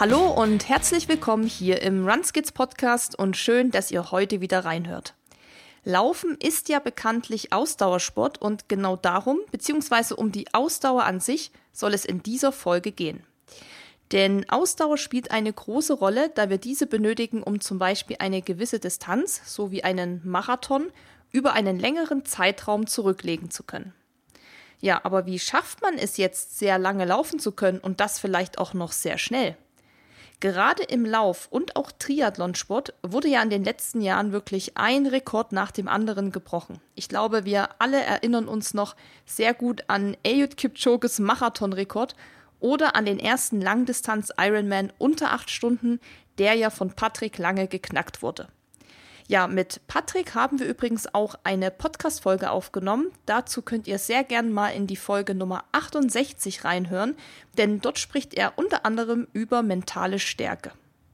Hallo und herzlich willkommen hier im Runskids Podcast und schön, dass ihr heute wieder reinhört. Laufen ist ja bekanntlich Ausdauersport und genau darum, beziehungsweise um die Ausdauer an sich, soll es in dieser Folge gehen. Denn Ausdauer spielt eine große Rolle, da wir diese benötigen, um zum Beispiel eine gewisse Distanz, so wie einen Marathon, über einen längeren Zeitraum zurücklegen zu können. Ja, aber wie schafft man es jetzt, sehr lange laufen zu können und das vielleicht auch noch sehr schnell? Gerade im Lauf und auch Triathlonsport wurde ja in den letzten Jahren wirklich ein Rekord nach dem anderen gebrochen. Ich glaube, wir alle erinnern uns noch sehr gut an Eliud Kipchoges Marathonrekord oder an den ersten Langdistanz Ironman unter acht Stunden, der ja von Patrick Lange geknackt wurde. Ja, mit Patrick haben wir übrigens auch eine Podcast-Folge aufgenommen. Dazu könnt ihr sehr gern mal in die Folge Nummer 68 reinhören, denn dort spricht er unter anderem über mentale Stärke.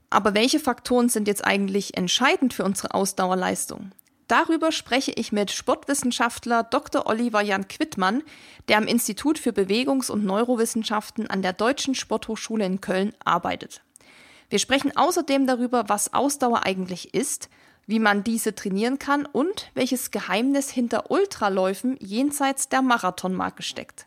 Aber welche Faktoren sind jetzt eigentlich entscheidend für unsere Ausdauerleistung? Darüber spreche ich mit Sportwissenschaftler Dr. Oliver Jan Quittmann, der am Institut für Bewegungs- und Neurowissenschaften an der Deutschen Sporthochschule in Köln arbeitet. Wir sprechen außerdem darüber, was Ausdauer eigentlich ist wie man diese trainieren kann und welches Geheimnis hinter Ultraläufen jenseits der Marathonmarke steckt.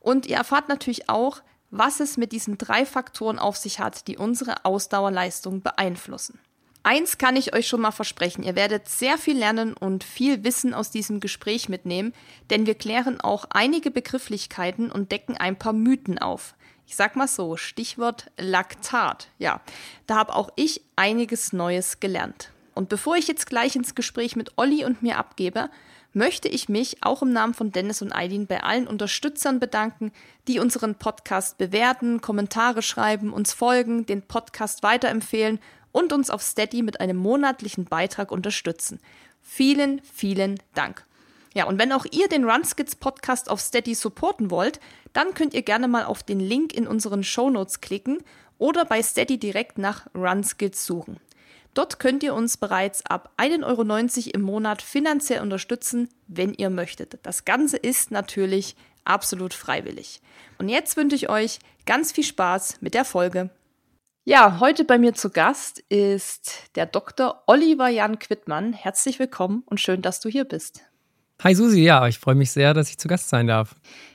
Und ihr erfahrt natürlich auch, was es mit diesen drei Faktoren auf sich hat, die unsere Ausdauerleistung beeinflussen. Eins kann ich euch schon mal versprechen, ihr werdet sehr viel lernen und viel Wissen aus diesem Gespräch mitnehmen, denn wir klären auch einige Begrifflichkeiten und decken ein paar Mythen auf. Ich sag mal so, Stichwort Laktat. Ja, da habe auch ich einiges Neues gelernt. Und bevor ich jetzt gleich ins Gespräch mit Olli und mir abgebe, möchte ich mich auch im Namen von Dennis und Eileen bei allen Unterstützern bedanken, die unseren Podcast bewerten, Kommentare schreiben, uns folgen, den Podcast weiterempfehlen und uns auf Steady mit einem monatlichen Beitrag unterstützen. Vielen, vielen Dank. Ja, und wenn auch ihr den Runskits Podcast auf Steady supporten wollt, dann könnt ihr gerne mal auf den Link in unseren Shownotes klicken oder bei Steady direkt nach Runskits suchen. Dort könnt ihr uns bereits ab 1,90 Euro im Monat finanziell unterstützen, wenn ihr möchtet. Das Ganze ist natürlich absolut freiwillig. Und jetzt wünsche ich euch ganz viel Spaß mit der Folge. Ja, heute bei mir zu Gast ist der Dr. Oliver Jan Quittmann. Herzlich willkommen und schön, dass du hier bist. Hi Susi, ja, ich freue mich sehr, dass ich zu Gast sein darf.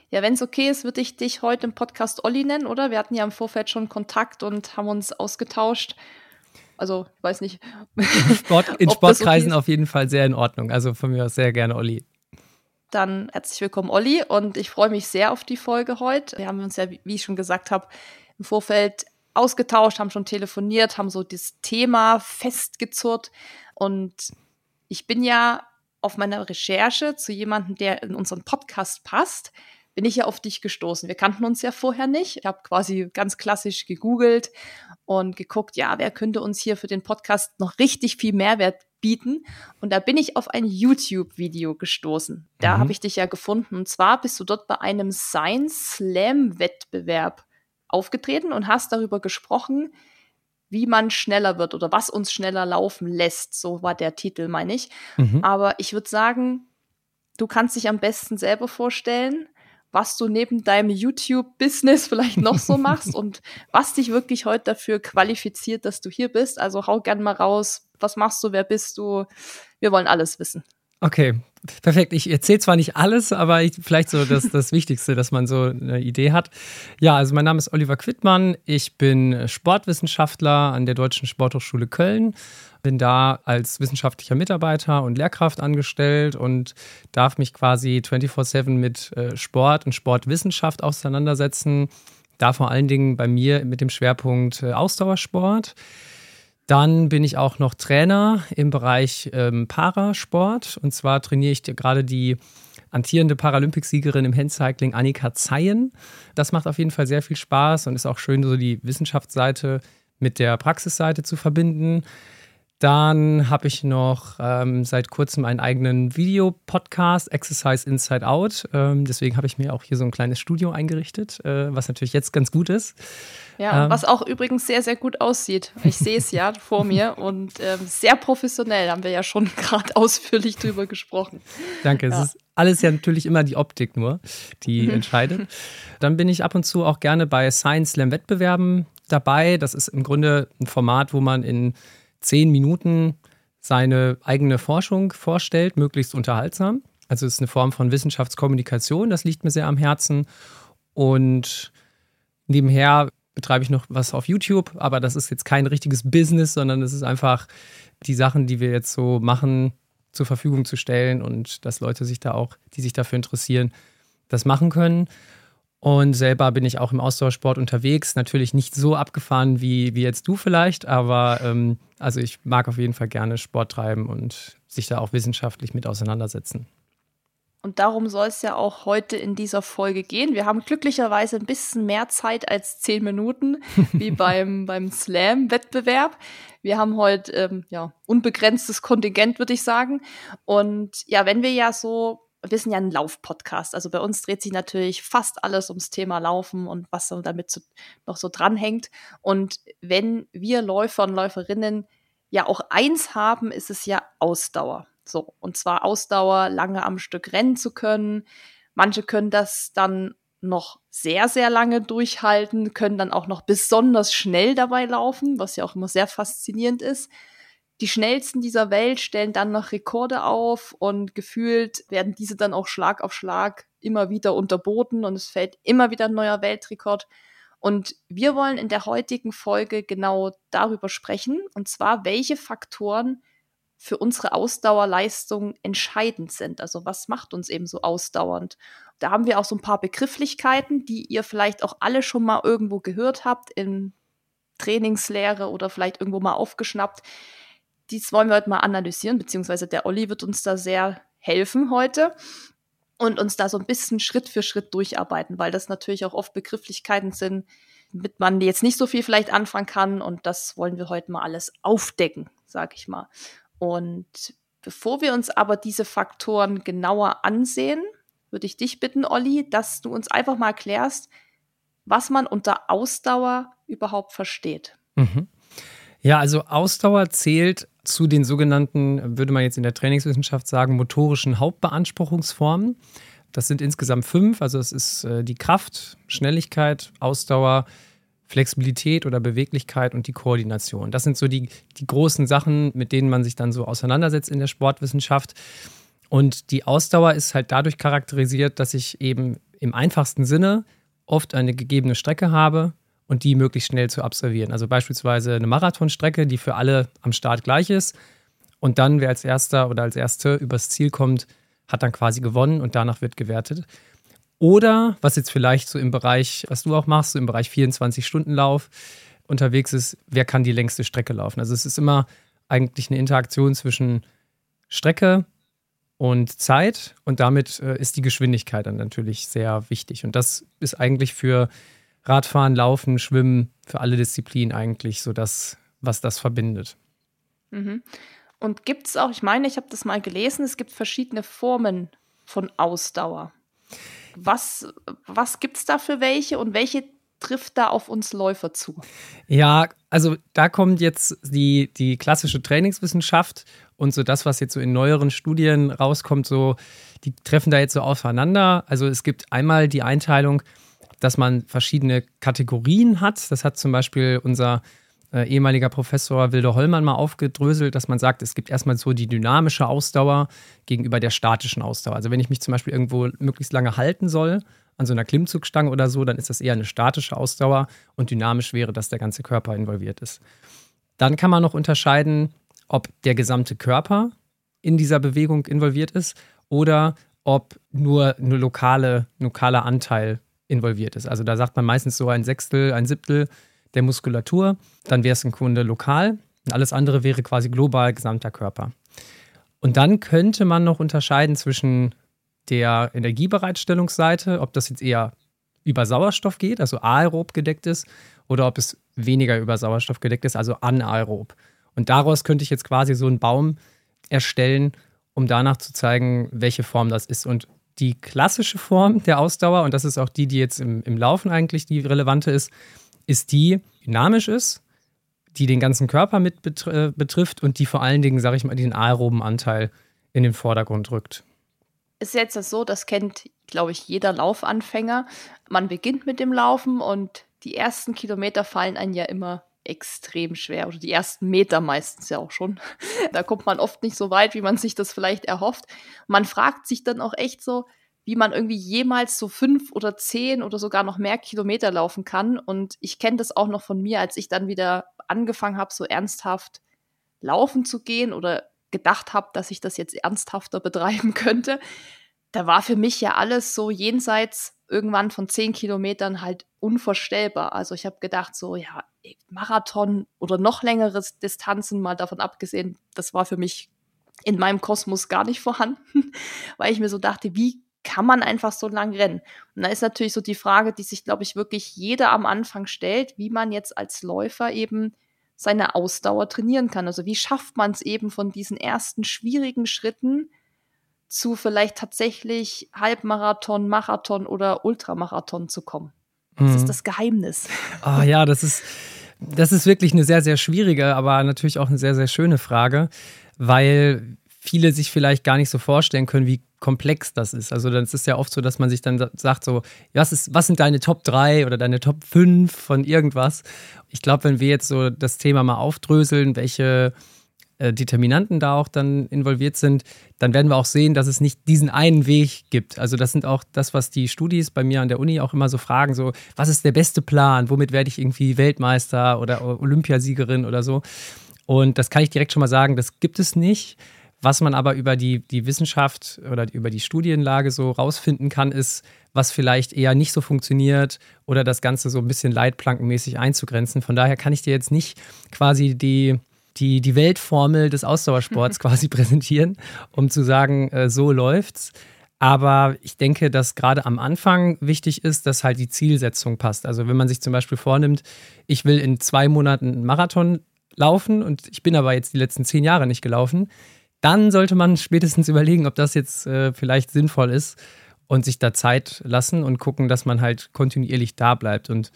Ja, wenn es okay ist, würde ich dich heute im Podcast Olli nennen, oder? Wir hatten ja im Vorfeld schon Kontakt und haben uns ausgetauscht. Also, ich weiß nicht. Sport, in Sportkreisen okay auf jeden Fall sehr in Ordnung. Also von mir aus sehr gerne Olli. Dann herzlich willkommen, Olli. Und ich freue mich sehr auf die Folge heute. Wir haben uns ja, wie ich schon gesagt habe, im Vorfeld ausgetauscht, haben schon telefoniert, haben so das Thema festgezurrt. Und ich bin ja auf meiner Recherche zu jemandem, der in unseren Podcast passt, bin ich ja auf dich gestoßen. Wir kannten uns ja vorher nicht. Ich habe quasi ganz klassisch gegoogelt und geguckt, ja, wer könnte uns hier für den Podcast noch richtig viel Mehrwert bieten. Und da bin ich auf ein YouTube-Video gestoßen. Da mhm. habe ich dich ja gefunden. Und zwar bist du dort bei einem Science Slam-Wettbewerb aufgetreten und hast darüber gesprochen, wie man schneller wird oder was uns schneller laufen lässt. So war der Titel, meine ich. Mhm. Aber ich würde sagen, du kannst dich am besten selber vorstellen, was du neben deinem YouTube-Business vielleicht noch so machst und was dich wirklich heute dafür qualifiziert, dass du hier bist. Also hau gern mal raus. Was machst du? Wer bist du? Wir wollen alles wissen. Okay, perfekt. Ich erzähle zwar nicht alles, aber ich, vielleicht so das, das Wichtigste, dass man so eine Idee hat. Ja, also mein Name ist Oliver Quittmann. Ich bin Sportwissenschaftler an der Deutschen Sporthochschule Köln bin da als wissenschaftlicher Mitarbeiter und Lehrkraft angestellt und darf mich quasi 24-7 mit äh, Sport und Sportwissenschaft auseinandersetzen. Da vor allen Dingen bei mir mit dem Schwerpunkt äh, Ausdauersport. Dann bin ich auch noch Trainer im Bereich ähm, Parasport. Und zwar trainiere ich gerade die amtierende Paralympicsiegerin im Handcycling Annika Zeyen. Das macht auf jeden Fall sehr viel Spaß und ist auch schön, so die Wissenschaftsseite mit der Praxisseite zu verbinden. Dann habe ich noch ähm, seit kurzem einen eigenen Videopodcast, Exercise Inside Out. Ähm, deswegen habe ich mir auch hier so ein kleines Studio eingerichtet, äh, was natürlich jetzt ganz gut ist. Ja, ähm, was auch übrigens sehr, sehr gut aussieht. Ich sehe es ja vor mir und ähm, sehr professionell, haben wir ja schon gerade ausführlich drüber gesprochen. Danke. Ja. Es ist alles ja natürlich immer die Optik nur, die mhm. entscheidet. Dann bin ich ab und zu auch gerne bei Science Slam Wettbewerben dabei. Das ist im Grunde ein Format, wo man in zehn Minuten seine eigene Forschung vorstellt, möglichst unterhaltsam. Also es ist eine Form von Wissenschaftskommunikation, das liegt mir sehr am Herzen. Und nebenher betreibe ich noch was auf YouTube, aber das ist jetzt kein richtiges Business, sondern es ist einfach die Sachen, die wir jetzt so machen, zur Verfügung zu stellen und dass Leute sich da auch, die sich dafür interessieren, das machen können. Und selber bin ich auch im Ausdauersport unterwegs. Natürlich nicht so abgefahren wie, wie jetzt du vielleicht, aber ähm, also ich mag auf jeden Fall gerne Sport treiben und sich da auch wissenschaftlich mit auseinandersetzen. Und darum soll es ja auch heute in dieser Folge gehen. Wir haben glücklicherweise ein bisschen mehr Zeit als zehn Minuten, wie beim, beim Slam-Wettbewerb. Wir haben heute ähm, ja, unbegrenztes Kontingent, würde ich sagen. Und ja, wenn wir ja so, wir sind ja ein Lauf-Podcast. Also bei uns dreht sich natürlich fast alles ums Thema Laufen und was damit so, noch so dranhängt. Und wenn wir Läufer und Läuferinnen ja auch eins haben, ist es ja Ausdauer. So, und zwar Ausdauer, lange am Stück rennen zu können. Manche können das dann noch sehr, sehr lange durchhalten, können dann auch noch besonders schnell dabei laufen, was ja auch immer sehr faszinierend ist. Die schnellsten dieser Welt stellen dann noch Rekorde auf und gefühlt werden diese dann auch Schlag auf Schlag immer wieder unterboten und es fällt immer wieder ein neuer Weltrekord. Und wir wollen in der heutigen Folge genau darüber sprechen, und zwar, welche Faktoren für unsere Ausdauerleistung entscheidend sind. Also was macht uns eben so ausdauernd? Da haben wir auch so ein paar Begrifflichkeiten, die ihr vielleicht auch alle schon mal irgendwo gehört habt in Trainingslehre oder vielleicht irgendwo mal aufgeschnappt. Dies wollen wir heute mal analysieren, beziehungsweise der Olli wird uns da sehr helfen heute und uns da so ein bisschen Schritt für Schritt durcharbeiten, weil das natürlich auch oft Begrifflichkeiten sind, mit man jetzt nicht so viel vielleicht anfangen kann und das wollen wir heute mal alles aufdecken, sag ich mal. Und bevor wir uns aber diese Faktoren genauer ansehen, würde ich dich bitten, Olli, dass du uns einfach mal erklärst, was man unter Ausdauer überhaupt versteht. Mhm. Ja, also Ausdauer zählt zu den sogenannten, würde man jetzt in der Trainingswissenschaft sagen, motorischen Hauptbeanspruchungsformen. Das sind insgesamt fünf. Also es ist äh, die Kraft, Schnelligkeit, Ausdauer, Flexibilität oder Beweglichkeit und die Koordination. Das sind so die, die großen Sachen, mit denen man sich dann so auseinandersetzt in der Sportwissenschaft. Und die Ausdauer ist halt dadurch charakterisiert, dass ich eben im einfachsten Sinne oft eine gegebene Strecke habe und die möglichst schnell zu absolvieren. Also beispielsweise eine Marathonstrecke, die für alle am Start gleich ist. Und dann, wer als erster oder als erste übers Ziel kommt, hat dann quasi gewonnen und danach wird gewertet. Oder was jetzt vielleicht so im Bereich, was du auch machst, so im Bereich 24-Stunden-Lauf unterwegs ist, wer kann die längste Strecke laufen? Also es ist immer eigentlich eine Interaktion zwischen Strecke und Zeit und damit äh, ist die Geschwindigkeit dann natürlich sehr wichtig. Und das ist eigentlich für Radfahren, Laufen, Schwimmen, für alle Disziplinen eigentlich so das, was das verbindet. Mhm. Und gibt es auch, ich meine, ich habe das mal gelesen, es gibt verschiedene Formen von Ausdauer. Was, was gibt es da für welche und welche trifft da auf uns Läufer zu? Ja, also da kommt jetzt die, die klassische Trainingswissenschaft und so das, was jetzt so in neueren Studien rauskommt, so, die treffen da jetzt so aufeinander. Also es gibt einmal die Einteilung, dass man verschiedene Kategorien hat. Das hat zum Beispiel unser äh, ehemaliger Professor Wilde Hollmann mal aufgedröselt, dass man sagt, es gibt erstmal so die dynamische Ausdauer gegenüber der statischen Ausdauer. Also wenn ich mich zum Beispiel irgendwo möglichst lange halten soll, an so einer Klimmzugstange oder so, dann ist das eher eine statische Ausdauer und dynamisch wäre, dass der ganze Körper involviert ist. Dann kann man noch unterscheiden, ob der gesamte Körper in dieser Bewegung involviert ist oder ob nur ein lokale, lokaler Anteil involviert ist. Also da sagt man meistens so ein Sechstel, ein Siebtel der Muskulatur, dann wäre es im Grunde lokal und alles andere wäre quasi global gesamter Körper. Und dann könnte man noch unterscheiden zwischen der Energiebereitstellungsseite, ob das jetzt eher über Sauerstoff geht, also aerob gedeckt ist, oder ob es weniger über Sauerstoff gedeckt ist, also anaerob. Und daraus könnte ich jetzt quasi so einen Baum erstellen, um danach zu zeigen, welche Form das ist. Und die klassische Form der Ausdauer, und das ist auch die, die jetzt im, im Laufen eigentlich die relevante ist, ist die dynamisch ist, die den ganzen Körper mit äh, betrifft und die vor allen Dingen, sage ich mal, den aeroben Anteil in den Vordergrund rückt. Ist jetzt so, das kennt, glaube ich, jeder Laufanfänger. Man beginnt mit dem Laufen und die ersten Kilometer fallen einem ja immer extrem schwer oder die ersten Meter meistens ja auch schon. da kommt man oft nicht so weit, wie man sich das vielleicht erhofft. Man fragt sich dann auch echt so, wie man irgendwie jemals so fünf oder zehn oder sogar noch mehr Kilometer laufen kann. Und ich kenne das auch noch von mir, als ich dann wieder angefangen habe, so ernsthaft laufen zu gehen oder gedacht habe, dass ich das jetzt ernsthafter betreiben könnte. Da war für mich ja alles so jenseits irgendwann von zehn Kilometern halt unvorstellbar. Also ich habe gedacht, so ja, Marathon oder noch längere Distanzen, mal davon abgesehen, das war für mich in meinem Kosmos gar nicht vorhanden, weil ich mir so dachte, wie kann man einfach so lang rennen? Und da ist natürlich so die Frage, die sich, glaube ich, wirklich jeder am Anfang stellt, wie man jetzt als Läufer eben seine Ausdauer trainieren kann. Also wie schafft man es eben von diesen ersten schwierigen Schritten zu vielleicht tatsächlich Halbmarathon, Marathon oder Ultramarathon zu kommen? Das mhm. ist das Geheimnis. Ah ja, das ist, das ist wirklich eine sehr, sehr schwierige, aber natürlich auch eine sehr, sehr schöne Frage, weil viele sich vielleicht gar nicht so vorstellen können, wie komplex das ist. Also das ist ja oft so, dass man sich dann sagt so, was, ist, was sind deine Top 3 oder deine Top 5 von irgendwas? Ich glaube, wenn wir jetzt so das Thema mal aufdröseln, welche äh, Determinanten da auch dann involviert sind, dann werden wir auch sehen, dass es nicht diesen einen Weg gibt. Also das sind auch das, was die Studis bei mir an der Uni auch immer so fragen, so, was ist der beste Plan? Womit werde ich irgendwie Weltmeister oder Olympiasiegerin oder so? Und das kann ich direkt schon mal sagen, das gibt es nicht. Was man aber über die, die Wissenschaft oder über die Studienlage so rausfinden kann, ist, was vielleicht eher nicht so funktioniert oder das Ganze so ein bisschen leitplankenmäßig einzugrenzen. Von daher kann ich dir jetzt nicht quasi die, die, die Weltformel des Ausdauersports quasi präsentieren, um zu sagen, äh, so läuft's. Aber ich denke, dass gerade am Anfang wichtig ist, dass halt die Zielsetzung passt. Also wenn man sich zum Beispiel vornimmt, ich will in zwei Monaten einen Marathon laufen und ich bin aber jetzt die letzten zehn Jahre nicht gelaufen, dann sollte man spätestens überlegen, ob das jetzt äh, vielleicht sinnvoll ist und sich da Zeit lassen und gucken, dass man halt kontinuierlich da bleibt. Und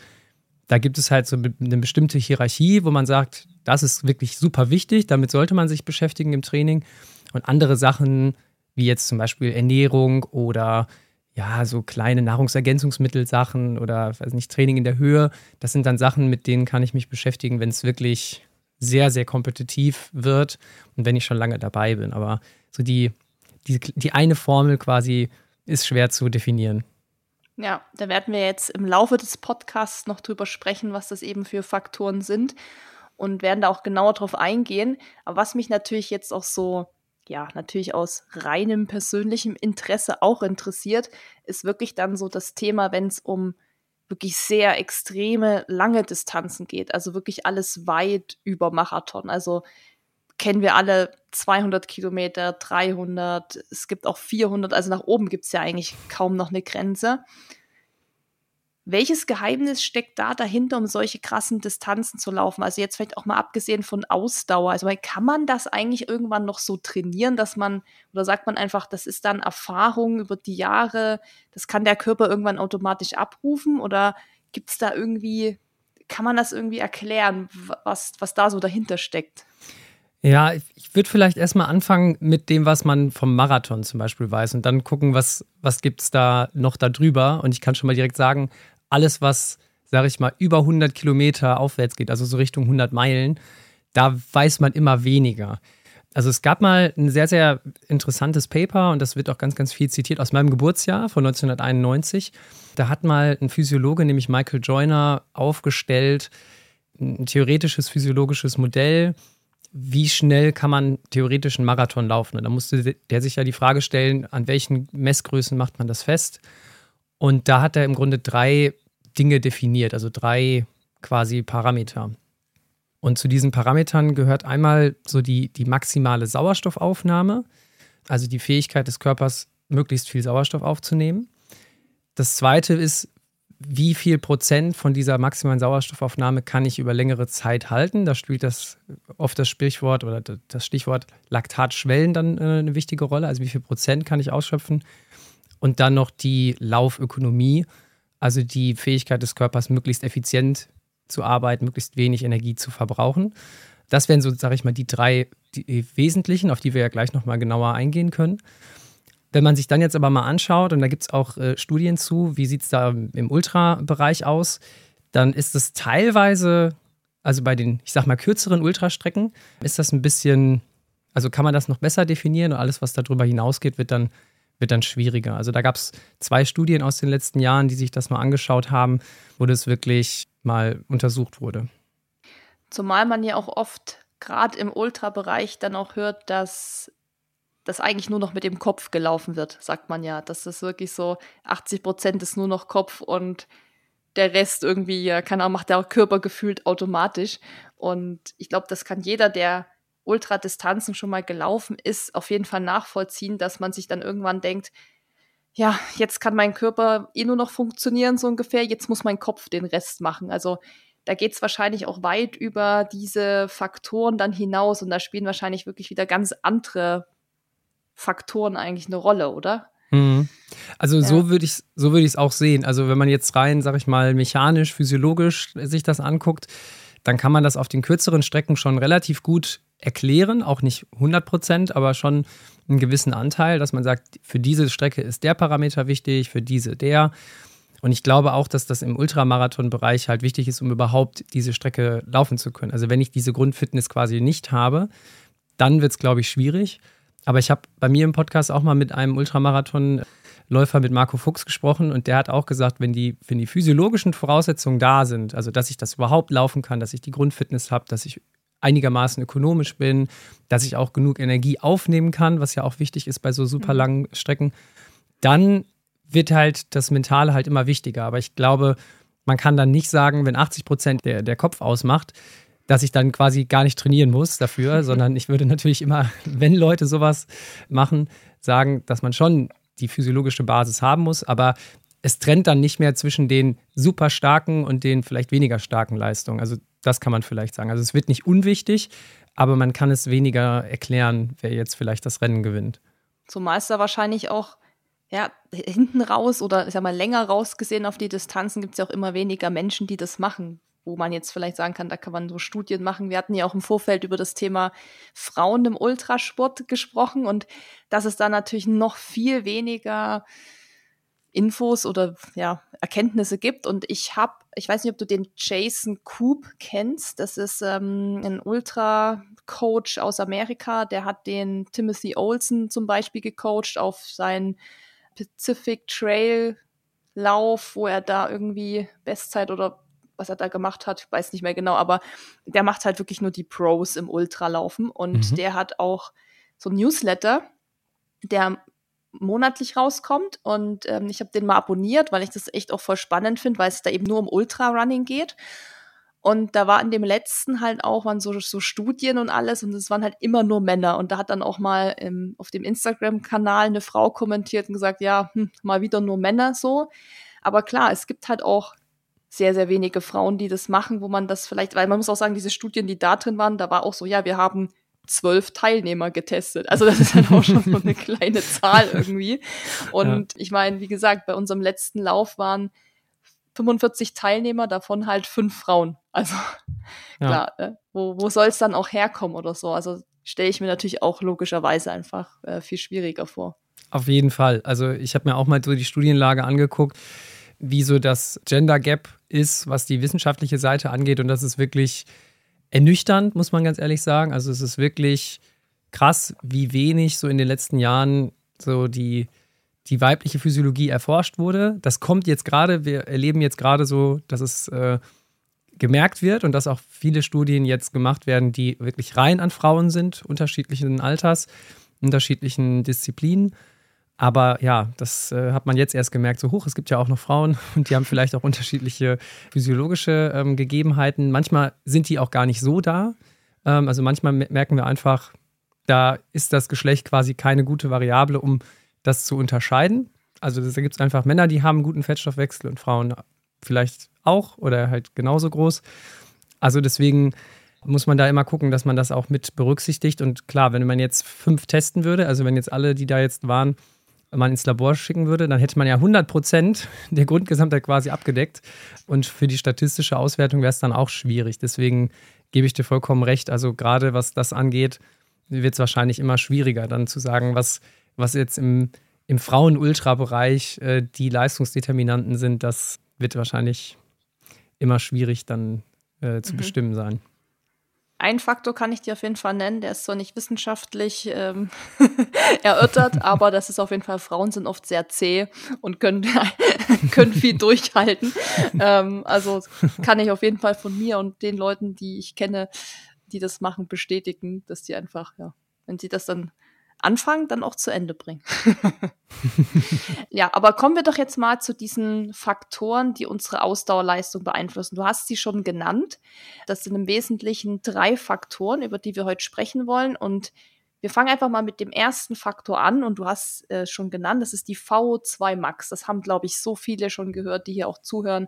da gibt es halt so eine bestimmte Hierarchie, wo man sagt, das ist wirklich super wichtig, damit sollte man sich beschäftigen im Training. Und andere Sachen, wie jetzt zum Beispiel Ernährung oder ja, so kleine Nahrungsergänzungsmittelsachen oder weiß nicht, Training in der Höhe, das sind dann Sachen, mit denen kann ich mich beschäftigen, wenn es wirklich sehr, sehr kompetitiv wird und wenn ich schon lange dabei bin. Aber so die, die, die eine Formel quasi ist schwer zu definieren. Ja, da werden wir jetzt im Laufe des Podcasts noch drüber sprechen, was das eben für Faktoren sind und werden da auch genauer drauf eingehen. Aber was mich natürlich jetzt auch so, ja, natürlich aus reinem persönlichem Interesse auch interessiert, ist wirklich dann so das Thema, wenn es um wirklich sehr extreme, lange Distanzen geht. Also wirklich alles weit über Marathon. Also kennen wir alle 200 Kilometer, 300, es gibt auch 400, also nach oben gibt es ja eigentlich kaum noch eine Grenze. Welches Geheimnis steckt da dahinter, um solche krassen Distanzen zu laufen? Also jetzt vielleicht auch mal abgesehen von Ausdauer. Also kann man das eigentlich irgendwann noch so trainieren, dass man, oder sagt man einfach, das ist dann Erfahrung über die Jahre, das kann der Körper irgendwann automatisch abrufen? Oder gibt es da irgendwie, kann man das irgendwie erklären, was, was da so dahinter steckt? Ja, ich würde vielleicht erstmal anfangen mit dem, was man vom Marathon zum Beispiel weiß und dann gucken, was, was gibt es da noch darüber. Und ich kann schon mal direkt sagen, alles, was, sage ich mal, über 100 Kilometer aufwärts geht, also so Richtung 100 Meilen, da weiß man immer weniger. Also es gab mal ein sehr, sehr interessantes Paper und das wird auch ganz, ganz viel zitiert aus meinem Geburtsjahr von 1991. Da hat mal ein Physiologe, nämlich Michael Joyner, aufgestellt, ein theoretisches physiologisches Modell, wie schnell kann man theoretisch einen Marathon laufen. Und da musste der sich ja die Frage stellen, an welchen Messgrößen macht man das fest? Und da hat er im Grunde drei Dinge definiert, also drei quasi Parameter. Und zu diesen Parametern gehört einmal so die, die maximale Sauerstoffaufnahme, also die Fähigkeit des Körpers, möglichst viel Sauerstoff aufzunehmen. Das zweite ist, wie viel Prozent von dieser maximalen Sauerstoffaufnahme kann ich über längere Zeit halten? Da spielt das oft das Sprichwort oder das Stichwort Laktatschwellen dann äh, eine wichtige Rolle. Also wie viel Prozent kann ich ausschöpfen? Und dann noch die Laufökonomie, also die Fähigkeit des Körpers, möglichst effizient zu arbeiten, möglichst wenig Energie zu verbrauchen. Das wären so, sage ich mal, die drei die wesentlichen, auf die wir ja gleich nochmal genauer eingehen können. Wenn man sich dann jetzt aber mal anschaut, und da gibt es auch äh, Studien zu, wie sieht es da im Ultrabereich aus, dann ist es teilweise, also bei den, ich sag mal, kürzeren Ultrastrecken, ist das ein bisschen, also kann man das noch besser definieren und alles, was darüber hinausgeht, wird dann, wird dann schwieriger. Also da gab es zwei Studien aus den letzten Jahren, die sich das mal angeschaut haben, wo das wirklich mal untersucht wurde. Zumal man ja auch oft gerade im Ultrabereich dann auch hört, dass das eigentlich nur noch mit dem Kopf gelaufen wird, sagt man ja. Das ist wirklich so, 80 Prozent ist nur noch Kopf und der Rest irgendwie, keine Ahnung, macht der Körper gefühlt automatisch. Und ich glaube, das kann jeder, der Ultradistanzen schon mal gelaufen ist, auf jeden Fall nachvollziehen, dass man sich dann irgendwann denkt, ja, jetzt kann mein Körper eh nur noch funktionieren, so ungefähr, jetzt muss mein Kopf den Rest machen. Also da geht es wahrscheinlich auch weit über diese Faktoren dann hinaus und da spielen wahrscheinlich wirklich wieder ganz andere Faktoren eigentlich eine Rolle, oder? Mhm. Also ja. so würde ich so würde ich es auch sehen. Also wenn man jetzt rein, sag ich mal, mechanisch, physiologisch sich das anguckt, dann kann man das auf den kürzeren Strecken schon relativ gut erklären, auch nicht 100 Prozent, aber schon einen gewissen Anteil, dass man sagt, für diese Strecke ist der Parameter wichtig, für diese der. Und ich glaube auch, dass das im Ultramarathon-Bereich halt wichtig ist, um überhaupt diese Strecke laufen zu können. Also wenn ich diese Grundfitness quasi nicht habe, dann wird es, glaube ich, schwierig. Aber ich habe bei mir im Podcast auch mal mit einem Ultramarathonläufer mit Marco Fuchs gesprochen und der hat auch gesagt, wenn die, wenn die physiologischen Voraussetzungen da sind, also dass ich das überhaupt laufen kann, dass ich die Grundfitness habe, dass ich einigermaßen ökonomisch bin, dass ich auch genug Energie aufnehmen kann, was ja auch wichtig ist bei so super mhm. langen Strecken, dann wird halt das Mentale halt immer wichtiger. Aber ich glaube, man kann dann nicht sagen, wenn 80 Prozent der, der Kopf ausmacht, dass ich dann quasi gar nicht trainieren muss dafür, sondern ich würde natürlich immer, wenn Leute sowas machen, sagen, dass man schon die physiologische Basis haben muss, aber es trennt dann nicht mehr zwischen den super starken und den vielleicht weniger starken Leistungen. Also das kann man vielleicht sagen. Also es wird nicht unwichtig, aber man kann es weniger erklären, wer jetzt vielleicht das Rennen gewinnt. Zumal es da wahrscheinlich auch ja, hinten raus oder ich sag mal länger raus gesehen auf die Distanzen gibt es ja auch immer weniger Menschen, die das machen wo man jetzt vielleicht sagen kann, da kann man so Studien machen. Wir hatten ja auch im Vorfeld über das Thema Frauen im Ultrasport gesprochen und dass es da natürlich noch viel weniger Infos oder ja, Erkenntnisse gibt. Und ich habe, ich weiß nicht, ob du den Jason Coop kennst. Das ist ähm, ein Ultra-Coach aus Amerika. Der hat den Timothy Olsen zum Beispiel gecoacht auf seinen Pacific Trail Lauf, wo er da irgendwie Bestzeit oder was er da gemacht hat, weiß nicht mehr genau, aber der macht halt wirklich nur die Pros im Ultralaufen und mhm. der hat auch so ein Newsletter, der monatlich rauskommt und ähm, ich habe den mal abonniert, weil ich das echt auch voll spannend finde, weil es da eben nur um Ultrarunning geht. Und da war in dem letzten halt auch waren so, so Studien und alles und es waren halt immer nur Männer. Und da hat dann auch mal im, auf dem Instagram-Kanal eine Frau kommentiert und gesagt, ja, hm, mal wieder nur Männer so. Aber klar, es gibt halt auch sehr, sehr wenige Frauen, die das machen, wo man das vielleicht, weil man muss auch sagen, diese Studien, die da drin waren, da war auch so, ja, wir haben zwölf Teilnehmer getestet. Also das ist halt auch schon so eine kleine Zahl irgendwie. Und ja. ich meine, wie gesagt, bei unserem letzten Lauf waren 45 Teilnehmer, davon halt fünf Frauen. Also ja. klar, ne? wo, wo soll es dann auch herkommen oder so? Also stelle ich mir natürlich auch logischerweise einfach äh, viel schwieriger vor. Auf jeden Fall. Also ich habe mir auch mal so die Studienlage angeguckt wie so das Gender Gap ist, was die wissenschaftliche Seite angeht. Und das ist wirklich ernüchternd, muss man ganz ehrlich sagen. Also es ist wirklich krass, wie wenig so in den letzten Jahren so die, die weibliche Physiologie erforscht wurde. Das kommt jetzt gerade, wir erleben jetzt gerade so, dass es äh, gemerkt wird und dass auch viele Studien jetzt gemacht werden, die wirklich rein an Frauen sind, unterschiedlichen Alters, unterschiedlichen Disziplinen. Aber ja, das äh, hat man jetzt erst gemerkt, so hoch. Es gibt ja auch noch Frauen und die haben vielleicht auch unterschiedliche physiologische ähm, Gegebenheiten. Manchmal sind die auch gar nicht so da. Ähm, also manchmal merken wir einfach, da ist das Geschlecht quasi keine gute Variable, um das zu unterscheiden. Also da gibt es einfach Männer, die haben einen guten Fettstoffwechsel und Frauen vielleicht auch oder halt genauso groß. Also deswegen muss man da immer gucken, dass man das auch mit berücksichtigt. Und klar, wenn man jetzt fünf testen würde, also wenn jetzt alle, die da jetzt waren, man ins Labor schicken würde, dann hätte man ja 100 Prozent der Grundgesamtheit quasi abgedeckt. Und für die statistische Auswertung wäre es dann auch schwierig. Deswegen gebe ich dir vollkommen recht. Also gerade was das angeht, wird es wahrscheinlich immer schwieriger, dann zu sagen, was, was jetzt im, im Frauen-Ultra-Bereich äh, die Leistungsdeterminanten sind. Das wird wahrscheinlich immer schwierig dann äh, zu mhm. bestimmen sein. Ein Faktor kann ich dir auf jeden Fall nennen, der ist zwar nicht wissenschaftlich ähm, erörtert, aber das ist auf jeden Fall, Frauen sind oft sehr zäh und können, können viel durchhalten. Ähm, also kann ich auf jeden Fall von mir und den Leuten, die ich kenne, die das machen, bestätigen, dass die einfach, ja, wenn sie das dann anfangen, dann auch zu Ende bringen. ja, aber kommen wir doch jetzt mal zu diesen Faktoren, die unsere Ausdauerleistung beeinflussen. Du hast sie schon genannt. Das sind im Wesentlichen drei Faktoren, über die wir heute sprechen wollen. Und wir fangen einfach mal mit dem ersten Faktor an. Und du hast äh, schon genannt, das ist die VO2 Max. Das haben, glaube ich, so viele schon gehört, die hier auch zuhören.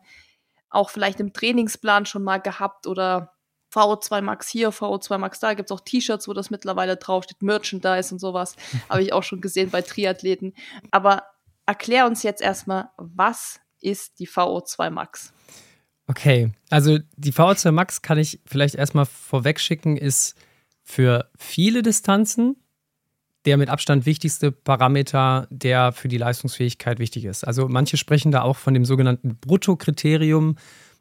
Auch vielleicht im Trainingsplan schon mal gehabt oder VO2 Max hier, VO2 Max da. Gibt es auch T-Shirts, wo das mittlerweile draufsteht, Merchandise und sowas. Habe ich auch schon gesehen bei Triathleten. Aber erklär uns jetzt erstmal, was ist die VO2 Max? Okay, also die VO2 Max kann ich vielleicht erstmal vorweg schicken, ist für viele Distanzen der mit Abstand wichtigste Parameter, der für die Leistungsfähigkeit wichtig ist. Also manche sprechen da auch von dem sogenannten Bruttokriterium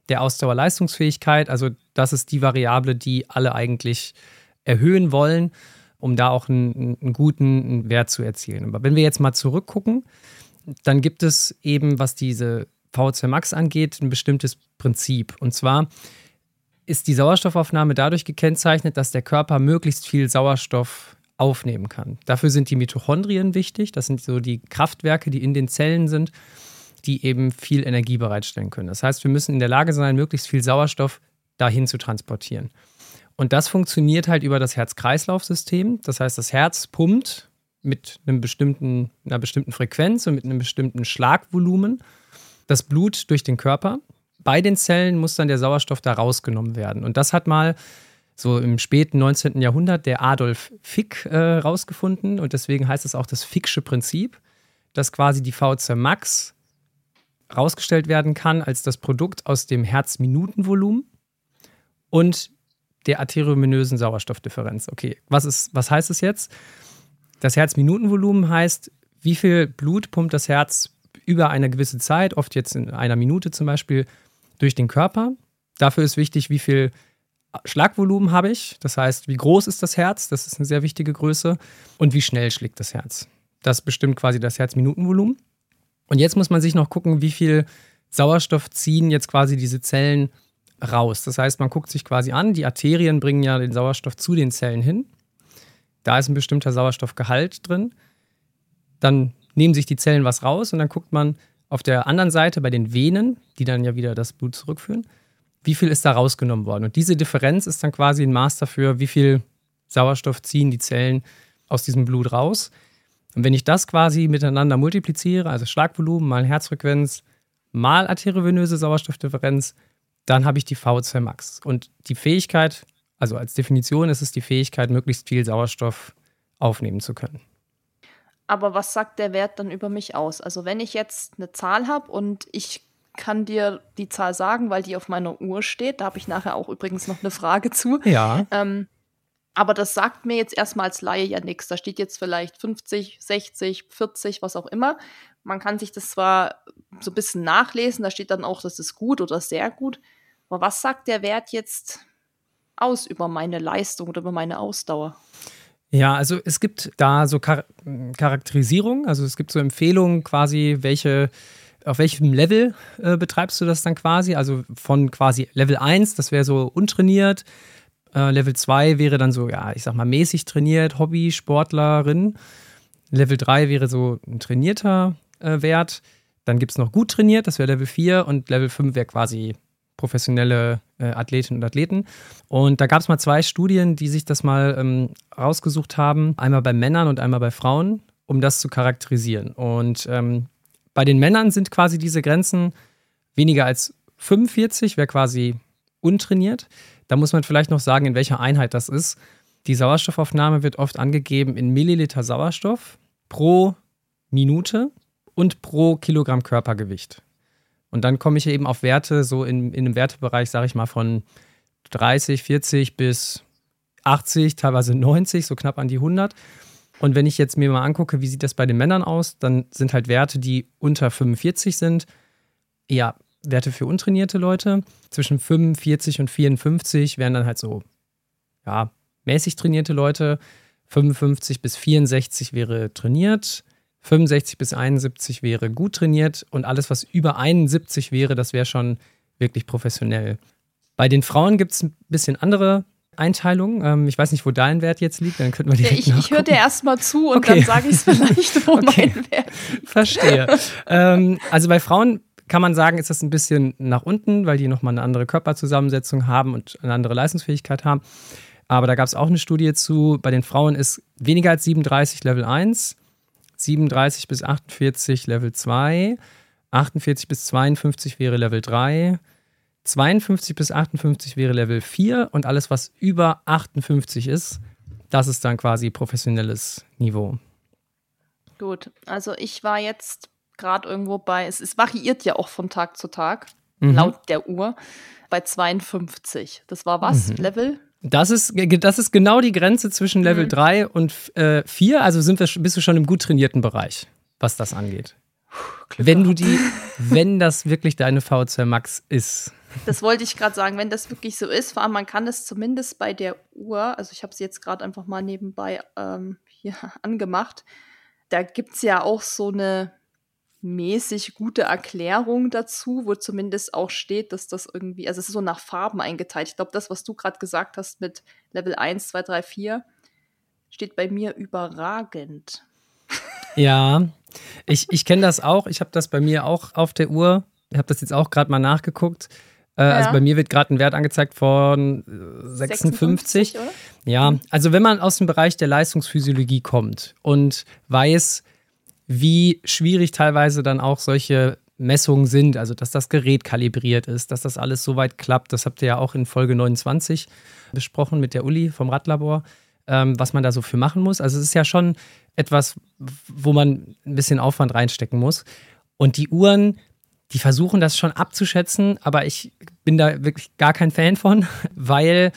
der Ausdauerleistungsfähigkeit. Also das ist die Variable, die alle eigentlich erhöhen wollen, um da auch einen, einen guten Wert zu erzielen. Aber wenn wir jetzt mal zurückgucken, dann gibt es eben, was diese VO2 Max angeht, ein bestimmtes Prinzip. Und zwar ist die Sauerstoffaufnahme dadurch gekennzeichnet, dass der Körper möglichst viel Sauerstoff aufnehmen kann. Dafür sind die Mitochondrien wichtig. Das sind so die Kraftwerke, die in den Zellen sind die eben viel Energie bereitstellen können. Das heißt, wir müssen in der Lage sein, möglichst viel Sauerstoff dahin zu transportieren. Und das funktioniert halt über das Herz-Kreislauf-System. Das heißt, das Herz pumpt mit einem bestimmten, einer bestimmten Frequenz und mit einem bestimmten Schlagvolumen das Blut durch den Körper. Bei den Zellen muss dann der Sauerstoff da rausgenommen werden. Und das hat mal so im späten 19. Jahrhundert der Adolf Fick äh, rausgefunden. Und deswegen heißt es auch das Fick'sche Prinzip, dass quasi die VC Max rausgestellt werden kann als das Produkt aus dem Herzminutenvolumen und der arteriovenösen Sauerstoffdifferenz. Okay, was, ist, was heißt es jetzt? Das Herzminutenvolumen heißt, wie viel Blut pumpt das Herz über eine gewisse Zeit, oft jetzt in einer Minute zum Beispiel, durch den Körper. Dafür ist wichtig, wie viel Schlagvolumen habe ich. Das heißt, wie groß ist das Herz? Das ist eine sehr wichtige Größe. Und wie schnell schlägt das Herz? Das bestimmt quasi das Herzminutenvolumen. Und jetzt muss man sich noch gucken, wie viel Sauerstoff ziehen jetzt quasi diese Zellen raus. Das heißt, man guckt sich quasi an, die Arterien bringen ja den Sauerstoff zu den Zellen hin. Da ist ein bestimmter Sauerstoffgehalt drin. Dann nehmen sich die Zellen was raus und dann guckt man auf der anderen Seite bei den Venen, die dann ja wieder das Blut zurückführen, wie viel ist da rausgenommen worden. Und diese Differenz ist dann quasi ein Maß dafür, wie viel Sauerstoff ziehen die Zellen aus diesem Blut raus. Und wenn ich das quasi miteinander multipliziere, also Schlagvolumen mal Herzfrequenz mal arteriovenöse Sauerstoffdifferenz, dann habe ich die V2 Max. Und die Fähigkeit, also als Definition ist es die Fähigkeit, möglichst viel Sauerstoff aufnehmen zu können. Aber was sagt der Wert dann über mich aus? Also wenn ich jetzt eine Zahl habe und ich kann dir die Zahl sagen, weil die auf meiner Uhr steht, da habe ich nachher auch übrigens noch eine Frage zu. Ja. Ähm, aber das sagt mir jetzt erstmal als Laie ja nichts. Da steht jetzt vielleicht 50, 60, 40, was auch immer. Man kann sich das zwar so ein bisschen nachlesen, da steht dann auch, das ist gut oder sehr gut. Aber was sagt der Wert jetzt aus über meine Leistung oder über meine Ausdauer? Ja, also es gibt da so Char Charakterisierung, also es gibt so Empfehlungen quasi, welche auf welchem Level äh, betreibst du das dann quasi? Also von quasi Level 1, das wäre so untrainiert, äh, Level 2 wäre dann so, ja, ich sag mal, mäßig trainiert, Hobby-Sportlerin. Level 3 wäre so ein trainierter äh, Wert. Dann gibt es noch gut trainiert, das wäre Level 4. Und Level 5 wäre quasi professionelle äh, Athletinnen und Athleten. Und da gab es mal zwei Studien, die sich das mal ähm, rausgesucht haben. Einmal bei Männern und einmal bei Frauen, um das zu charakterisieren. Und ähm, bei den Männern sind quasi diese Grenzen weniger als 45, wäre quasi untrainiert. Da muss man vielleicht noch sagen, in welcher Einheit das ist. Die Sauerstoffaufnahme wird oft angegeben in Milliliter Sauerstoff pro Minute und pro Kilogramm Körpergewicht. Und dann komme ich eben auf Werte, so in, in einem Wertebereich, sage ich mal, von 30, 40 bis 80, teilweise 90, so knapp an die 100. Und wenn ich jetzt mir mal angucke, wie sieht das bei den Männern aus, dann sind halt Werte, die unter 45 sind, eher Werte für untrainierte Leute. Zwischen 45 und 54 wären dann halt so, ja, mäßig trainierte Leute. 55 bis 64 wäre trainiert. 65 bis 71 wäre gut trainiert. Und alles, was über 71 wäre, das wäre schon wirklich professionell. Bei den Frauen gibt es ein bisschen andere Einteilung. Ähm, ich weiß nicht, wo dein Wert jetzt liegt, dann könnten wir direkt Ich, ich höre dir erstmal zu und okay. dann sage ich es vielleicht, wo okay. mein Wert liegt. Verstehe. ähm, also bei Frauen kann man sagen, ist das ein bisschen nach unten, weil die nochmal eine andere Körperzusammensetzung haben und eine andere Leistungsfähigkeit haben. Aber da gab es auch eine Studie zu. Bei den Frauen ist weniger als 37 Level 1, 37 bis 48 Level 2, 48 bis 52 wäre Level 3, 52 bis 58 wäre Level 4 und alles, was über 58 ist, das ist dann quasi professionelles Niveau. Gut, also ich war jetzt gerade irgendwo bei, es, es, variiert ja auch von Tag zu Tag, mhm. laut der Uhr, bei 52. Das war was? Mhm. Level? Das ist, das ist genau die Grenze zwischen Level mhm. 3 und äh, 4. Also sind wir, bist du schon im gut trainierten Bereich, was das angeht. Puh, wenn du die, wenn das wirklich deine VZ Max ist. Das wollte ich gerade sagen, wenn das wirklich so ist, vor allem man kann es zumindest bei der Uhr, also ich habe sie jetzt gerade einfach mal nebenbei ähm, hier angemacht, da gibt es ja auch so eine mäßig gute Erklärung dazu, wo zumindest auch steht, dass das irgendwie, also es ist so nach Farben eingeteilt. Ich glaube, das, was du gerade gesagt hast mit Level 1, 2, 3, 4, steht bei mir überragend. Ja, ich, ich kenne das auch. Ich habe das bei mir auch auf der Uhr. Ich habe das jetzt auch gerade mal nachgeguckt. Äh, also ja. Also bei mir wird gerade ein Wert angezeigt von 56. 56 ja, also wenn man aus dem Bereich der Leistungsphysiologie kommt und weiß, wie schwierig teilweise dann auch solche Messungen sind, also dass das Gerät kalibriert ist, dass das alles soweit klappt. Das habt ihr ja auch in Folge 29 besprochen mit der Uli vom Radlabor, ähm, was man da so für machen muss. Also es ist ja schon etwas, wo man ein bisschen Aufwand reinstecken muss. Und die Uhren, die versuchen das schon abzuschätzen, aber ich bin da wirklich gar kein Fan von, weil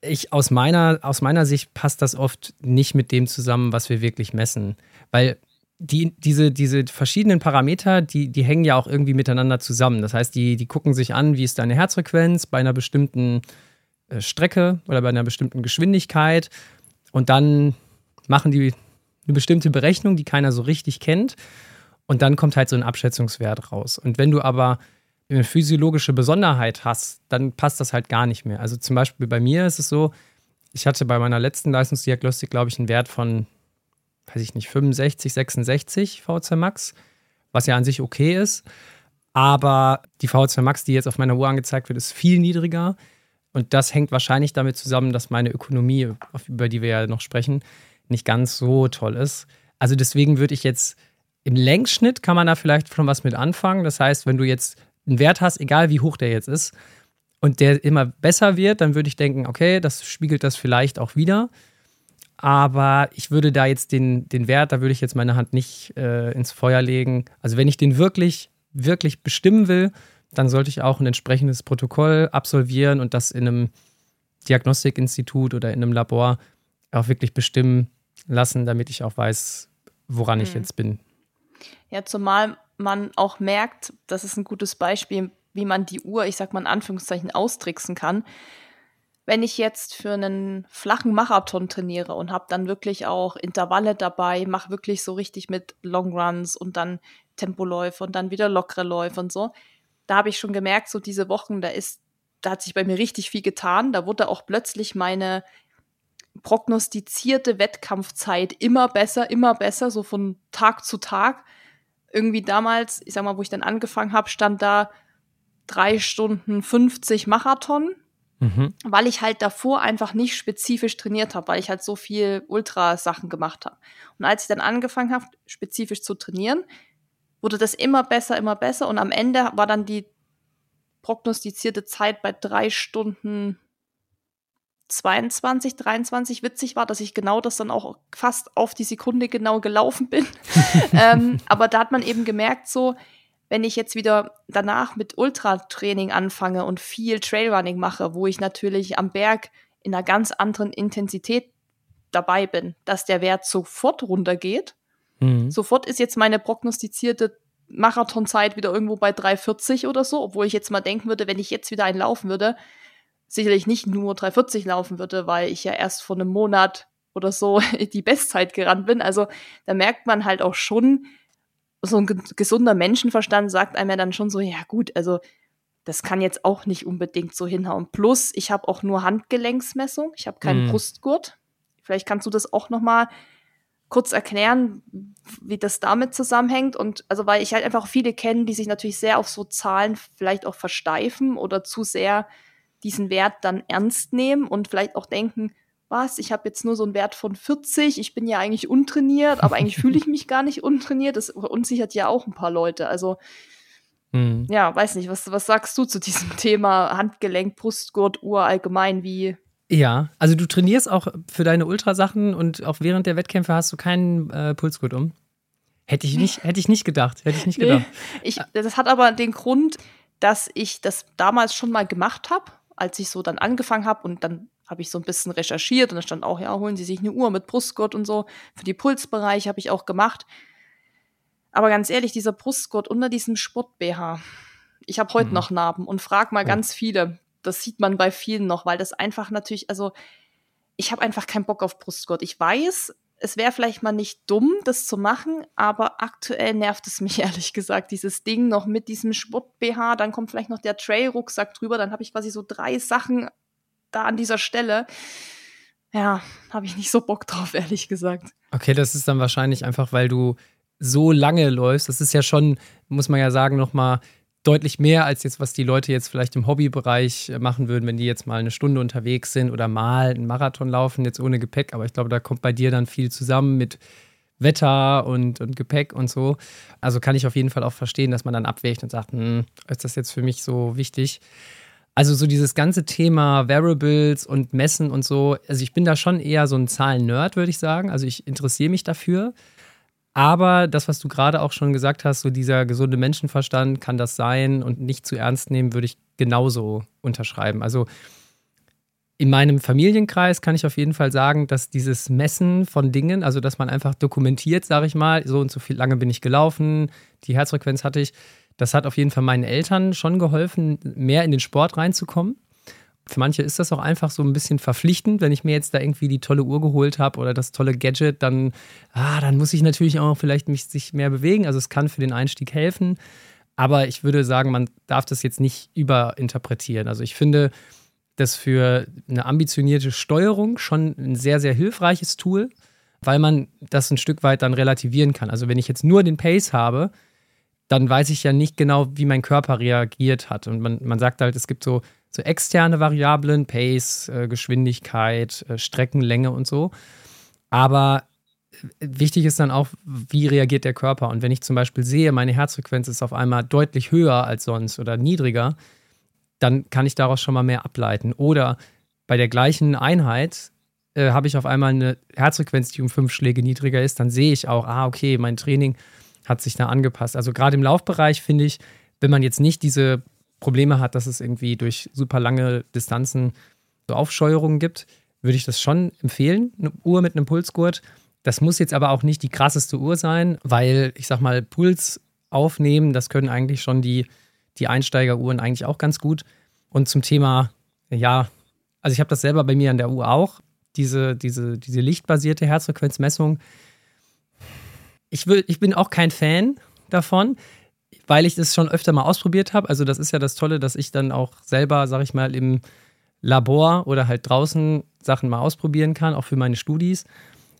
ich aus meiner, aus meiner Sicht passt das oft nicht mit dem zusammen, was wir wirklich messen. Weil die, diese, diese verschiedenen Parameter, die, die hängen ja auch irgendwie miteinander zusammen. Das heißt, die, die gucken sich an, wie ist deine Herzfrequenz bei einer bestimmten äh, Strecke oder bei einer bestimmten Geschwindigkeit. Und dann machen die eine bestimmte Berechnung, die keiner so richtig kennt. Und dann kommt halt so ein Abschätzungswert raus. Und wenn du aber eine physiologische Besonderheit hast, dann passt das halt gar nicht mehr. Also zum Beispiel bei mir ist es so, ich hatte bei meiner letzten Leistungsdiagnostik, glaube ich, einen Wert von weiß ich nicht, 65, 66 VZ Max, was ja an sich okay ist. Aber die VZ Max, die jetzt auf meiner Uhr angezeigt wird, ist viel niedriger. Und das hängt wahrscheinlich damit zusammen, dass meine Ökonomie, über die wir ja noch sprechen, nicht ganz so toll ist. Also deswegen würde ich jetzt im Längsschnitt kann man da vielleicht schon was mit anfangen. Das heißt, wenn du jetzt einen Wert hast, egal wie hoch der jetzt ist, und der immer besser wird, dann würde ich denken, okay, das spiegelt das vielleicht auch wieder. Aber ich würde da jetzt den, den Wert, da würde ich jetzt meine Hand nicht äh, ins Feuer legen. Also wenn ich den wirklich, wirklich bestimmen will, dann sollte ich auch ein entsprechendes Protokoll absolvieren und das in einem Diagnostikinstitut oder in einem Labor auch wirklich bestimmen lassen, damit ich auch weiß, woran hm. ich jetzt bin. Ja, zumal man auch merkt, das ist ein gutes Beispiel, wie man die Uhr, ich sag mal in Anführungszeichen, austricksen kann wenn ich jetzt für einen flachen Marathon trainiere und habe dann wirklich auch Intervalle dabei, mache wirklich so richtig mit Longruns und dann Tempoläufe und dann wieder lockere Läufe und so, da habe ich schon gemerkt, so diese Wochen, da ist, da hat sich bei mir richtig viel getan. Da wurde auch plötzlich meine prognostizierte Wettkampfzeit immer besser, immer besser, so von Tag zu Tag. Irgendwie damals, ich sag mal, wo ich dann angefangen habe, stand da drei Stunden 50 Marathon Mhm. Weil ich halt davor einfach nicht spezifisch trainiert habe, weil ich halt so viel Ultrasachen gemacht habe. Und als ich dann angefangen habe, spezifisch zu trainieren, wurde das immer besser, immer besser. Und am Ende war dann die prognostizierte Zeit bei drei Stunden 22, 23 witzig war, dass ich genau das dann auch fast auf die Sekunde genau gelaufen bin. ähm, aber da hat man eben gemerkt, so, wenn ich jetzt wieder danach mit Ultratraining anfange und viel Trailrunning mache, wo ich natürlich am Berg in einer ganz anderen Intensität dabei bin, dass der Wert sofort runtergeht. Mhm. Sofort ist jetzt meine prognostizierte Marathonzeit wieder irgendwo bei 3,40 oder so, obwohl ich jetzt mal denken würde, wenn ich jetzt wieder einen laufen würde, sicherlich nicht nur 3,40 laufen würde, weil ich ja erst vor einem Monat oder so die Bestzeit gerannt bin. Also da merkt man halt auch schon, so ein gesunder Menschenverstand sagt einem ja dann schon so, ja gut, also das kann jetzt auch nicht unbedingt so hinhauen. Plus, ich habe auch nur Handgelenksmessung, ich habe keinen mhm. Brustgurt. Vielleicht kannst du das auch noch mal kurz erklären, wie das damit zusammenhängt und also weil ich halt einfach viele kenne, die sich natürlich sehr auf so Zahlen vielleicht auch versteifen oder zu sehr diesen Wert dann ernst nehmen und vielleicht auch denken, was, ich habe jetzt nur so einen Wert von 40, ich bin ja eigentlich untrainiert, aber eigentlich fühle ich mich gar nicht untrainiert. Das unsichert ja auch ein paar Leute. Also mhm. ja, weiß nicht, was, was sagst du zu diesem Thema Handgelenk, Brustgurt, Uhr allgemein, wie ja, also du trainierst auch für deine Ultrasachen und auch während der Wettkämpfe hast du keinen äh, Pulsgurt um. Hätte ich nicht, hätte ich nicht gedacht. Hätte ich nicht gedacht. Nee, ich, das hat aber den Grund, dass ich das damals schon mal gemacht habe, als ich so dann angefangen habe und dann habe ich so ein bisschen recherchiert und da stand auch, ja, holen Sie sich eine Uhr mit Brustgurt und so. Für die Pulsbereich habe ich auch gemacht. Aber ganz ehrlich, dieser Brustgurt unter diesem Sport-BH, ich habe heute mhm. noch Narben und frag mal oh. ganz viele. Das sieht man bei vielen noch, weil das einfach natürlich, also ich habe einfach keinen Bock auf Brustgurt. Ich weiß, es wäre vielleicht mal nicht dumm, das zu machen, aber aktuell nervt es mich ehrlich gesagt, dieses Ding noch mit diesem Sport-BH, dann kommt vielleicht noch der Trail-Rucksack drüber, dann habe ich quasi so drei Sachen da an dieser Stelle. Ja, habe ich nicht so Bock drauf, ehrlich gesagt. Okay, das ist dann wahrscheinlich einfach, weil du so lange läufst. Das ist ja schon, muss man ja sagen, nochmal deutlich mehr als jetzt, was die Leute jetzt vielleicht im Hobbybereich äh, machen würden, wenn die jetzt mal eine Stunde unterwegs sind oder mal einen Marathon laufen, jetzt ohne Gepäck. Aber ich glaube, da kommt bei dir dann viel zusammen mit Wetter und, und Gepäck und so. Also kann ich auf jeden Fall auch verstehen, dass man dann abwägt und sagt, hm, ist das jetzt für mich so wichtig? Also so dieses ganze Thema Variables und Messen und so, also ich bin da schon eher so ein Zahlen-Nerd, würde ich sagen. Also ich interessiere mich dafür. Aber das, was du gerade auch schon gesagt hast, so dieser gesunde Menschenverstand, kann das sein und nicht zu ernst nehmen, würde ich genauso unterschreiben. Also in meinem Familienkreis kann ich auf jeden Fall sagen, dass dieses Messen von Dingen, also dass man einfach dokumentiert, sage ich mal, so und so viel lange bin ich gelaufen, die Herzfrequenz hatte ich, das hat auf jeden Fall meinen Eltern schon geholfen, mehr in den Sport reinzukommen. Für manche ist das auch einfach so ein bisschen verpflichtend, wenn ich mir jetzt da irgendwie die tolle Uhr geholt habe oder das tolle Gadget, dann, ah, dann muss ich natürlich auch vielleicht mich sich mehr bewegen. Also es kann für den Einstieg helfen. Aber ich würde sagen, man darf das jetzt nicht überinterpretieren. Also ich finde das für eine ambitionierte Steuerung schon ein sehr, sehr hilfreiches Tool, weil man das ein Stück weit dann relativieren kann. Also wenn ich jetzt nur den Pace habe, dann weiß ich ja nicht genau, wie mein Körper reagiert hat. Und man, man sagt halt, es gibt so, so externe Variablen, Pace, äh, Geschwindigkeit, äh, Streckenlänge und so. Aber äh, wichtig ist dann auch, wie reagiert der Körper. Und wenn ich zum Beispiel sehe, meine Herzfrequenz ist auf einmal deutlich höher als sonst oder niedriger, dann kann ich daraus schon mal mehr ableiten. Oder bei der gleichen Einheit äh, habe ich auf einmal eine Herzfrequenz, die um fünf Schläge niedriger ist, dann sehe ich auch, ah, okay, mein Training hat sich da angepasst. Also gerade im Laufbereich finde ich, wenn man jetzt nicht diese Probleme hat, dass es irgendwie durch super lange Distanzen so Aufscheuerungen gibt, würde ich das schon empfehlen, eine Uhr mit einem Pulsgurt. Das muss jetzt aber auch nicht die krasseste Uhr sein, weil ich sag mal, Puls aufnehmen, das können eigentlich schon die, die Einsteigeruhren eigentlich auch ganz gut. Und zum Thema, ja, also ich habe das selber bei mir an der Uhr auch, diese, diese, diese lichtbasierte Herzfrequenzmessung ich, will, ich bin auch kein Fan davon, weil ich das schon öfter mal ausprobiert habe. Also das ist ja das Tolle, dass ich dann auch selber, sag ich mal, im Labor oder halt draußen Sachen mal ausprobieren kann, auch für meine Studis,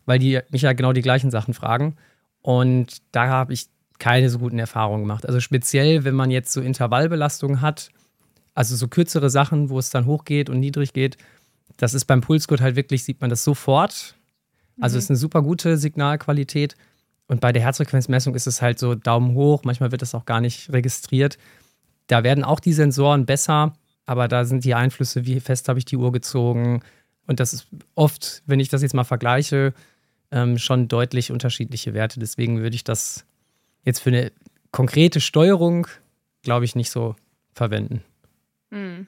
weil die mich ja genau die gleichen Sachen fragen. Und da habe ich keine so guten Erfahrungen gemacht. Also speziell, wenn man jetzt so Intervallbelastungen hat, also so kürzere Sachen, wo es dann hochgeht und niedrig geht, das ist beim Pulsgurt halt wirklich, sieht man das sofort. Also mhm. ist eine super gute Signalqualität. Und bei der Herzfrequenzmessung ist es halt so Daumen hoch, manchmal wird das auch gar nicht registriert. Da werden auch die Sensoren besser, aber da sind die Einflüsse, wie fest habe ich die Uhr gezogen. Und das ist oft, wenn ich das jetzt mal vergleiche, ähm, schon deutlich unterschiedliche Werte. Deswegen würde ich das jetzt für eine konkrete Steuerung, glaube ich, nicht so verwenden. Hm.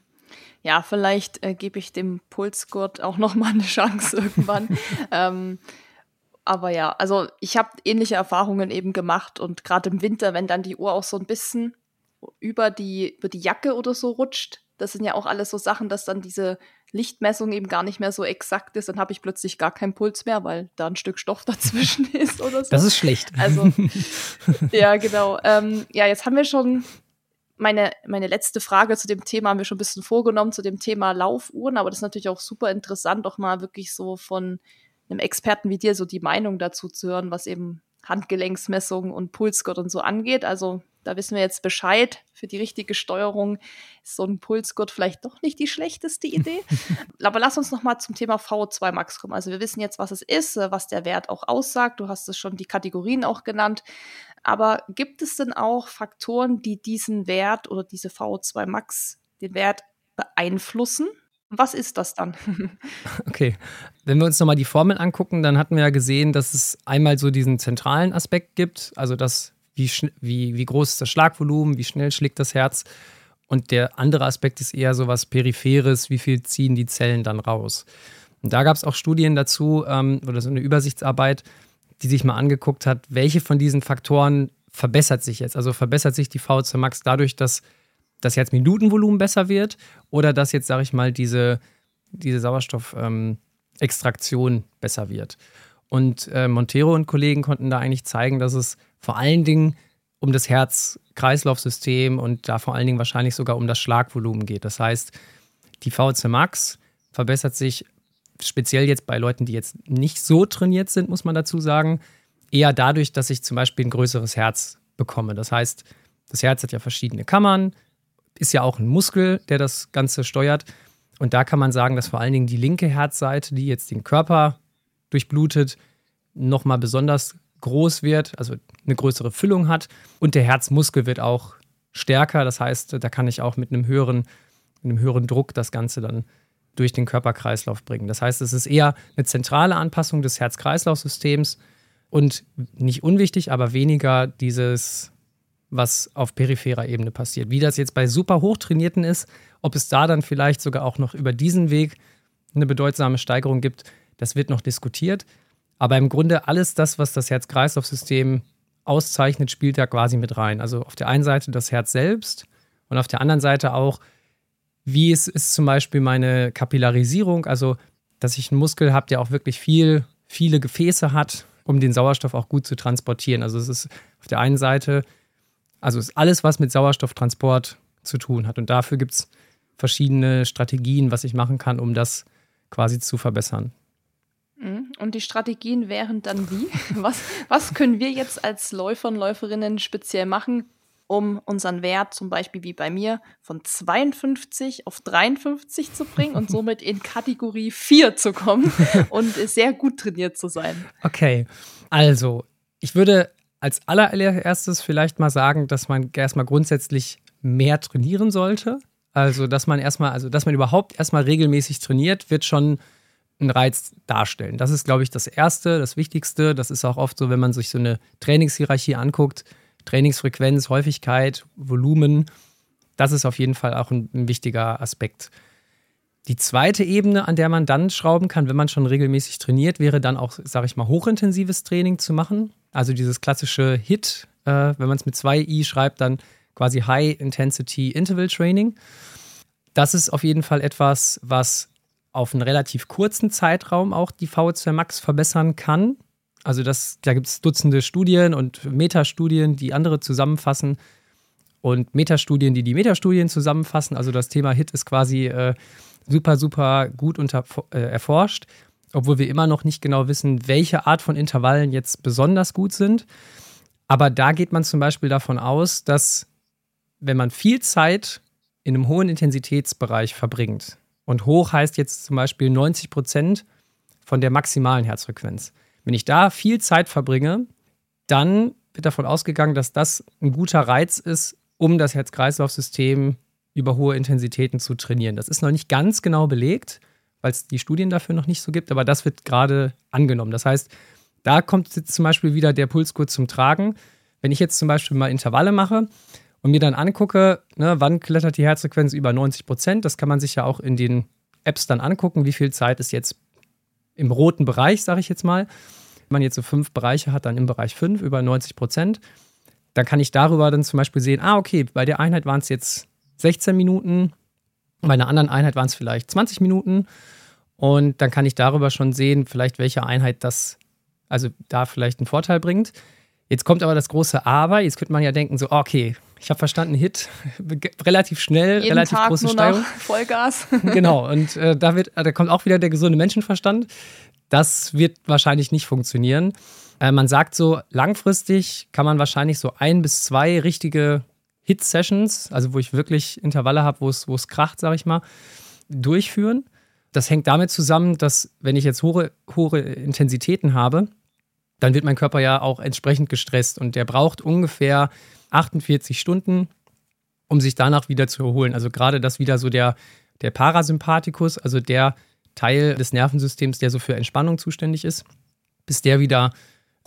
Ja, vielleicht äh, gebe ich dem Pulsgurt auch noch mal eine Chance irgendwann. ähm, Aber ja, also ich habe ähnliche Erfahrungen eben gemacht und gerade im Winter, wenn dann die Uhr auch so ein bisschen über die, über die Jacke oder so rutscht, das sind ja auch alles so Sachen, dass dann diese Lichtmessung eben gar nicht mehr so exakt ist, dann habe ich plötzlich gar keinen Puls mehr, weil da ein Stück Stoff dazwischen ist oder so. Das ist schlecht. Also, ja, genau. Ähm, ja, jetzt haben wir schon meine, meine letzte Frage zu dem Thema haben wir schon ein bisschen vorgenommen, zu dem Thema Laufuhren, aber das ist natürlich auch super interessant, auch mal wirklich so von einem Experten wie dir so die Meinung dazu zu hören, was eben Handgelenksmessung und Pulsgurt und so angeht. Also da wissen wir jetzt Bescheid. Für die richtige Steuerung ist so ein Pulsgurt vielleicht doch nicht die schlechteste Idee. Aber lass uns noch mal zum Thema VO2 Max kommen. Also wir wissen jetzt, was es ist, was der Wert auch aussagt. Du hast es schon die Kategorien auch genannt. Aber gibt es denn auch Faktoren, die diesen Wert oder diese VO2 Max, den Wert beeinflussen? Was ist das dann? okay, wenn wir uns nochmal die Formel angucken, dann hatten wir ja gesehen, dass es einmal so diesen zentralen Aspekt gibt, also das, wie, wie, wie groß ist das Schlagvolumen, wie schnell schlägt das Herz. Und der andere Aspekt ist eher so was Peripheres, wie viel ziehen die Zellen dann raus. Und da gab es auch Studien dazu ähm, oder so eine Übersichtsarbeit, die sich mal angeguckt hat, welche von diesen Faktoren verbessert sich jetzt. Also verbessert sich die VO2 Max dadurch, dass das Herzminutenvolumen besser wird oder dass jetzt, sage ich mal, diese, diese Sauerstoffextraktion ähm, besser wird. Und äh, Montero und Kollegen konnten da eigentlich zeigen, dass es vor allen Dingen um das Herz-Kreislauf-System und da vor allen Dingen wahrscheinlich sogar um das Schlagvolumen geht. Das heißt, die VO2 Max verbessert sich speziell jetzt bei Leuten, die jetzt nicht so trainiert sind, muss man dazu sagen, eher dadurch, dass ich zum Beispiel ein größeres Herz bekomme. Das heißt, das Herz hat ja verschiedene Kammern, ist ja auch ein Muskel, der das Ganze steuert. Und da kann man sagen, dass vor allen Dingen die linke Herzseite, die jetzt den Körper durchblutet, nochmal besonders groß wird, also eine größere Füllung hat. Und der Herzmuskel wird auch stärker. Das heißt, da kann ich auch mit einem höheren, mit einem höheren Druck das Ganze dann durch den Körperkreislauf bringen. Das heißt, es ist eher eine zentrale Anpassung des Herz-Kreislauf-Systems und nicht unwichtig, aber weniger dieses, was auf peripherer Ebene passiert. Wie das jetzt bei super hochtrainierten ist, ob es da dann vielleicht sogar auch noch über diesen Weg eine bedeutsame Steigerung gibt, das wird noch diskutiert. Aber im Grunde alles das, was das Herz-Kreislauf-System auszeichnet, spielt da quasi mit rein. Also auf der einen Seite das Herz selbst und auf der anderen Seite auch wie es ist zum Beispiel meine Kapillarisierung, also dass ich einen Muskel habe, der auch wirklich viel, viele Gefäße hat, um den Sauerstoff auch gut zu transportieren. Also es ist auf der einen Seite, also es ist alles, was mit Sauerstofftransport zu tun hat. Und dafür gibt es verschiedene Strategien, was ich machen kann, um das quasi zu verbessern. Mhm. Und die Strategien wären dann wie? Was, was können wir jetzt als Läufer und Läuferinnen speziell machen, um unseren Wert zum Beispiel wie bei mir von 52 auf 53 zu bringen und somit in Kategorie 4 zu kommen und sehr gut trainiert zu sein. Okay, also ich würde als allererstes vielleicht mal sagen, dass man erstmal grundsätzlich mehr trainieren sollte. Also, dass man erstmal, also dass man überhaupt erstmal regelmäßig trainiert, wird schon einen Reiz darstellen. Das ist, glaube ich, das Erste, das Wichtigste. Das ist auch oft so, wenn man sich so eine Trainingshierarchie anguckt Trainingsfrequenz, Häufigkeit, Volumen, das ist auf jeden Fall auch ein, ein wichtiger Aspekt. Die zweite Ebene, an der man dann schrauben kann, wenn man schon regelmäßig trainiert, wäre dann auch, sage ich mal, hochintensives Training zu machen. Also dieses klassische HIT, äh, wenn man es mit zwei I schreibt, dann quasi High Intensity Interval Training. Das ist auf jeden Fall etwas, was auf einen relativ kurzen Zeitraum auch die VO2 Max verbessern kann. Also das, da gibt es Dutzende Studien und Metastudien, die andere zusammenfassen und Metastudien, die die Metastudien zusammenfassen. Also das Thema HIT ist quasi äh, super, super gut unter, äh, erforscht, obwohl wir immer noch nicht genau wissen, welche Art von Intervallen jetzt besonders gut sind. Aber da geht man zum Beispiel davon aus, dass wenn man viel Zeit in einem hohen Intensitätsbereich verbringt, und hoch heißt jetzt zum Beispiel 90 Prozent von der maximalen Herzfrequenz, wenn ich da viel Zeit verbringe, dann wird davon ausgegangen, dass das ein guter Reiz ist, um das Herz-Kreislauf-System über hohe Intensitäten zu trainieren. Das ist noch nicht ganz genau belegt, weil es die Studien dafür noch nicht so gibt, aber das wird gerade angenommen. Das heißt, da kommt jetzt zum Beispiel wieder der Pulsgurt zum Tragen. Wenn ich jetzt zum Beispiel mal Intervalle mache und mir dann angucke, ne, wann klettert die Herzfrequenz über 90 Prozent, das kann man sich ja auch in den Apps dann angucken, wie viel Zeit ist jetzt im roten Bereich, sage ich jetzt mal, Wenn man jetzt so fünf Bereiche hat, dann im Bereich fünf über 90 Prozent, dann kann ich darüber dann zum Beispiel sehen, ah, okay, bei der Einheit waren es jetzt 16 Minuten, bei einer anderen Einheit waren es vielleicht 20 Minuten. Und dann kann ich darüber schon sehen, vielleicht welche Einheit das, also da vielleicht einen Vorteil bringt. Jetzt kommt aber das große Aber. Jetzt könnte man ja denken, so, okay, ich habe verstanden, Hit, relativ schnell, Jeden relativ Tag große nur Steigung. Vollgas. genau, und äh, da, wird, da kommt auch wieder der gesunde Menschenverstand. Das wird wahrscheinlich nicht funktionieren. Äh, man sagt so, langfristig kann man wahrscheinlich so ein bis zwei richtige Hit-Sessions, also wo ich wirklich Intervalle habe, wo es, kracht, sage ich mal, durchführen. Das hängt damit zusammen, dass wenn ich jetzt hohe, hohe Intensitäten habe, dann wird mein Körper ja auch entsprechend gestresst und der braucht ungefähr 48 Stunden, um sich danach wieder zu erholen. Also gerade das wieder so der, der Parasympathikus, also der Teil des Nervensystems, der so für Entspannung zuständig ist, bis der wieder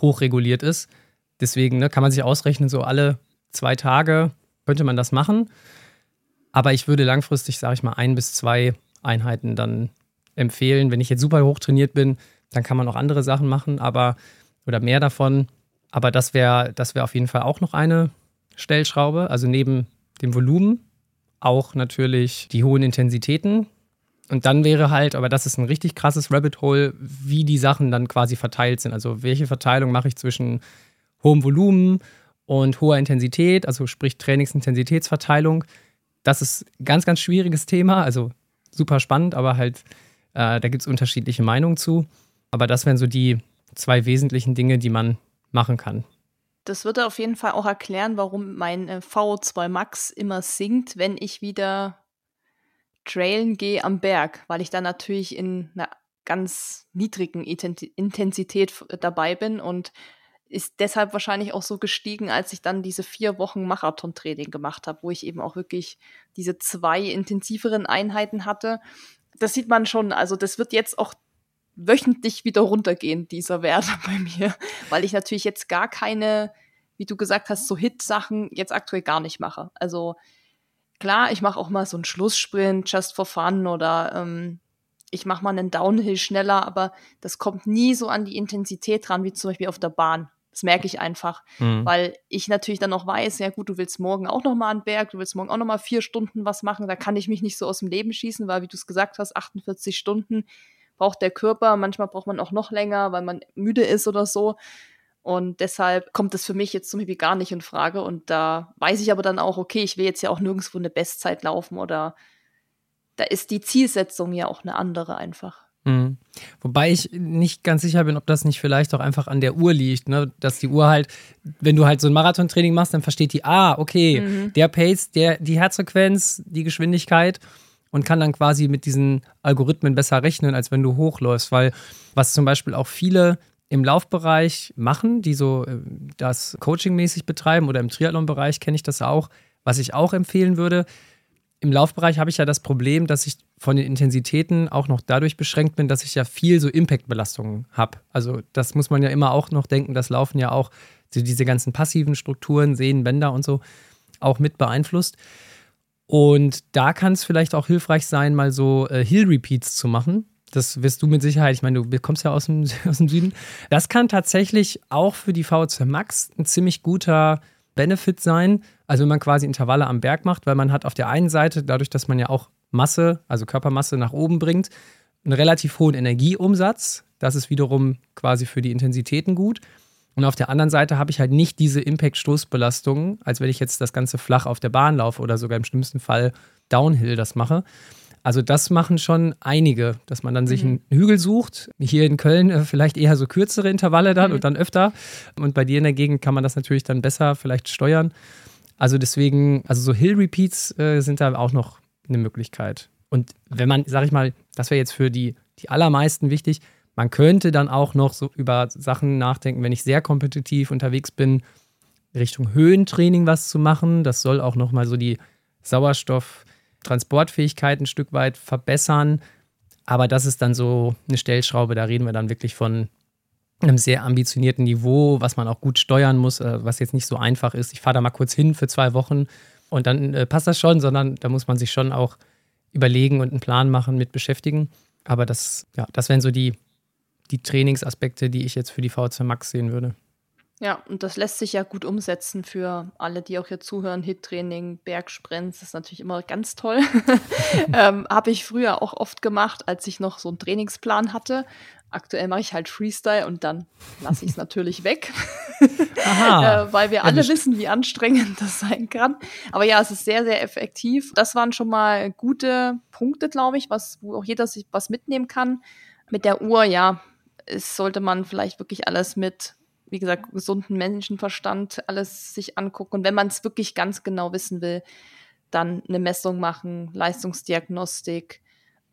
hochreguliert ist. Deswegen ne, kann man sich ausrechnen, so alle zwei Tage könnte man das machen. Aber ich würde langfristig, sage ich mal, ein bis zwei Einheiten dann empfehlen. Wenn ich jetzt super hoch trainiert bin, dann kann man auch andere Sachen machen, aber oder mehr davon. Aber das wäre das wär auf jeden Fall auch noch eine Stellschraube. Also neben dem Volumen auch natürlich die hohen Intensitäten. Und dann wäre halt, aber das ist ein richtig krasses Rabbit Hole, wie die Sachen dann quasi verteilt sind. Also welche Verteilung mache ich zwischen hohem Volumen und hoher Intensität, also sprich Trainingsintensitätsverteilung. Das ist ein ganz, ganz schwieriges Thema. Also super spannend, aber halt, äh, da gibt es unterschiedliche Meinungen zu. Aber das wären so die zwei wesentlichen Dinge, die man machen kann. Das würde auf jeden Fall auch erklären, warum mein äh, VO2 Max immer sinkt, wenn ich wieder trailen gehe am Berg, weil ich dann natürlich in einer ganz niedrigen Intensität dabei bin und ist deshalb wahrscheinlich auch so gestiegen, als ich dann diese vier Wochen Marathon-Training gemacht habe, wo ich eben auch wirklich diese zwei intensiveren Einheiten hatte. Das sieht man schon, also das wird jetzt auch wöchentlich wieder runtergehen, dieser Wert bei mir, weil ich natürlich jetzt gar keine, wie du gesagt hast, so Hit-Sachen jetzt aktuell gar nicht mache. Also klar, ich mache auch mal so einen Schlusssprint, just for fun oder ähm, ich mache mal einen Downhill schneller, aber das kommt nie so an die Intensität ran, wie zum Beispiel auf der Bahn. Das merke ich einfach, mhm. weil ich natürlich dann noch weiß, ja gut, du willst morgen auch noch mal an den Berg, du willst morgen auch noch mal vier Stunden was machen, da kann ich mich nicht so aus dem Leben schießen, weil wie du es gesagt hast, 48 Stunden braucht der Körper, manchmal braucht man auch noch länger, weil man müde ist oder so. Und deshalb kommt das für mich jetzt zum Beispiel gar nicht in Frage. Und da weiß ich aber dann auch, okay, ich will jetzt ja auch nirgendwo eine Bestzeit laufen oder da ist die Zielsetzung ja auch eine andere einfach. Mhm. Wobei ich nicht ganz sicher bin, ob das nicht vielleicht auch einfach an der Uhr liegt, ne? dass die Uhr halt, wenn du halt so ein Marathontraining machst, dann versteht die, ah, okay, mhm. der Pace, der, die Herzfrequenz, die Geschwindigkeit und kann dann quasi mit diesen Algorithmen besser rechnen, als wenn du hochläufst, weil was zum Beispiel auch viele im Laufbereich machen, die so äh, das Coaching-mäßig betreiben oder im Triathlon-Bereich kenne ich das auch, was ich auch empfehlen würde, im Laufbereich habe ich ja das Problem, dass ich von den Intensitäten auch noch dadurch beschränkt bin, dass ich ja viel so Impact-Belastungen habe. Also das muss man ja immer auch noch denken, das Laufen ja auch diese ganzen passiven Strukturen, Sehnen, Bänder und so auch mit beeinflusst. Und da kann es vielleicht auch hilfreich sein, mal so äh, Hill-Repeats zu machen. Das wirst du mit Sicherheit, ich meine, du kommst ja aus dem, aus dem Süden. Das kann tatsächlich auch für die VO2 Max ein ziemlich guter Benefit sein, also wenn man quasi Intervalle am Berg macht, weil man hat auf der einen Seite, dadurch, dass man ja auch Masse, also Körpermasse nach oben bringt, einen relativ hohen Energieumsatz. Das ist wiederum quasi für die Intensitäten gut. Und auf der anderen Seite habe ich halt nicht diese Impact-Stoßbelastung, als wenn ich jetzt das Ganze flach auf der Bahn laufe oder sogar im schlimmsten Fall Downhill das mache. Also das machen schon einige, dass man dann sich mhm. einen Hügel sucht. Hier in Köln äh, vielleicht eher so kürzere Intervalle dann mhm. und dann öfter. Und bei dir in der Gegend kann man das natürlich dann besser vielleicht steuern. Also deswegen, also so Hill Repeats äh, sind da auch noch eine Möglichkeit. Und wenn man, sag ich mal, das wäre jetzt für die, die allermeisten wichtig, man könnte dann auch noch so über Sachen nachdenken, wenn ich sehr kompetitiv unterwegs bin, Richtung Höhentraining was zu machen. Das soll auch nochmal so die Sauerstoff- Transportfähigkeit ein Stück weit verbessern. Aber das ist dann so eine Stellschraube, da reden wir dann wirklich von einem sehr ambitionierten Niveau, was man auch gut steuern muss, äh, was jetzt nicht so einfach ist. Ich fahre da mal kurz hin für zwei Wochen und dann äh, passt das schon, sondern da muss man sich schon auch überlegen und einen Plan machen, mit beschäftigen. Aber das, ja, das wären so die die Trainingsaspekte, die ich jetzt für die VZ Max sehen würde. Ja, und das lässt sich ja gut umsetzen für alle, die auch hier zuhören. Hit-Training, Bergsprints, ist natürlich immer ganz toll. ähm, Habe ich früher auch oft gemacht, als ich noch so einen Trainingsplan hatte. Aktuell mache ich halt Freestyle und dann lasse ich es natürlich weg, Aha. äh, weil wir alle wissen, wie anstrengend das sein kann. Aber ja, es ist sehr, sehr effektiv. Das waren schon mal gute Punkte, glaube ich, was, wo auch jeder sich was mitnehmen kann. Mit der Uhr, ja, es sollte man vielleicht wirklich alles mit wie gesagt, gesunden Menschenverstand alles sich angucken. Und wenn man es wirklich ganz genau wissen will, dann eine Messung machen, Leistungsdiagnostik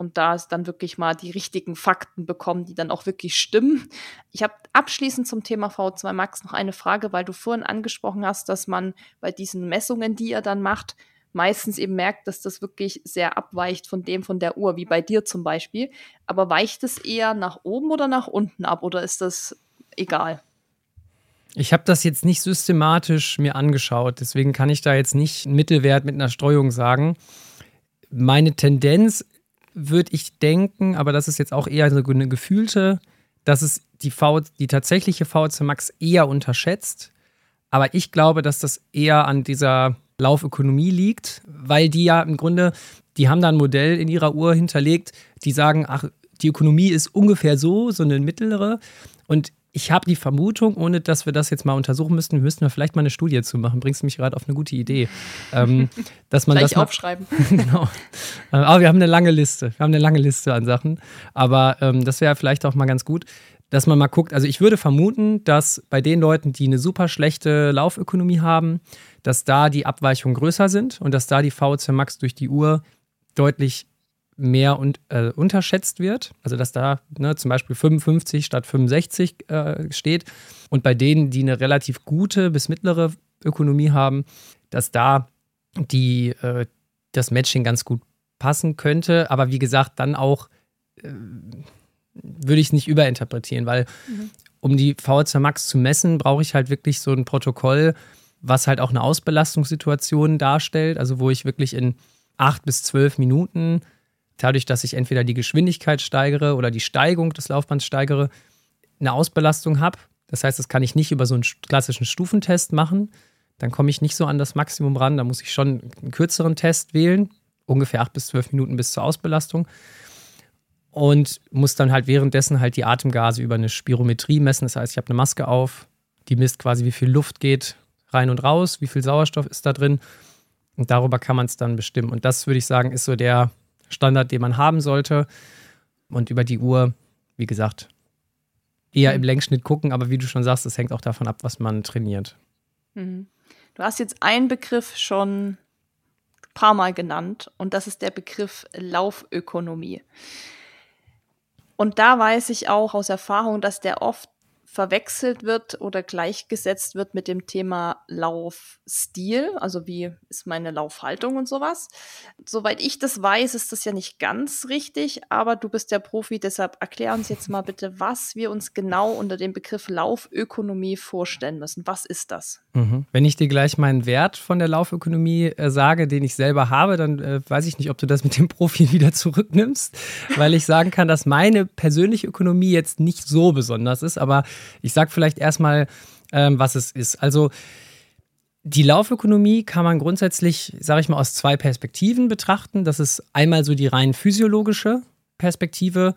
und da ist dann wirklich mal die richtigen Fakten bekommen, die dann auch wirklich stimmen. Ich habe abschließend zum Thema V2 Max noch eine Frage, weil du vorhin angesprochen hast, dass man bei diesen Messungen, die ihr dann macht, meistens eben merkt, dass das wirklich sehr abweicht von dem von der Uhr, wie bei dir zum Beispiel. Aber weicht es eher nach oben oder nach unten ab oder ist das egal? Ich habe das jetzt nicht systematisch mir angeschaut, deswegen kann ich da jetzt nicht einen Mittelwert mit einer Streuung sagen. Meine Tendenz würde ich denken, aber das ist jetzt auch eher so eine gefühlte, dass es die, v, die tatsächliche VC Max eher unterschätzt. Aber ich glaube, dass das eher an dieser Laufökonomie liegt, weil die ja im Grunde, die haben da ein Modell in ihrer Uhr hinterlegt, die sagen, ach, die Ökonomie ist ungefähr so, so eine mittlere. Und ich habe die Vermutung, ohne dass wir das jetzt mal untersuchen müssten, müssten wir vielleicht mal eine Studie zu machen. Bringst du mich gerade auf eine gute Idee. Ähm, dass man Gleich das mal, aufschreiben. genau. Äh, aber wir haben eine lange Liste. Wir haben eine lange Liste an Sachen. Aber ähm, das wäre vielleicht auch mal ganz gut, dass man mal guckt. Also ich würde vermuten, dass bei den Leuten, die eine super schlechte Laufökonomie haben, dass da die Abweichungen größer sind und dass da die VZ Max durch die Uhr deutlich mehr und, äh, unterschätzt wird. Also dass da ne, zum Beispiel 55 statt 65 äh, steht. Und bei denen, die eine relativ gute bis mittlere Ökonomie haben, dass da die, äh, das Matching ganz gut passen könnte. Aber wie gesagt, dann auch äh, würde ich es nicht überinterpretieren, weil mhm. um die VHC Max zu messen, brauche ich halt wirklich so ein Protokoll, was halt auch eine Ausbelastungssituation darstellt. Also wo ich wirklich in acht bis zwölf Minuten dadurch, dass ich entweder die Geschwindigkeit steigere oder die Steigung des Laufbands steigere, eine Ausbelastung habe. Das heißt, das kann ich nicht über so einen klassischen Stufentest machen. Dann komme ich nicht so an das Maximum ran. Da muss ich schon einen kürzeren Test wählen, ungefähr acht bis zwölf Minuten bis zur Ausbelastung. Und muss dann halt währenddessen halt die Atemgase über eine Spirometrie messen. Das heißt, ich habe eine Maske auf, die misst quasi, wie viel Luft geht rein und raus, wie viel Sauerstoff ist da drin. Und darüber kann man es dann bestimmen. Und das würde ich sagen, ist so der Standard, den man haben sollte. Und über die Uhr, wie gesagt, eher im Längsschnitt gucken, aber wie du schon sagst, es hängt auch davon ab, was man trainiert. Mhm. Du hast jetzt einen Begriff schon ein paar Mal genannt und das ist der Begriff Laufökonomie. Und da weiß ich auch aus Erfahrung, dass der oft verwechselt wird oder gleichgesetzt wird mit dem Thema Laufstil, also wie ist meine Laufhaltung und sowas. Soweit ich das weiß, ist das ja nicht ganz richtig, aber du bist der Profi, deshalb erklär uns jetzt mal bitte, was wir uns genau unter dem Begriff Laufökonomie vorstellen müssen. Was ist das? Mhm. Wenn ich dir gleich meinen Wert von der Laufökonomie äh, sage, den ich selber habe, dann äh, weiß ich nicht, ob du das mit dem Profi wieder zurücknimmst, weil ich sagen kann, dass meine persönliche Ökonomie jetzt nicht so besonders ist, aber ich sage vielleicht erstmal, ähm, was es ist. Also die Laufökonomie kann man grundsätzlich, sage ich mal, aus zwei Perspektiven betrachten. Das ist einmal so die rein physiologische Perspektive.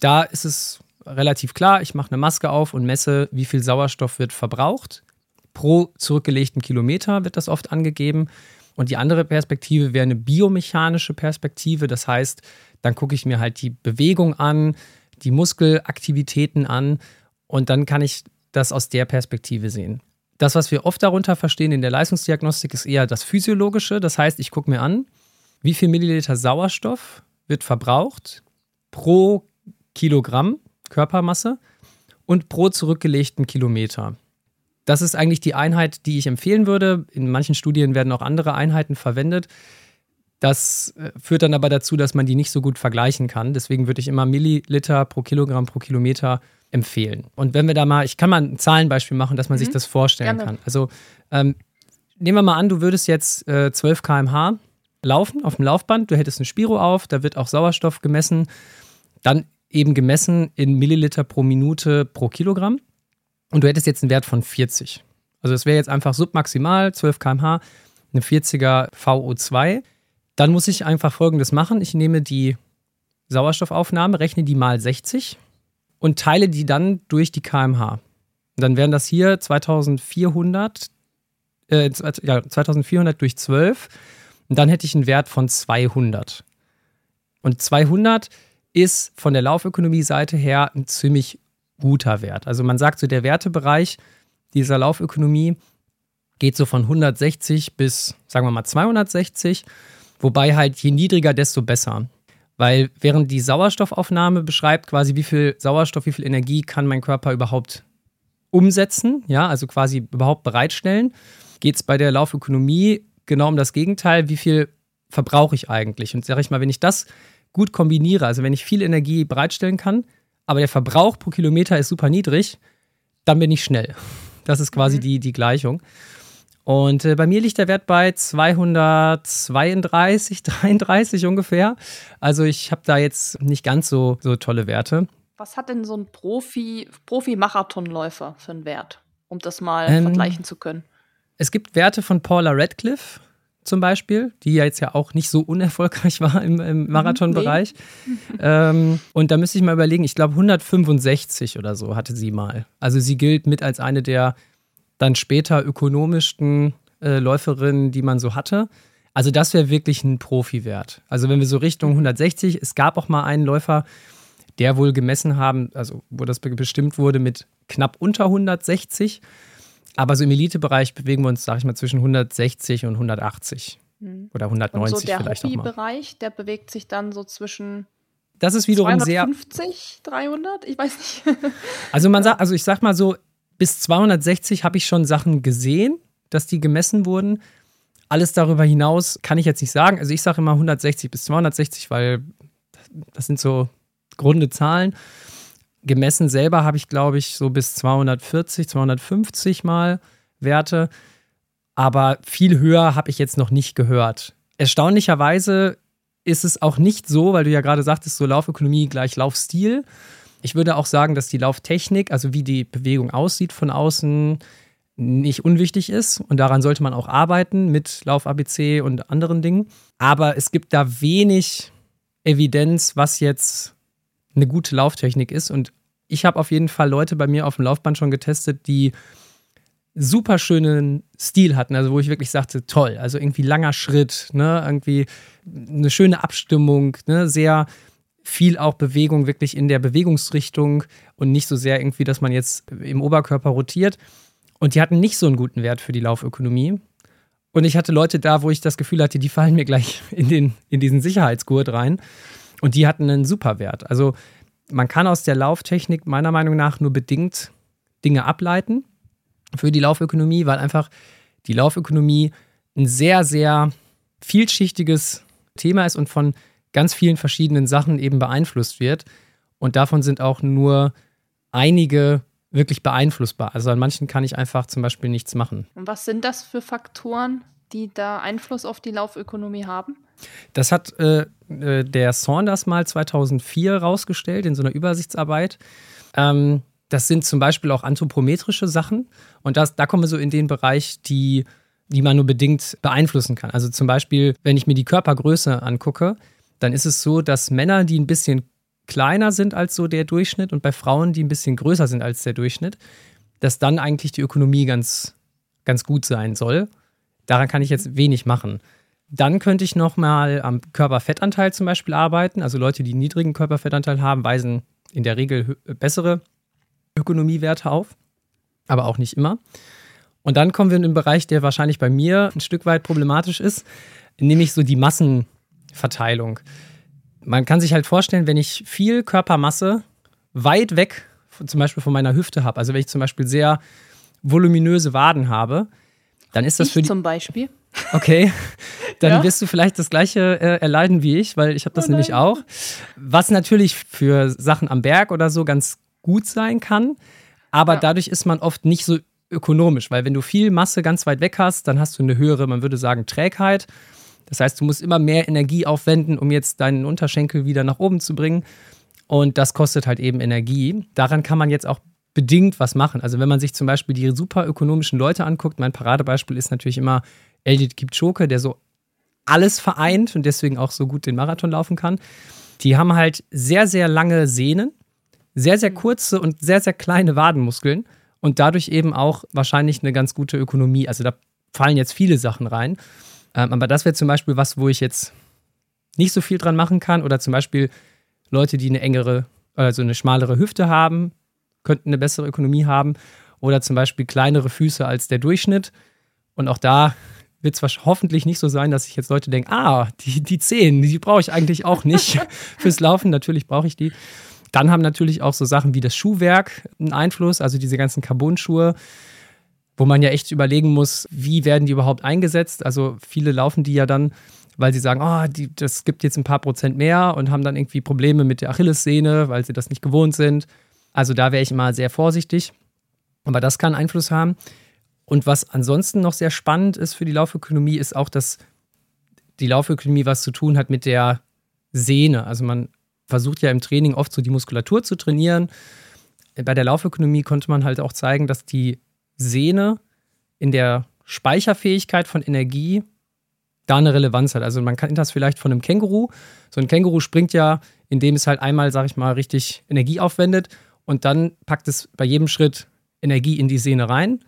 Da ist es relativ klar, ich mache eine Maske auf und messe, wie viel Sauerstoff wird verbraucht. Pro zurückgelegten Kilometer wird das oft angegeben. Und die andere Perspektive wäre eine biomechanische Perspektive. Das heißt, dann gucke ich mir halt die Bewegung an, die Muskelaktivitäten an und dann kann ich das aus der Perspektive sehen. Das, was wir oft darunter verstehen in der Leistungsdiagnostik, ist eher das Physiologische. Das heißt, ich gucke mir an, wie viel Milliliter Sauerstoff wird verbraucht pro Kilogramm Körpermasse und pro zurückgelegten Kilometer. Das ist eigentlich die Einheit, die ich empfehlen würde. In manchen Studien werden auch andere Einheiten verwendet. Das äh, führt dann aber dazu, dass man die nicht so gut vergleichen kann. Deswegen würde ich immer Milliliter pro Kilogramm pro Kilometer empfehlen. Und wenn wir da mal, ich kann mal ein Zahlenbeispiel machen, dass man mhm. sich das vorstellen Gerne. kann. Also ähm, nehmen wir mal an, du würdest jetzt äh, 12 km/h laufen auf dem Laufband, du hättest ein Spiro auf, da wird auch Sauerstoff gemessen. Dann eben gemessen in Milliliter pro Minute pro Kilogramm. Und du hättest jetzt einen Wert von 40. Also es wäre jetzt einfach submaximal, 12 km/h, eine 40er VO2. Dann muss ich einfach Folgendes machen. Ich nehme die Sauerstoffaufnahme, rechne die mal 60 und teile die dann durch die kmh. Dann wären das hier 2400, äh, ja, 2400 durch 12 und dann hätte ich einen Wert von 200. Und 200 ist von der Laufökonomie-Seite her ein ziemlich guter Wert. Also man sagt so, der Wertebereich dieser Laufökonomie geht so von 160 bis, sagen wir mal, 260, wobei halt je niedriger, desto besser. Weil während die Sauerstoffaufnahme beschreibt quasi, wie viel Sauerstoff, wie viel Energie kann mein Körper überhaupt umsetzen, ja, also quasi überhaupt bereitstellen, geht es bei der Laufökonomie genau um das Gegenteil, wie viel verbrauche ich eigentlich? Und sage ich mal, wenn ich das gut kombiniere, also wenn ich viel Energie bereitstellen kann, aber der Verbrauch pro Kilometer ist super niedrig, dann bin ich schnell. Das ist quasi mhm. die, die Gleichung. Und äh, bei mir liegt der Wert bei 232, 33 ungefähr. Also ich habe da jetzt nicht ganz so, so tolle Werte. Was hat denn so ein Profi, Profi-Marathonläufer für einen Wert, um das mal ähm, vergleichen zu können? Es gibt Werte von Paula Radcliffe zum Beispiel, die ja jetzt ja auch nicht so unerfolgreich war im, im mhm, Marathonbereich. Nee. ähm, und da müsste ich mal überlegen, ich glaube 165 oder so hatte sie mal. Also sie gilt mit als eine der dann später ökonomischsten äh, Läuferinnen, die man so hatte. Also das wäre wirklich ein Profi-Wert. Also wenn wir so Richtung 160, es gab auch mal einen Läufer, der wohl gemessen haben, also wo das bestimmt wurde mit knapp unter 160. Aber so im Elitebereich bewegen wir uns, sag ich mal, zwischen 160 und 180. Mhm. Oder 190 und so der vielleicht auch mal. Bereich, der bewegt sich dann so zwischen das ist wiederum 250, sehr 300, ich weiß nicht. also man sagt, also ich sag mal so, bis 260 habe ich schon Sachen gesehen, dass die gemessen wurden. Alles darüber hinaus kann ich jetzt nicht sagen. Also ich sage immer 160 bis 260, weil das sind so grunde Zahlen. Gemessen selber habe ich, glaube ich, so bis 240, 250 mal Werte. Aber viel höher habe ich jetzt noch nicht gehört. Erstaunlicherweise ist es auch nicht so, weil du ja gerade sagtest, so Laufökonomie gleich Laufstil. Ich würde auch sagen, dass die Lauftechnik, also wie die Bewegung aussieht von außen, nicht unwichtig ist. Und daran sollte man auch arbeiten mit Lauf-ABC und anderen Dingen. Aber es gibt da wenig Evidenz, was jetzt eine gute Lauftechnik ist. Und ich habe auf jeden Fall Leute bei mir auf dem Laufband schon getestet, die super schönen Stil hatten, also wo ich wirklich sagte, toll, also irgendwie langer Schritt, ne, irgendwie eine schöne Abstimmung, ne, sehr viel auch Bewegung wirklich in der Bewegungsrichtung und nicht so sehr irgendwie, dass man jetzt im Oberkörper rotiert. Und die hatten nicht so einen guten Wert für die Laufökonomie. Und ich hatte Leute da, wo ich das Gefühl hatte, die fallen mir gleich in, den, in diesen Sicherheitsgurt rein. Und die hatten einen super Wert. Also man kann aus der Lauftechnik meiner Meinung nach nur bedingt Dinge ableiten für die Laufökonomie, weil einfach die Laufökonomie ein sehr, sehr vielschichtiges Thema ist und von ganz vielen verschiedenen Sachen eben beeinflusst wird. Und davon sind auch nur einige wirklich beeinflussbar. Also an manchen kann ich einfach zum Beispiel nichts machen. Und was sind das für Faktoren, die da Einfluss auf die Laufökonomie haben? Das hat äh, äh der Saunders mal 2004 rausgestellt in so einer Übersichtsarbeit. Ähm, das sind zum Beispiel auch anthropometrische Sachen. Und das, da kommen wir so in den Bereich, die, die man nur bedingt beeinflussen kann. Also zum Beispiel, wenn ich mir die Körpergröße angucke, dann ist es so, dass Männer, die ein bisschen kleiner sind als so der Durchschnitt und bei Frauen, die ein bisschen größer sind als der Durchschnitt, dass dann eigentlich die Ökonomie ganz, ganz gut sein soll. Daran kann ich jetzt wenig machen. Dann könnte ich nochmal am Körperfettanteil zum Beispiel arbeiten. Also Leute, die einen niedrigen Körperfettanteil haben, weisen in der Regel bessere Ökonomiewerte auf, aber auch nicht immer. Und dann kommen wir in den Bereich, der wahrscheinlich bei mir ein Stück weit problematisch ist, nämlich so die Massen, Verteilung. Man kann sich halt vorstellen, wenn ich viel Körpermasse weit weg, zum Beispiel von meiner Hüfte habe, also wenn ich zum Beispiel sehr voluminöse Waden habe, dann ist das ich für die. Zum Beispiel. Okay, dann ja. wirst du vielleicht das gleiche äh, erleiden wie ich, weil ich habe das oh nämlich auch. Was natürlich für Sachen am Berg oder so ganz gut sein kann, aber ja. dadurch ist man oft nicht so ökonomisch, weil wenn du viel Masse ganz weit weg hast, dann hast du eine höhere, man würde sagen, Trägheit das heißt, du musst immer mehr Energie aufwenden, um jetzt deinen Unterschenkel wieder nach oben zu bringen. Und das kostet halt eben Energie. Daran kann man jetzt auch bedingt was machen. Also wenn man sich zum Beispiel die super ökonomischen Leute anguckt, mein Paradebeispiel ist natürlich immer Eldit Kipchoke, der so alles vereint und deswegen auch so gut den Marathon laufen kann. Die haben halt sehr, sehr lange Sehnen, sehr, sehr kurze und sehr, sehr kleine Wadenmuskeln und dadurch eben auch wahrscheinlich eine ganz gute Ökonomie. Also da fallen jetzt viele Sachen rein. Ähm, aber das wäre zum Beispiel was, wo ich jetzt nicht so viel dran machen kann. Oder zum Beispiel Leute, die eine engere, also eine schmalere Hüfte haben, könnten eine bessere Ökonomie haben. Oder zum Beispiel kleinere Füße als der Durchschnitt. Und auch da wird es hoffentlich nicht so sein, dass sich jetzt Leute denken, ah, die, die Zehen, die brauche ich eigentlich auch nicht fürs Laufen. Natürlich brauche ich die. Dann haben natürlich auch so Sachen wie das Schuhwerk einen Einfluss, also diese ganzen Carbon-Schuhe, wo man ja echt überlegen muss, wie werden die überhaupt eingesetzt. Also viele laufen die ja dann, weil sie sagen, oh, die, das gibt jetzt ein paar Prozent mehr und haben dann irgendwie Probleme mit der Achillessehne, weil sie das nicht gewohnt sind. Also da wäre ich immer sehr vorsichtig. Aber das kann Einfluss haben. Und was ansonsten noch sehr spannend ist für die Laufökonomie, ist auch, dass die Laufökonomie was zu tun hat mit der Sehne. Also man versucht ja im Training oft so die Muskulatur zu trainieren. Bei der Laufökonomie konnte man halt auch zeigen, dass die Sehne in der Speicherfähigkeit von Energie da eine Relevanz hat. Also man kann das vielleicht von einem Känguru. So ein Känguru springt ja, indem es halt einmal, sag ich mal, richtig Energie aufwendet und dann packt es bei jedem Schritt Energie in die Sehne rein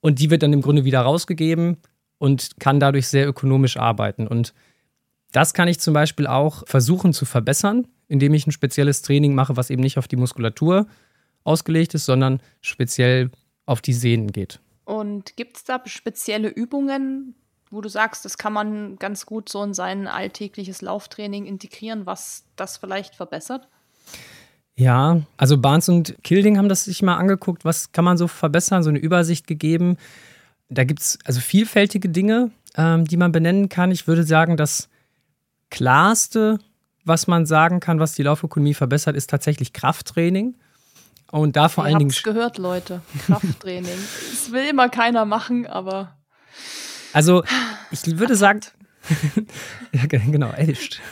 und die wird dann im Grunde wieder rausgegeben und kann dadurch sehr ökonomisch arbeiten. Und das kann ich zum Beispiel auch versuchen zu verbessern, indem ich ein spezielles Training mache, was eben nicht auf die Muskulatur ausgelegt ist, sondern speziell auf die Sehnen geht. Und gibt es da spezielle Übungen, wo du sagst, das kann man ganz gut so in sein alltägliches Lauftraining integrieren, was das vielleicht verbessert? Ja, also Barnes und Kilding haben das sich mal angeguckt, was kann man so verbessern, so eine Übersicht gegeben. Da gibt es also vielfältige Dinge, ähm, die man benennen kann. Ich würde sagen, das klarste was man sagen kann, was die Laufökonomie verbessert, ist tatsächlich Krafttraining. Und da vor Ihr allen Dingen. gehört, Leute. Krafttraining. das will immer keiner machen, aber. Also, ich würde sagen. ja, genau, echt.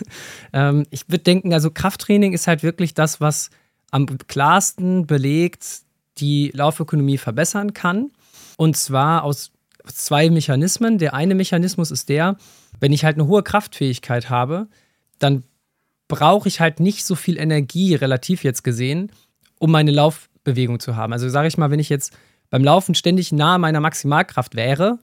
Ähm, ich würde denken, also Krafttraining ist halt wirklich das, was am klarsten belegt die Laufökonomie verbessern kann. Und zwar aus zwei Mechanismen. Der eine Mechanismus ist der, wenn ich halt eine hohe Kraftfähigkeit habe, dann brauche ich halt nicht so viel Energie, relativ jetzt gesehen, um meine Laufbewegung zu haben. Also sage ich mal, wenn ich jetzt beim Laufen ständig nahe meiner Maximalkraft wäre,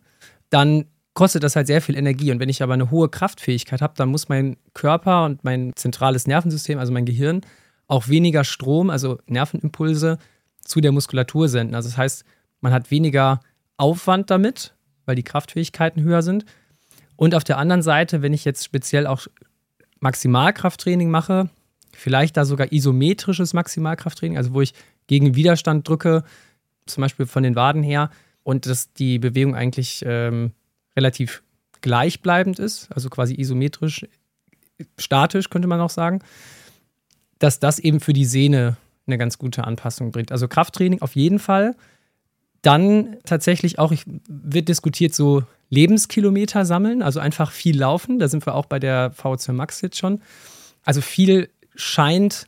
dann kostet das halt sehr viel Energie. Und wenn ich aber eine hohe Kraftfähigkeit habe, dann muss mein Körper und mein zentrales Nervensystem, also mein Gehirn, auch weniger Strom, also Nervenimpulse, zu der Muskulatur senden. Also das heißt, man hat weniger Aufwand damit, weil die Kraftfähigkeiten höher sind. Und auf der anderen Seite, wenn ich jetzt speziell auch Maximalkrafttraining mache, vielleicht da sogar isometrisches Maximalkrafttraining, also wo ich gegen Widerstand drücke, zum Beispiel von den Waden her, und dass die Bewegung eigentlich ähm, relativ gleichbleibend ist, also quasi isometrisch, statisch könnte man auch sagen, dass das eben für die Sehne eine ganz gute Anpassung bringt. Also Krafttraining auf jeden Fall. Dann tatsächlich auch, ich, wird diskutiert, so Lebenskilometer sammeln, also einfach viel laufen. Da sind wir auch bei der VO2 Max jetzt schon. Also viel scheint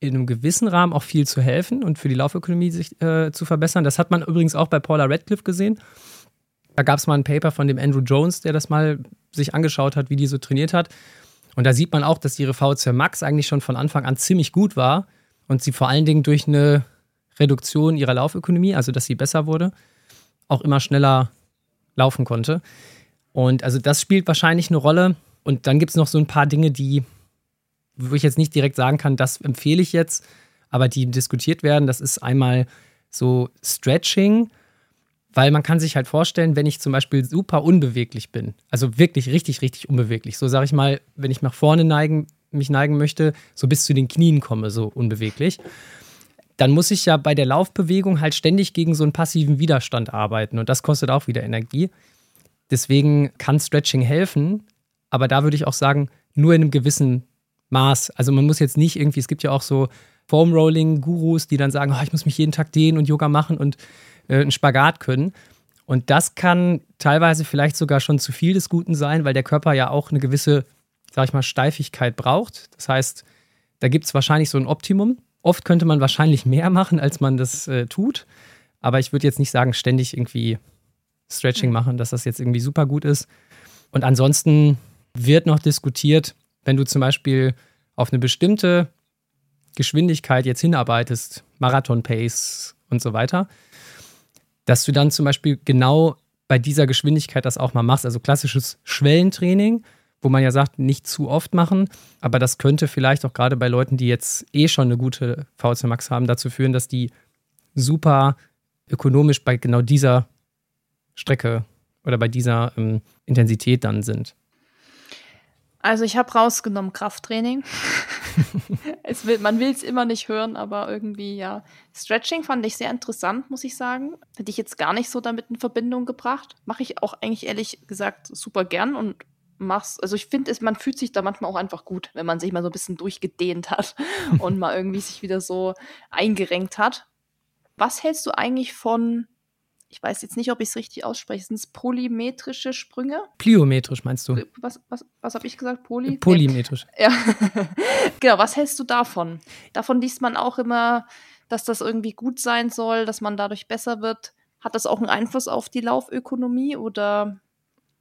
in einem gewissen Rahmen auch viel zu helfen und für die Laufökonomie sich äh, zu verbessern. Das hat man übrigens auch bei Paula Radcliffe gesehen. Da gab es mal ein Paper von dem Andrew Jones, der das mal sich angeschaut hat, wie die so trainiert hat. Und da sieht man auch, dass ihre VO2 Max eigentlich schon von Anfang an ziemlich gut war und sie vor allen Dingen durch eine Reduktion ihrer Laufökonomie, also dass sie besser wurde, auch immer schneller laufen konnte. Und also das spielt wahrscheinlich eine Rolle. Und dann gibt es noch so ein paar Dinge, die, wo ich jetzt nicht direkt sagen kann, das empfehle ich jetzt, aber die diskutiert werden. Das ist einmal so Stretching, weil man kann sich halt vorstellen, wenn ich zum Beispiel super unbeweglich bin, also wirklich richtig, richtig unbeweglich, so sage ich mal, wenn ich nach vorne neigen, mich neigen möchte, so bis zu den Knien komme, so unbeweglich, dann muss ich ja bei der Laufbewegung halt ständig gegen so einen passiven Widerstand arbeiten und das kostet auch wieder Energie. Deswegen kann Stretching helfen, aber da würde ich auch sagen, nur in einem gewissen Maß. Also man muss jetzt nicht irgendwie, es gibt ja auch so Foam Rolling Gurus, die dann sagen, oh, ich muss mich jeden Tag dehnen und Yoga machen und äh, einen Spagat können. Und das kann teilweise vielleicht sogar schon zu viel des Guten sein, weil der Körper ja auch eine gewisse, sag ich mal, Steifigkeit braucht. Das heißt, Da gibt es wahrscheinlich so ein Optimum. Oft könnte man wahrscheinlich mehr machen, als man das äh, tut. Aber ich würde jetzt nicht sagen, ständig irgendwie Stretching machen, dass das jetzt irgendwie super gut ist. Und ansonsten wird noch diskutiert, wenn du zum Beispiel auf eine bestimmte Geschwindigkeit jetzt hinarbeitest, Marathon-Pace und so weiter, dass du dann zum Beispiel genau bei dieser Geschwindigkeit das auch mal machst. Also klassisches Schwellentraining, wo man ja sagt, nicht zu oft machen, aber das könnte vielleicht auch gerade bei Leuten, die jetzt eh schon eine gute VC Max haben, dazu führen, dass die super ökonomisch bei genau dieser Strecke oder bei dieser ähm, Intensität dann sind. Also ich habe rausgenommen Krafttraining. will, man will es immer nicht hören, aber irgendwie ja. Stretching fand ich sehr interessant, muss ich sagen. Hätte ich jetzt gar nicht so damit in Verbindung gebracht. Mache ich auch eigentlich ehrlich gesagt super gern und mach's. Also ich finde, man fühlt sich da manchmal auch einfach gut, wenn man sich mal so ein bisschen durchgedehnt hat und mal irgendwie sich wieder so eingerenkt hat. Was hältst du eigentlich von ich weiß jetzt nicht, ob ich es richtig ausspreche, sind es polymetrische Sprünge? Pliometrisch meinst du? Was, was, was habe ich gesagt? Poly? Polymetrisch. Ja, genau. Was hältst du davon? Davon liest man auch immer, dass das irgendwie gut sein soll, dass man dadurch besser wird. Hat das auch einen Einfluss auf die Laufökonomie oder?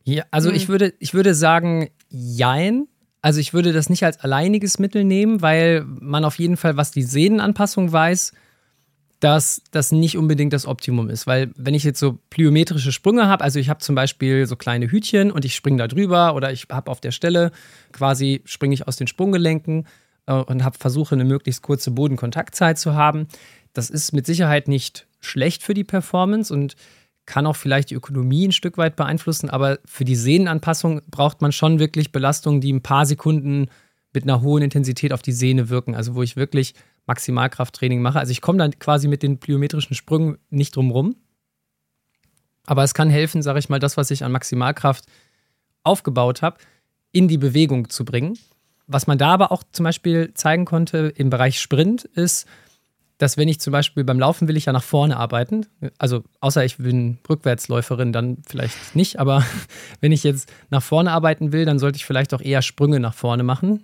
Ja, also hm. ich würde, ich würde sagen, jein. Also ich würde das nicht als alleiniges Mittel nehmen, weil man auf jeden Fall, was die Sehnenanpassung weiß, dass das nicht unbedingt das Optimum ist. Weil wenn ich jetzt so plyometrische Sprünge habe, also ich habe zum Beispiel so kleine Hütchen und ich springe da drüber oder ich habe auf der Stelle quasi, springe ich aus den Sprunggelenken äh, und habe versuche eine möglichst kurze Bodenkontaktzeit zu haben. Das ist mit Sicherheit nicht schlecht für die Performance und kann auch vielleicht die Ökonomie ein Stück weit beeinflussen, aber für die Sehnenanpassung braucht man schon wirklich Belastungen, die ein paar Sekunden mit einer hohen Intensität auf die Sehne wirken. Also wo ich wirklich Maximalkrafttraining mache. Also ich komme dann quasi mit den plyometrischen Sprüngen nicht drum rum. Aber es kann helfen, sage ich mal, das, was ich an Maximalkraft aufgebaut habe, in die Bewegung zu bringen. Was man da aber auch zum Beispiel zeigen konnte im Bereich Sprint ist, dass wenn ich zum Beispiel beim Laufen will ich ja nach vorne arbeiten, also außer ich bin Rückwärtsläuferin, dann vielleicht nicht, aber wenn ich jetzt nach vorne arbeiten will, dann sollte ich vielleicht auch eher Sprünge nach vorne machen.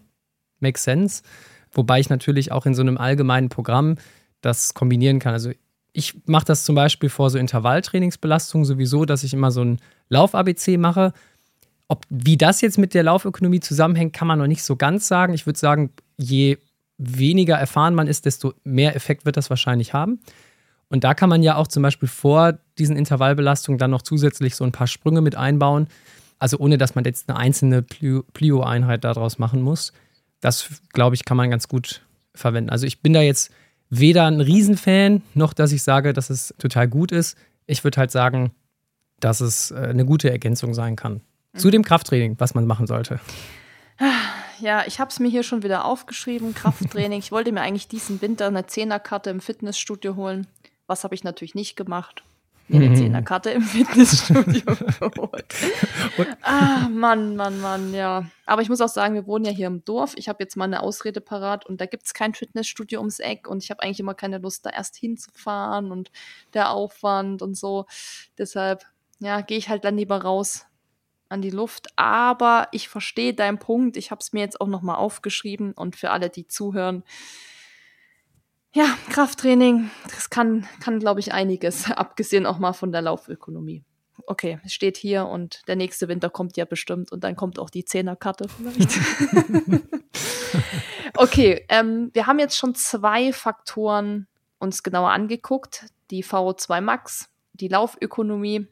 Makes sense. Wobei ich natürlich auch in so einem allgemeinen Programm das kombinieren kann. Also ich mache das zum Beispiel vor so Intervalltrainingsbelastungen sowieso, dass ich immer so ein Lauf-ABC mache. Ob, wie das jetzt mit der Laufökonomie zusammenhängt, kann man noch nicht so ganz sagen. Ich würde sagen, je weniger erfahren man ist, desto mehr Effekt wird das wahrscheinlich haben. Und da kann man ja auch zum Beispiel vor diesen Intervallbelastungen dann noch zusätzlich so ein paar Sprünge mit einbauen. Also ohne, dass man jetzt eine einzelne Plio-Einheit daraus machen muss das, glaube ich, kann man ganz gut verwenden. Also ich bin da jetzt weder ein Riesenfan, noch dass ich sage, dass es total gut ist. Ich würde halt sagen, dass es äh, eine gute Ergänzung sein kann. Mhm. Zu dem Krafttraining, was man machen sollte. Ja, ich habe es mir hier schon wieder aufgeschrieben, Krafttraining. ich wollte mir eigentlich diesen Winter eine Zehnerkarte im Fitnessstudio holen. Was habe ich natürlich nicht gemacht mir eine Zehnerkarte im Fitnessstudio geholt. ah, Mann, Mann, Mann, ja. Aber ich muss auch sagen, wir wohnen ja hier im Dorf. Ich habe jetzt mal eine Ausrede parat und da gibt es kein Fitnessstudio ums Eck und ich habe eigentlich immer keine Lust, da erst hinzufahren und der Aufwand und so. Deshalb, ja, gehe ich halt dann lieber raus an die Luft. Aber ich verstehe deinen Punkt. Ich habe es mir jetzt auch nochmal aufgeschrieben und für alle, die zuhören, ja, Krafttraining, das kann, kann glaube ich, einiges, abgesehen auch mal von der Laufökonomie. Okay, es steht hier und der nächste Winter kommt ja bestimmt und dann kommt auch die Zehnerkarte vielleicht. okay, ähm, wir haben jetzt schon zwei Faktoren uns genauer angeguckt. Die VO2 Max, die Laufökonomie.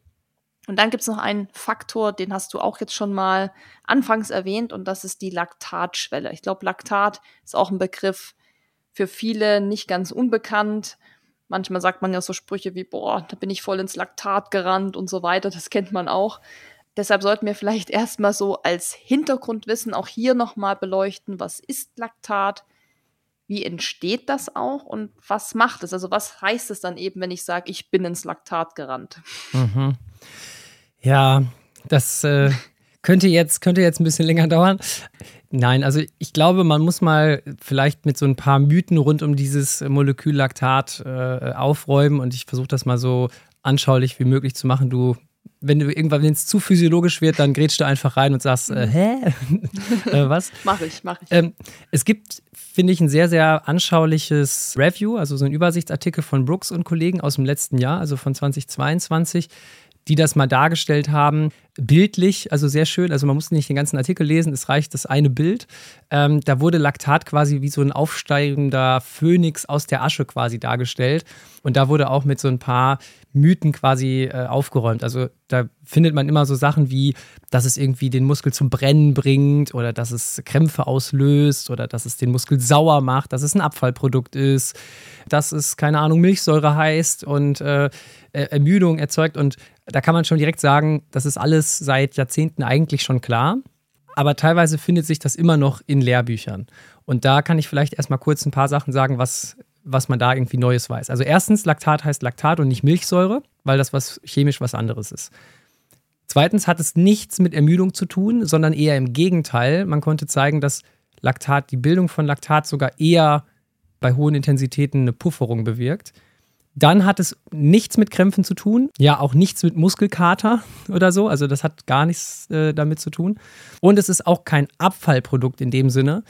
Und dann gibt es noch einen Faktor, den hast du auch jetzt schon mal anfangs erwähnt, und das ist die Laktatschwelle. Ich glaube, Laktat ist auch ein Begriff, für viele nicht ganz unbekannt. Manchmal sagt man ja so Sprüche wie, boah, da bin ich voll ins Laktat gerannt und so weiter. Das kennt man auch. Deshalb sollten wir vielleicht erstmal so als Hintergrundwissen auch hier nochmal beleuchten, was ist Laktat, wie entsteht das auch und was macht es? Also was heißt es dann eben, wenn ich sage, ich bin ins Laktat gerannt? Mhm. Ja, das äh, könnte, jetzt, könnte jetzt ein bisschen länger dauern. Nein, also ich glaube, man muss mal vielleicht mit so ein paar Mythen rund um dieses Molekül Laktat äh, aufräumen und ich versuche das mal so anschaulich wie möglich zu machen. Du wenn du irgendwann, wenn es zu physiologisch wird, dann grätschst du einfach rein und sagst, äh, hä? äh, was? Mach ich, mach ich. Ähm, es gibt, finde ich, ein sehr, sehr anschauliches Review, also so ein Übersichtsartikel von Brooks und Kollegen aus dem letzten Jahr, also von 2022, die das mal dargestellt haben, bildlich, also sehr schön. Also man muss nicht den ganzen Artikel lesen, es reicht das eine Bild. Ähm, da wurde Laktat quasi wie so ein aufsteigender Phönix aus der Asche quasi dargestellt. Und da wurde auch mit so ein paar Mythen quasi äh, aufgeräumt. Also da findet man immer so Sachen wie, dass es irgendwie den Muskel zum Brennen bringt oder dass es Krämpfe auslöst oder dass es den Muskel sauer macht, dass es ein Abfallprodukt ist, dass es, keine Ahnung, Milchsäure heißt und äh, Ermüdung erzeugt. Und da kann man schon direkt sagen, das ist alles seit Jahrzehnten eigentlich schon klar. Aber teilweise findet sich das immer noch in Lehrbüchern. Und da kann ich vielleicht erstmal kurz ein paar Sachen sagen, was was man da irgendwie Neues weiß. Also erstens, Laktat heißt Laktat und nicht Milchsäure, weil das was chemisch was anderes ist. Zweitens hat es nichts mit Ermüdung zu tun, sondern eher im Gegenteil. Man konnte zeigen, dass Laktat, die Bildung von Laktat sogar eher bei hohen Intensitäten eine Pufferung bewirkt. Dann hat es nichts mit Krämpfen zu tun, ja auch nichts mit Muskelkater oder so, also das hat gar nichts äh, damit zu tun. Und es ist auch kein Abfallprodukt in dem Sinne,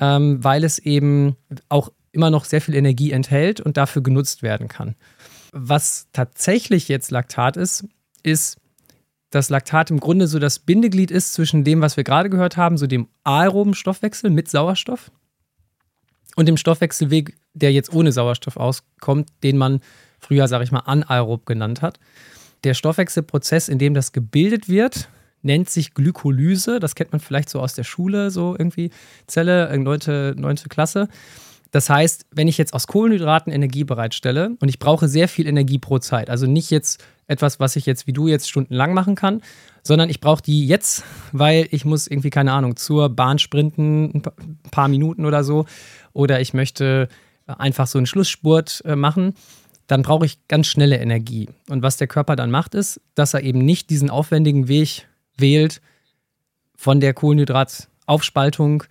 ähm, weil es eben auch immer noch sehr viel Energie enthält und dafür genutzt werden kann. Was tatsächlich jetzt Laktat ist, ist, dass Laktat im Grunde so das Bindeglied ist zwischen dem, was wir gerade gehört haben, so dem aeroben Stoffwechsel mit Sauerstoff und dem Stoffwechselweg, der jetzt ohne Sauerstoff auskommt, den man früher, sage ich mal, anaerob genannt hat. Der Stoffwechselprozess, in dem das gebildet wird, nennt sich Glykolyse. Das kennt man vielleicht so aus der Schule, so irgendwie Zelle, 9. 9. Klasse. Das heißt, wenn ich jetzt aus Kohlenhydraten Energie bereitstelle und ich brauche sehr viel Energie pro Zeit, also nicht jetzt etwas, was ich jetzt wie du jetzt stundenlang machen kann, sondern ich brauche die jetzt, weil ich muss irgendwie, keine Ahnung, zur Bahn sprinten, ein paar Minuten oder so, oder ich möchte einfach so einen Schlussspurt äh, machen, dann brauche ich ganz schnelle Energie. Und was der Körper dann macht, ist, dass er eben nicht diesen aufwendigen Weg wählt von der Kohlenhydrataufspaltung,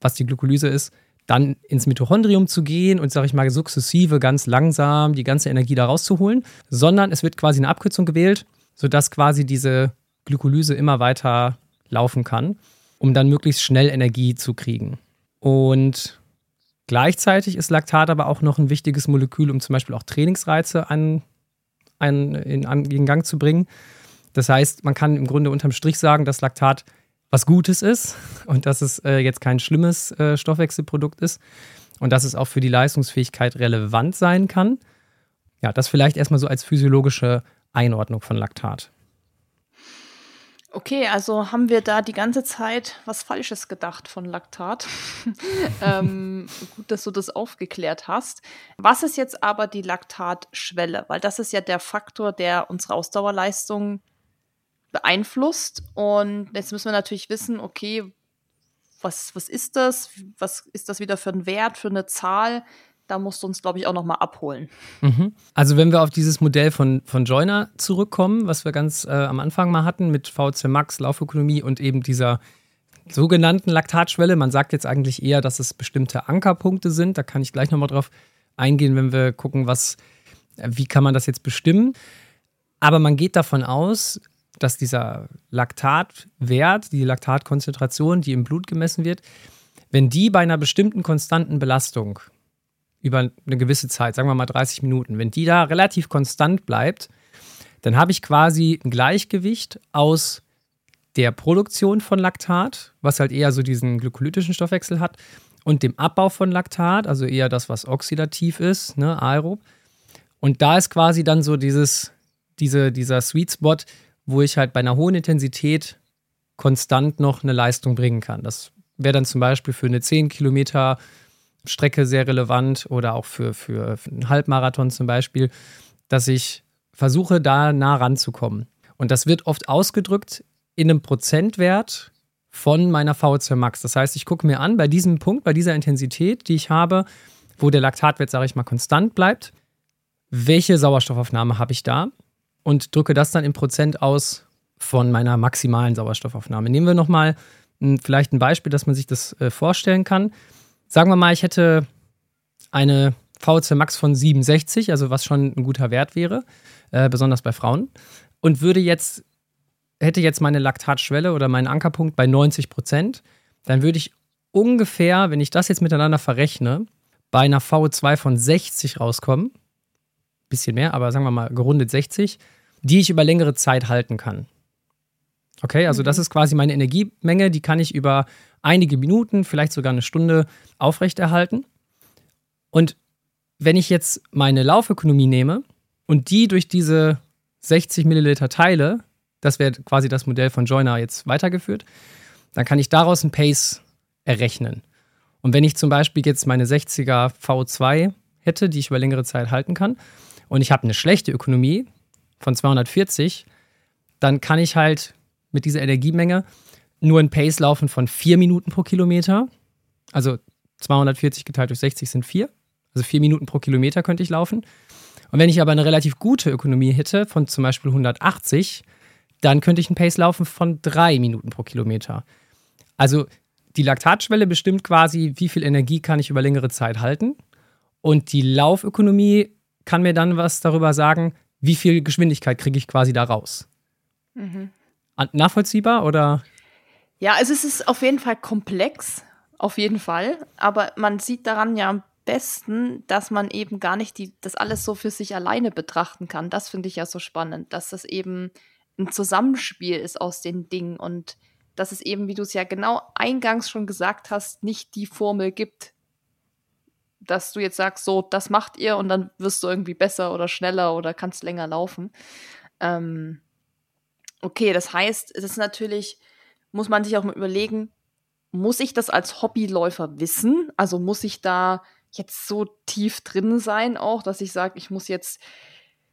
was die Glykolyse ist, dann ins Mitochondrium zu gehen und, sage ich mal, sukzessive, ganz langsam die ganze Energie da rauszuholen, sondern es wird quasi eine Abkürzung gewählt, sodass quasi diese Glykolyse immer weiter laufen kann, um dann möglichst schnell Energie zu kriegen. Und gleichzeitig ist Laktat aber auch noch ein wichtiges Molekül, um zum Beispiel auch Trainingsreize an, an, in, an, in Gang zu bringen. Das heißt, man kann im Grunde unterm Strich sagen, dass Laktat was Gutes ist und dass es äh, jetzt kein schlimmes äh, Stoffwechselprodukt ist und dass es auch für die Leistungsfähigkeit relevant sein kann. Ja, das vielleicht erstmal so als physiologische Einordnung von Laktat. Okay, also haben wir da die ganze Zeit was Falsches gedacht von Laktat. ähm, gut, dass du das aufgeklärt hast. Was ist jetzt aber die Laktatschwelle? Weil das ist ja der Faktor, der unsere Ausdauerleistung beeinflusst. Und jetzt müssen wir natürlich wissen, okay, was, was ist das? Was ist das wieder für ein Wert, für eine Zahl? Da musst du uns, glaube ich, auch nochmal abholen. Mhm. Also wenn wir auf dieses Modell von, von Joyner zurückkommen, was wir ganz äh, am Anfang mal hatten mit VC Max, Laufökonomie und eben dieser sogenannten Laktatschwelle. Man sagt jetzt eigentlich eher, dass es bestimmte Ankerpunkte sind. Da kann ich gleich nochmal drauf eingehen, wenn wir gucken, was, wie kann man das jetzt bestimmen. Aber man geht davon aus, dass dieser Laktatwert, die Laktatkonzentration, die im Blut gemessen wird, wenn die bei einer bestimmten konstanten Belastung über eine gewisse Zeit, sagen wir mal 30 Minuten, wenn die da relativ konstant bleibt, dann habe ich quasi ein Gleichgewicht aus der Produktion von Laktat, was halt eher so diesen glykolytischen Stoffwechsel hat, und dem Abbau von Laktat, also eher das, was oxidativ ist, ne, aerob. Und da ist quasi dann so dieses, diese, dieser Sweet Spot, wo ich halt bei einer hohen Intensität konstant noch eine Leistung bringen kann. Das wäre dann zum Beispiel für eine 10 Kilometer Strecke sehr relevant oder auch für, für einen Halbmarathon zum Beispiel, dass ich versuche, da nah ranzukommen. Und das wird oft ausgedrückt in einem Prozentwert von meiner VO2 Max. Das heißt, ich gucke mir an, bei diesem Punkt, bei dieser Intensität, die ich habe, wo der Laktatwert, sage ich mal, konstant bleibt, welche Sauerstoffaufnahme habe ich da? Und drücke das dann in Prozent aus von meiner maximalen Sauerstoffaufnahme. Nehmen wir nochmal vielleicht ein Beispiel, dass man sich das äh, vorstellen kann. Sagen wir mal, ich hätte eine VC Max von 67, also was schon ein guter Wert wäre, äh, besonders bei Frauen. und würde jetzt, hätte jetzt meine Laktatschwelle oder meinen Ankerpunkt bei 90 Prozent, dann würde ich ungefähr, wenn ich das jetzt miteinander verrechne, bei einer VO2 von 60 rauskommen. Bisschen mehr, aber sagen wir mal gerundet 60, die ich über längere Zeit halten kann. Okay, also das mhm. ist quasi meine Energiemenge, die kann ich über einige Minuten, vielleicht sogar eine Stunde aufrechterhalten. Und wenn ich jetzt meine Laufökonomie nehme und die durch diese 60 Milliliter teile, das wäre quasi das Modell von Joiner jetzt weitergeführt, dann kann ich daraus ein Pace errechnen. Und wenn ich zum Beispiel jetzt meine 60er V2 hätte, die ich über längere Zeit halten kann, und ich habe eine schlechte Ökonomie von 240, dann kann ich halt mit dieser Energiemenge nur ein Pace laufen von 4 Minuten pro Kilometer. Also 240 geteilt durch 60 sind 4. Also 4 Minuten pro Kilometer könnte ich laufen. Und wenn ich aber eine relativ gute Ökonomie hätte, von zum Beispiel 180, dann könnte ich einen Pace laufen von 3 Minuten pro Kilometer. Also die Laktatschwelle bestimmt quasi, wie viel Energie kann ich über längere Zeit halten. Und die Laufökonomie kann mir dann was darüber sagen, wie viel Geschwindigkeit kriege ich quasi da raus. Mhm. Nachvollziehbar oder? Ja, also es ist auf jeden Fall komplex, auf jeden Fall. Aber man sieht daran ja am besten, dass man eben gar nicht die, das alles so für sich alleine betrachten kann. Das finde ich ja so spannend, dass das eben ein Zusammenspiel ist aus den Dingen und dass es eben, wie du es ja genau eingangs schon gesagt hast, nicht die Formel gibt, dass du jetzt sagst, so, das macht ihr und dann wirst du irgendwie besser oder schneller oder kannst länger laufen. Ähm, okay, das heißt, es ist natürlich, muss man sich auch mal überlegen, muss ich das als Hobbyläufer wissen? Also muss ich da jetzt so tief drin sein auch, dass ich sage, ich muss jetzt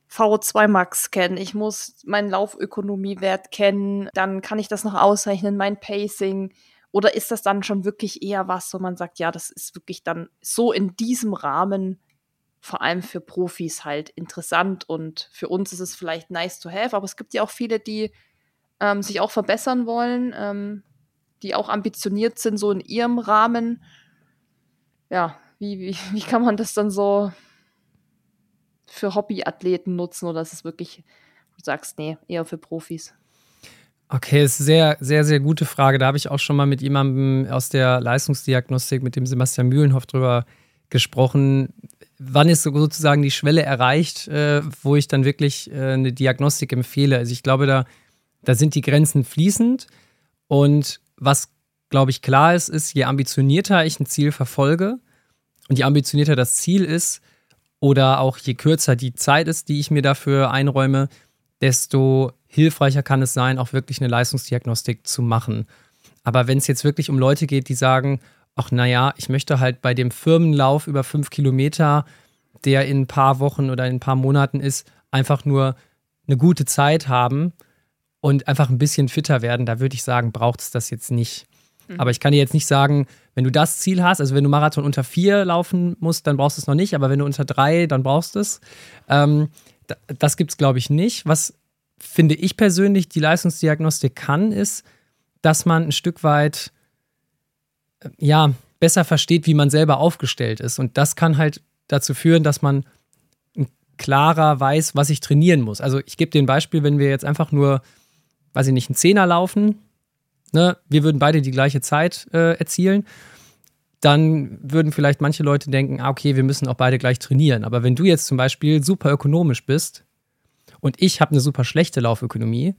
VO2 Max kennen, ich muss meinen Laufökonomiewert kennen, dann kann ich das noch ausrechnen, mein Pacing. Oder ist das dann schon wirklich eher was, wo man sagt, ja, das ist wirklich dann so in diesem Rahmen vor allem für Profis halt interessant und für uns ist es vielleicht nice to have, aber es gibt ja auch viele, die ähm, sich auch verbessern wollen, ähm, die auch ambitioniert sind, so in ihrem Rahmen. Ja, wie, wie, wie kann man das dann so für Hobbyathleten nutzen oder ist es wirklich, du sagst, nee, eher für Profis? Okay, ist sehr, sehr, sehr gute Frage. Da habe ich auch schon mal mit jemandem aus der Leistungsdiagnostik, mit dem Sebastian Mühlenhoff, drüber gesprochen. Wann ist sozusagen die Schwelle erreicht, äh, wo ich dann wirklich äh, eine Diagnostik empfehle? Also ich glaube, da, da sind die Grenzen fließend. Und was, glaube ich, klar ist, ist, je ambitionierter ich ein Ziel verfolge und je ambitionierter das Ziel ist, oder auch je kürzer die Zeit ist, die ich mir dafür einräume, desto hilfreicher kann es sein, auch wirklich eine Leistungsdiagnostik zu machen. Aber wenn es jetzt wirklich um Leute geht, die sagen, ach naja, ich möchte halt bei dem Firmenlauf über fünf Kilometer, der in ein paar Wochen oder in ein paar Monaten ist, einfach nur eine gute Zeit haben und einfach ein bisschen fitter werden, da würde ich sagen, braucht es das jetzt nicht. Mhm. Aber ich kann dir jetzt nicht sagen, wenn du das Ziel hast, also wenn du Marathon unter vier laufen musst, dann brauchst du es noch nicht, aber wenn du unter drei, dann brauchst du es. Ähm, das gibt es, glaube ich, nicht. Was finde ich persönlich die Leistungsdiagnostik kann, ist, dass man ein Stück weit äh, ja, besser versteht, wie man selber aufgestellt ist. Und das kann halt dazu führen, dass man klarer weiß, was ich trainieren muss. Also ich gebe dir ein Beispiel, wenn wir jetzt einfach nur, weiß ich nicht, einen Zehner laufen, ne, wir würden beide die gleiche Zeit äh, erzielen, dann würden vielleicht manche Leute denken, ah, okay, wir müssen auch beide gleich trainieren. Aber wenn du jetzt zum Beispiel super ökonomisch bist und ich habe eine super schlechte Laufökonomie,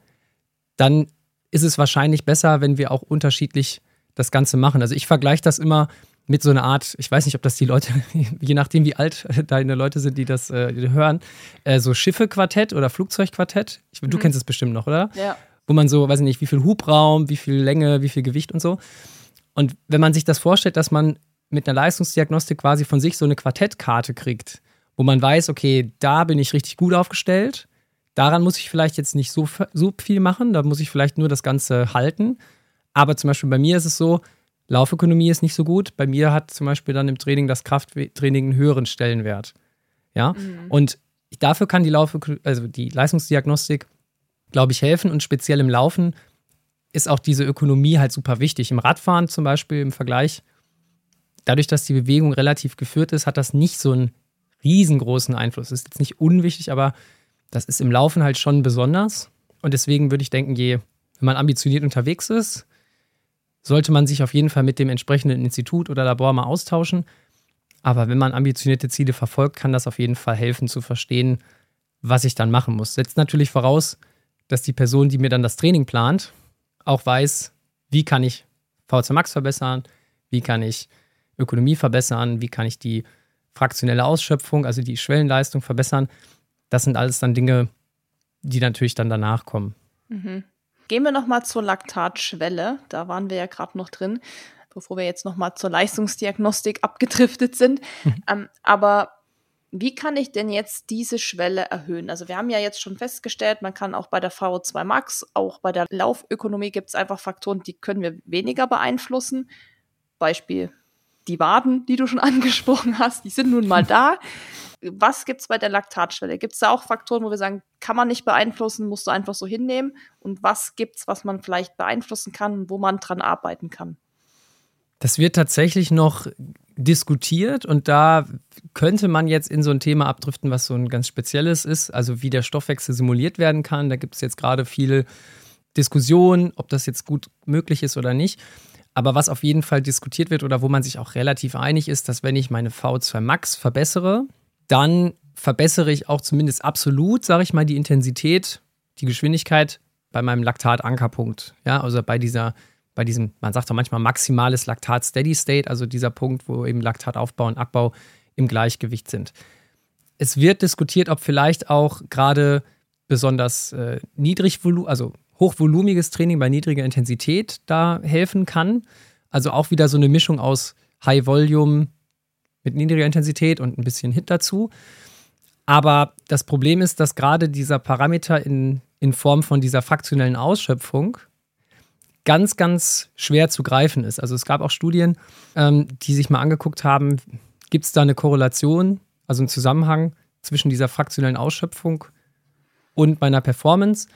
dann ist es wahrscheinlich besser, wenn wir auch unterschiedlich das Ganze machen. Also ich vergleiche das immer mit so einer Art, ich weiß nicht, ob das die Leute, je nachdem wie alt deine Leute sind, die das äh, hören, äh, so Schiffe-Quartett oder Flugzeug-Quartett. Du mhm. kennst es bestimmt noch, oder? Ja wo man so, weiß ich nicht, wie viel Hubraum, wie viel Länge, wie viel Gewicht und so. Und wenn man sich das vorstellt, dass man mit einer Leistungsdiagnostik quasi von sich so eine Quartettkarte kriegt, wo man weiß, okay, da bin ich richtig gut aufgestellt, daran muss ich vielleicht jetzt nicht so, so viel machen, da muss ich vielleicht nur das Ganze halten. Aber zum Beispiel bei mir ist es so, Laufökonomie ist nicht so gut. Bei mir hat zum Beispiel dann im Training das Krafttraining einen höheren Stellenwert. Ja. Mhm. Und dafür kann die Laufökonomie, also die Leistungsdiagnostik glaube ich, helfen. Und speziell im Laufen ist auch diese Ökonomie halt super wichtig. Im Radfahren zum Beispiel im Vergleich, dadurch, dass die Bewegung relativ geführt ist, hat das nicht so einen riesengroßen Einfluss. Ist jetzt nicht unwichtig, aber das ist im Laufen halt schon besonders. Und deswegen würde ich denken, je, wenn man ambitioniert unterwegs ist, sollte man sich auf jeden Fall mit dem entsprechenden Institut oder Labor mal austauschen. Aber wenn man ambitionierte Ziele verfolgt, kann das auf jeden Fall helfen zu verstehen, was ich dann machen muss. Setzt natürlich voraus, dass die Person, die mir dann das Training plant, auch weiß, wie kann ich VZ Max verbessern, wie kann ich Ökonomie verbessern, wie kann ich die fraktionelle Ausschöpfung, also die Schwellenleistung verbessern. Das sind alles dann Dinge, die natürlich dann danach kommen. Mhm. Gehen wir nochmal zur Laktatschwelle. Da waren wir ja gerade noch drin, bevor wir jetzt nochmal zur Leistungsdiagnostik abgedriftet sind. Mhm. Ähm, aber wie kann ich denn jetzt diese Schwelle erhöhen? Also wir haben ja jetzt schon festgestellt, man kann auch bei der VO2 Max, auch bei der Laufökonomie gibt es einfach Faktoren, die können wir weniger beeinflussen. Beispiel die Waden, die du schon angesprochen hast, die sind nun mal da. Was gibt es bei der Laktatschwelle? Gibt es da auch Faktoren, wo wir sagen, kann man nicht beeinflussen, musst du einfach so hinnehmen? Und was gibt es, was man vielleicht beeinflussen kann, wo man dran arbeiten kann? Das wird tatsächlich noch diskutiert und da könnte man jetzt in so ein Thema abdriften, was so ein ganz spezielles ist, also wie der Stoffwechsel simuliert werden kann. Da gibt es jetzt gerade viele Diskussionen, ob das jetzt gut möglich ist oder nicht. Aber was auf jeden Fall diskutiert wird oder wo man sich auch relativ einig ist, dass wenn ich meine V2 Max verbessere, dann verbessere ich auch zumindest absolut, sage ich mal, die Intensität, die Geschwindigkeit bei meinem Laktat-Ankerpunkt. Ja, also bei dieser, bei diesem, man sagt doch manchmal maximales Laktat-Steady-State, also dieser Punkt, wo eben Laktataufbau und Abbau im Gleichgewicht sind. Es wird diskutiert, ob vielleicht auch gerade besonders äh, niedrig, also hochvolumiges Training bei niedriger Intensität da helfen kann. Also auch wieder so eine Mischung aus High Volume mit niedriger Intensität und ein bisschen Hit dazu. Aber das Problem ist, dass gerade dieser Parameter in, in Form von dieser fraktionellen Ausschöpfung ganz, ganz schwer zu greifen ist. Also es gab auch Studien, ähm, die sich mal angeguckt haben, gibt es da eine Korrelation, also einen Zusammenhang zwischen dieser fraktionellen Ausschöpfung und meiner Performance.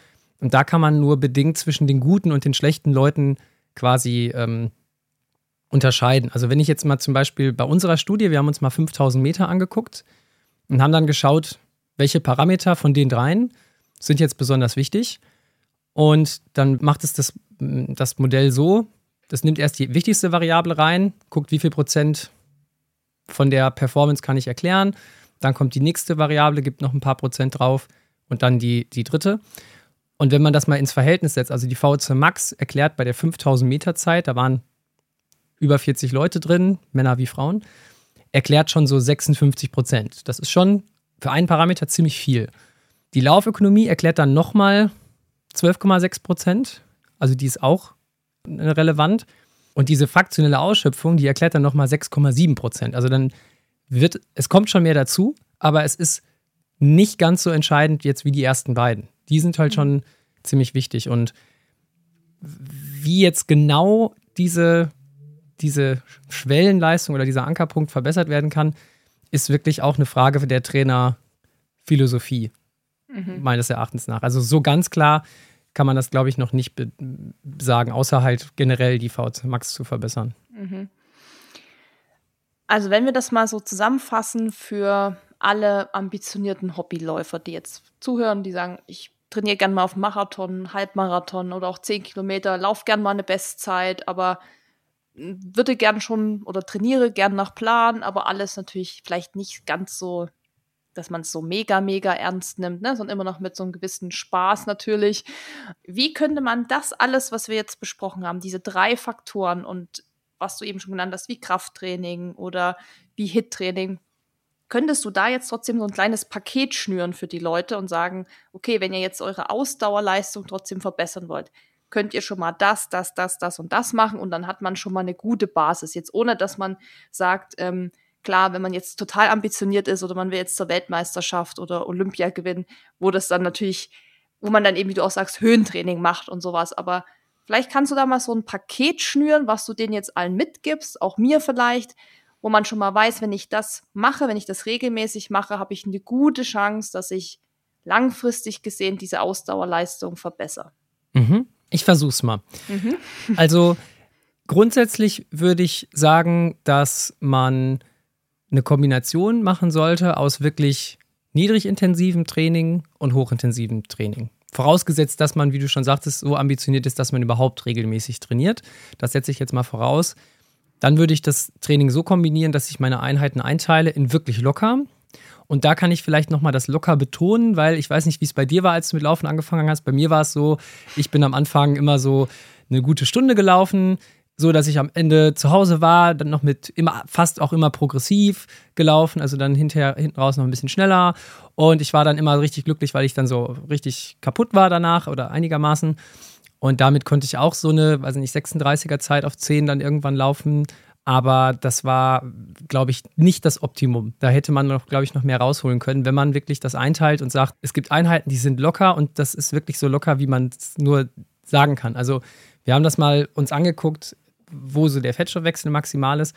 Und da kann man nur bedingt zwischen den guten und den schlechten Leuten quasi ähm, unterscheiden. Also wenn ich jetzt mal zum Beispiel bei unserer Studie, wir haben uns mal 5000 Meter angeguckt und haben dann geschaut, welche Parameter von den dreien sind jetzt besonders wichtig. Und dann macht es das, das Modell so, das nimmt erst die wichtigste Variable rein, guckt, wie viel Prozent von der Performance kann ich erklären. Dann kommt die nächste Variable, gibt noch ein paar Prozent drauf und dann die, die dritte. Und wenn man das mal ins Verhältnis setzt, also die VO2 Max erklärt bei der 5000 Meter Zeit, da waren über 40 Leute drin, Männer wie Frauen, erklärt schon so 56 Prozent. Das ist schon für einen Parameter ziemlich viel. Die Laufökonomie erklärt dann nochmal 12,6 Prozent, also die ist auch relevant. Und diese fraktionelle Ausschöpfung, die erklärt dann nochmal 6,7 Prozent. Also dann wird, es kommt schon mehr dazu, aber es ist nicht ganz so entscheidend jetzt wie die ersten beiden die sind halt schon ziemlich wichtig. Und wie jetzt genau diese, diese Schwellenleistung oder dieser Ankerpunkt verbessert werden kann, ist wirklich auch eine Frage der Trainerphilosophie, mhm. meines Erachtens nach. Also so ganz klar kann man das, glaube ich, noch nicht sagen, außer halt generell die VZ Max zu verbessern. Mhm. Also wenn wir das mal so zusammenfassen für alle ambitionierten Hobbyläufer, die jetzt zuhören, die sagen, ich trainiere gern mal auf Marathon, Halbmarathon oder auch 10 Kilometer, lauf gern mal eine Bestzeit, aber würde gern schon oder trainiere gern nach Plan, aber alles natürlich vielleicht nicht ganz so, dass man es so mega, mega ernst nimmt, ne? sondern immer noch mit so einem gewissen Spaß natürlich. Wie könnte man das alles, was wir jetzt besprochen haben, diese drei Faktoren und was du eben schon genannt hast, wie Krafttraining oder wie Hit-Training, könntest du da jetzt trotzdem so ein kleines Paket schnüren für die Leute und sagen, okay, wenn ihr jetzt eure Ausdauerleistung trotzdem verbessern wollt, könnt ihr schon mal das, das, das, das und das machen und dann hat man schon mal eine gute Basis. Jetzt ohne, dass man sagt, ähm, klar, wenn man jetzt total ambitioniert ist oder man will jetzt zur Weltmeisterschaft oder Olympia gewinnen, wo das dann natürlich, wo man dann eben, wie du auch sagst, Höhentraining macht und sowas. Aber vielleicht kannst du da mal so ein Paket schnüren, was du denen jetzt allen mitgibst, auch mir vielleicht, wo man schon mal weiß, wenn ich das mache, wenn ich das regelmäßig mache, habe ich eine gute Chance, dass ich langfristig gesehen diese Ausdauerleistung verbessere. Mhm. Ich versuch's mal. Mhm. also grundsätzlich würde ich sagen, dass man eine Kombination machen sollte aus wirklich niedrigintensivem Training und hochintensivem Training. Vorausgesetzt, dass man, wie du schon sagtest, so ambitioniert ist, dass man überhaupt regelmäßig trainiert. Das setze ich jetzt mal voraus. Dann würde ich das Training so kombinieren, dass ich meine Einheiten einteile in wirklich locker. Und da kann ich vielleicht nochmal das locker betonen, weil ich weiß nicht, wie es bei dir war, als du mit Laufen angefangen hast. Bei mir war es so, ich bin am Anfang immer so eine gute Stunde gelaufen, so dass ich am Ende zu Hause war, dann noch mit immer fast auch immer progressiv gelaufen, also dann hinterher hinten raus noch ein bisschen schneller und ich war dann immer richtig glücklich, weil ich dann so richtig kaputt war danach oder einigermaßen und damit konnte ich auch so eine, weiß nicht, 36er Zeit auf 10 dann irgendwann laufen, aber das war, glaube ich, nicht das Optimum. Da hätte man noch, glaube ich, noch mehr rausholen können, wenn man wirklich das einteilt und sagt, es gibt Einheiten, die sind locker und das ist wirklich so locker, wie man es nur sagen kann. Also wir haben das mal uns angeguckt, wo so der Fettstoffwechsel maximal ist.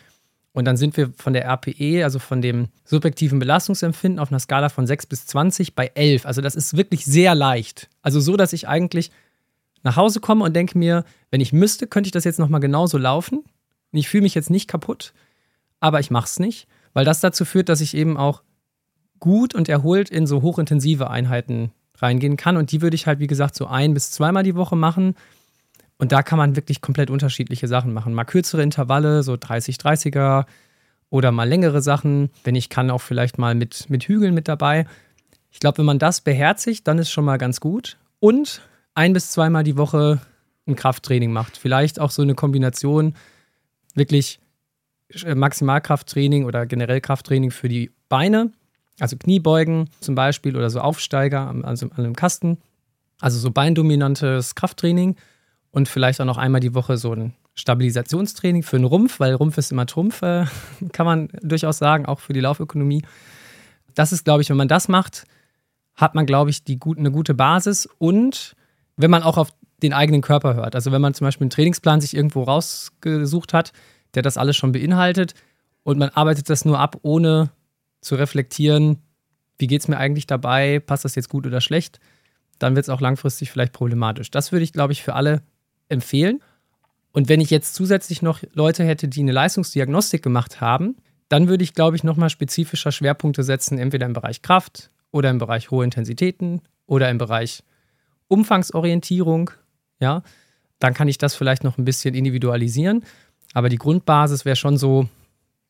Und dann sind wir von der RPE, also von dem subjektiven Belastungsempfinden, auf einer Skala von 6 bis 20 bei 11. Also das ist wirklich sehr leicht. Also so, dass ich eigentlich nach Hause komme und denke mir, wenn ich müsste, könnte ich das jetzt nochmal genauso laufen. Ich fühle mich jetzt nicht kaputt, aber ich mache es nicht, weil das dazu führt, dass ich eben auch gut und erholt in so hochintensive Einheiten reingehen kann. Und die würde ich halt, wie gesagt, so ein bis zweimal die Woche machen. Und da kann man wirklich komplett unterschiedliche Sachen machen. Mal kürzere Intervalle, so 30, 30er oder mal längere Sachen. Wenn ich kann, auch vielleicht mal mit, mit Hügeln mit dabei. Ich glaube, wenn man das beherzigt, dann ist schon mal ganz gut. Und ein bis zweimal die Woche ein Krafttraining macht. Vielleicht auch so eine Kombination wirklich äh, Maximalkrafttraining oder generell Krafttraining für die Beine. Also Kniebeugen zum Beispiel oder so Aufsteiger also an einem Kasten. Also so beindominantes Krafttraining und vielleicht auch noch einmal die Woche so ein Stabilisationstraining für den Rumpf, weil Rumpf ist immer Trumpf, äh, kann man durchaus sagen, auch für die Laufökonomie. Das ist, glaube ich, wenn man das macht, hat man, glaube ich, die, eine gute Basis und wenn man auch auf den eigenen Körper hört. Also wenn man zum Beispiel einen Trainingsplan sich irgendwo rausgesucht hat, der das alles schon beinhaltet und man arbeitet das nur ab, ohne zu reflektieren, wie geht es mir eigentlich dabei, passt das jetzt gut oder schlecht, dann wird es auch langfristig vielleicht problematisch. Das würde ich, glaube ich, für alle empfehlen. Und wenn ich jetzt zusätzlich noch Leute hätte, die eine Leistungsdiagnostik gemacht haben, dann würde ich, glaube ich, nochmal spezifischer Schwerpunkte setzen, entweder im Bereich Kraft oder im Bereich hohe Intensitäten oder im Bereich Umfangsorientierung. Ja, dann kann ich das vielleicht noch ein bisschen individualisieren. Aber die Grundbasis wäre schon so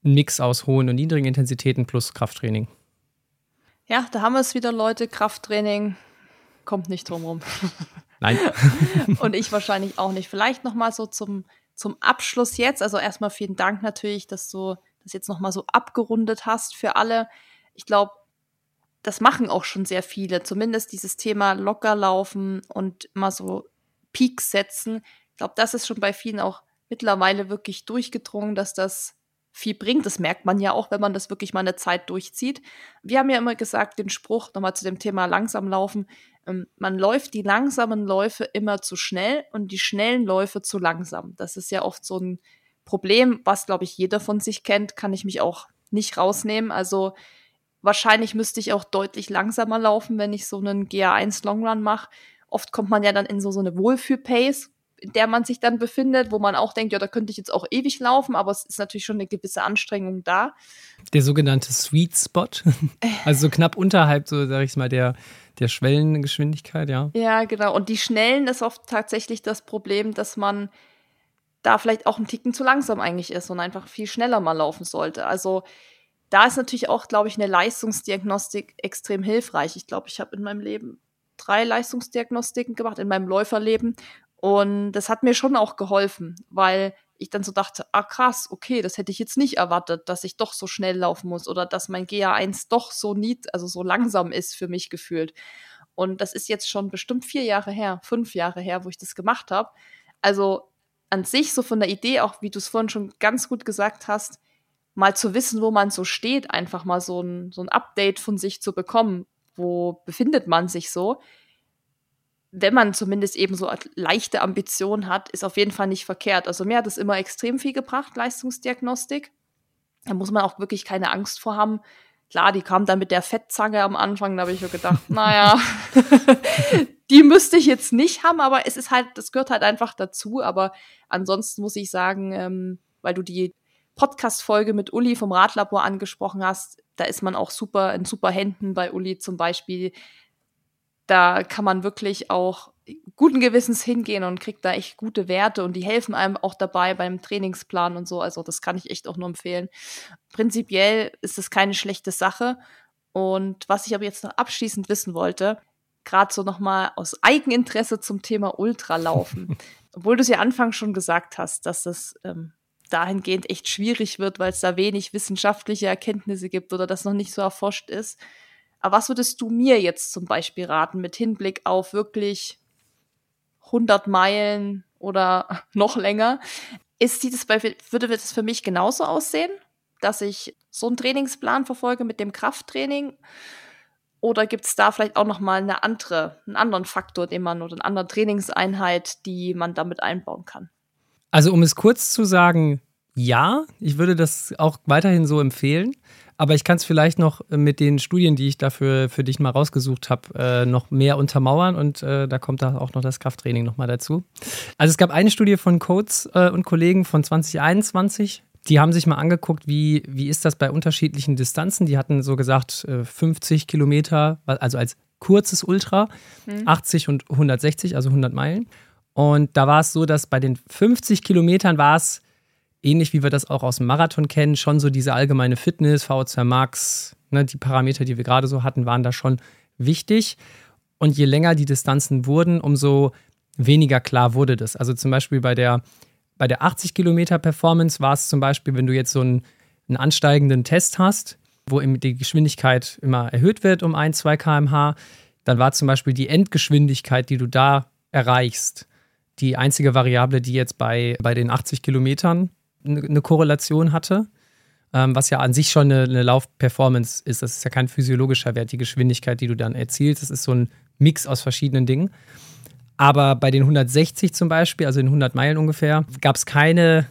ein Mix aus hohen und niedrigen Intensitäten plus Krafttraining. Ja, da haben wir es wieder, Leute. Krafttraining kommt nicht drum rum. Nein. und ich wahrscheinlich auch nicht. Vielleicht noch mal so zum, zum Abschluss jetzt. Also erstmal vielen Dank natürlich, dass du das jetzt noch mal so abgerundet hast für alle. Ich glaube, das machen auch schon sehr viele. Zumindest dieses Thema locker laufen und mal so Peaks setzen. Ich glaube, das ist schon bei vielen auch mittlerweile wirklich durchgedrungen, dass das viel bringt. Das merkt man ja auch, wenn man das wirklich mal eine Zeit durchzieht. Wir haben ja immer gesagt, den Spruch nochmal zu dem Thema langsam laufen, ähm, man läuft die langsamen Läufe immer zu schnell und die schnellen Läufe zu langsam. Das ist ja oft so ein Problem, was, glaube ich, jeder von sich kennt, kann ich mich auch nicht rausnehmen. Also wahrscheinlich müsste ich auch deutlich langsamer laufen, wenn ich so einen GA1 Longrun mache. Oft kommt man ja dann in so, so eine Wohlfühl-Pace, in der man sich dann befindet, wo man auch denkt, ja, da könnte ich jetzt auch ewig laufen, aber es ist natürlich schon eine gewisse Anstrengung da. Der sogenannte Sweet Spot, also so knapp unterhalb, so sag ich mal, der, der Schwellengeschwindigkeit, ja. Ja, genau. Und die Schnellen ist oft tatsächlich das Problem, dass man da vielleicht auch ein Ticken zu langsam eigentlich ist und einfach viel schneller mal laufen sollte. Also da ist natürlich auch, glaube ich, eine Leistungsdiagnostik extrem hilfreich. Ich glaube, ich habe in meinem Leben drei Leistungsdiagnostiken gemacht, in meinem Läuferleben. Und das hat mir schon auch geholfen, weil ich dann so dachte, ah krass, okay, das hätte ich jetzt nicht erwartet, dass ich doch so schnell laufen muss oder dass mein GA1 doch so nied, also so langsam ist für mich gefühlt. Und das ist jetzt schon bestimmt vier Jahre her, fünf Jahre her, wo ich das gemacht habe. Also an sich so von der Idee, auch wie du es vorhin schon ganz gut gesagt hast, mal zu wissen, wo man so steht, einfach mal so ein, so ein Update von sich zu bekommen. Wo befindet man sich so? wenn man zumindest eben so leichte Ambitionen hat, ist auf jeden Fall nicht verkehrt. Also mir hat es immer extrem viel gebracht, Leistungsdiagnostik. Da muss man auch wirklich keine Angst vor haben. Klar, die kam dann mit der Fettzange am Anfang, da habe ich mir gedacht, naja, die müsste ich jetzt nicht haben, aber es ist halt, das gehört halt einfach dazu. Aber ansonsten muss ich sagen, ähm, weil du die Podcast-Folge mit Uli vom Radlabor angesprochen hast, da ist man auch super in super Händen bei Uli zum Beispiel Da kann man wirklich auch guten Gewissens hingehen und kriegt da echt gute Werte und die helfen einem auch dabei beim Trainingsplan und so. Also das kann ich echt auch nur empfehlen. Prinzipiell ist es keine schlechte Sache. Und was ich aber jetzt noch abschließend wissen wollte, gerade so nochmal aus Eigeninteresse zum Thema Ultralaufen. Obwohl du es ja anfangs schon gesagt hast, dass das ähm, dahingehend echt schwierig wird, weil es da wenig wissenschaftliche Erkenntnisse gibt oder das noch nicht so erforscht ist. Aber was würdest du mir jetzt zum Beispiel raten mit Hinblick auf wirklich 100 Meilen oder noch länger? Ist dieses bei, würde das für mich genauso aussehen, dass ich so einen Trainingsplan verfolge mit dem Krafttraining? Oder gibt es da vielleicht auch noch mal eine andere, einen anderen Faktor, den man oder eine andere Trainingseinheit, die man damit einbauen kann? Also um es kurz zu sagen, ja, ich würde das auch weiterhin so empfehlen. Aber ich kann es vielleicht noch mit den Studien, die ich dafür für dich mal rausgesucht habe, äh, noch mehr untermauern und äh, da kommt da auch noch das Krafttraining nochmal dazu. Also es gab eine Studie von Coates äh, und Kollegen von 2021, die haben sich mal angeguckt, wie, wie ist das bei unterschiedlichen Distanzen. Die hatten so gesagt 50 äh, Kilometer, also als kurzes Ultra, mhm. 80 und 160, also 100 Meilen. Und da war es so, dass bei den 50 Kilometern war es ähnlich wie wir das auch aus dem Marathon kennen, schon so diese allgemeine Fitness, VO2 Max, ne, die Parameter, die wir gerade so hatten, waren da schon wichtig. Und je länger die Distanzen wurden, umso weniger klar wurde das. Also zum Beispiel bei der, bei der 80 Kilometer Performance war es zum Beispiel, wenn du jetzt so einen, einen ansteigenden Test hast, wo die Geschwindigkeit immer erhöht wird um 1, 2 km/h, dann war zum Beispiel die Endgeschwindigkeit, die du da erreichst, die einzige Variable, die jetzt bei, bei den 80 Kilometern eine Korrelation hatte, ähm, was ja an sich schon eine, eine Laufperformance ist. Das ist ja kein physiologischer Wert, die Geschwindigkeit, die du dann erzielst. Das ist so ein Mix aus verschiedenen Dingen. Aber bei den 160 zum Beispiel, also in 100 Meilen ungefähr, gab es keine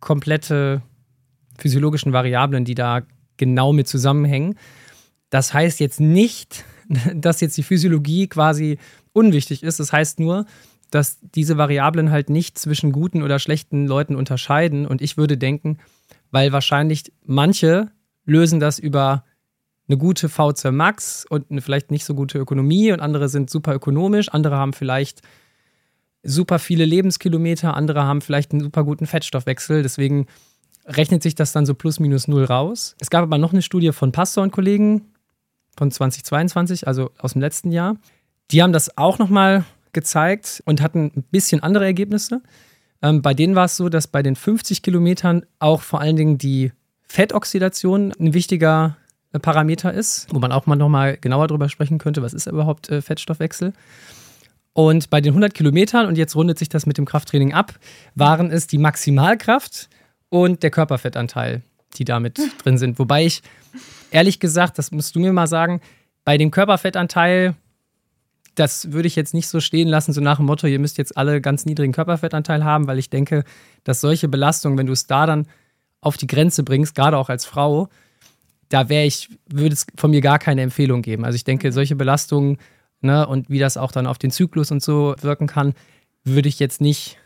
komplette physiologischen Variablen, die da genau mit zusammenhängen. Das heißt jetzt nicht, dass jetzt die Physiologie quasi unwichtig ist. Das heißt nur, dass diese Variablen halt nicht zwischen guten oder schlechten Leuten unterscheiden. Und ich würde denken, weil wahrscheinlich manche lösen das über eine gute V2 Max und eine vielleicht nicht so gute Ökonomie und andere sind super ökonomisch, andere haben vielleicht super viele Lebenskilometer, andere haben vielleicht einen super guten Fettstoffwechsel. Deswegen rechnet sich das dann so plus minus null raus. Es gab aber noch eine Studie von Pastor und Kollegen von 2022, also aus dem letzten Jahr. Die haben das auch nochmal gezeigt und hatten ein bisschen andere Ergebnisse. Ähm, bei denen war es so, dass bei den 50 Kilometern auch vor allen Dingen die Fettoxidation ein wichtiger äh, Parameter ist, wo man auch mal nochmal genauer drüber sprechen könnte, was ist überhaupt äh, Fettstoffwechsel. Und bei den 100 Kilometern, und jetzt rundet sich das mit dem Krafttraining ab, waren es die Maximalkraft und der Körperfettanteil, die damit drin sind. Wobei ich, ehrlich gesagt, das musst du mir mal sagen, bei dem Körperfettanteil das würde ich jetzt nicht so stehen lassen, so nach dem Motto, ihr müsst jetzt alle ganz niedrigen Körperfettanteil haben, weil ich denke, dass solche Belastungen, wenn du es da dann auf die Grenze bringst, gerade auch als Frau, da wäre ich, würde es von mir gar keine Empfehlung geben. Also ich denke, solche Belastungen ne, und wie das auch dann auf den Zyklus und so wirken kann, würde ich jetzt nicht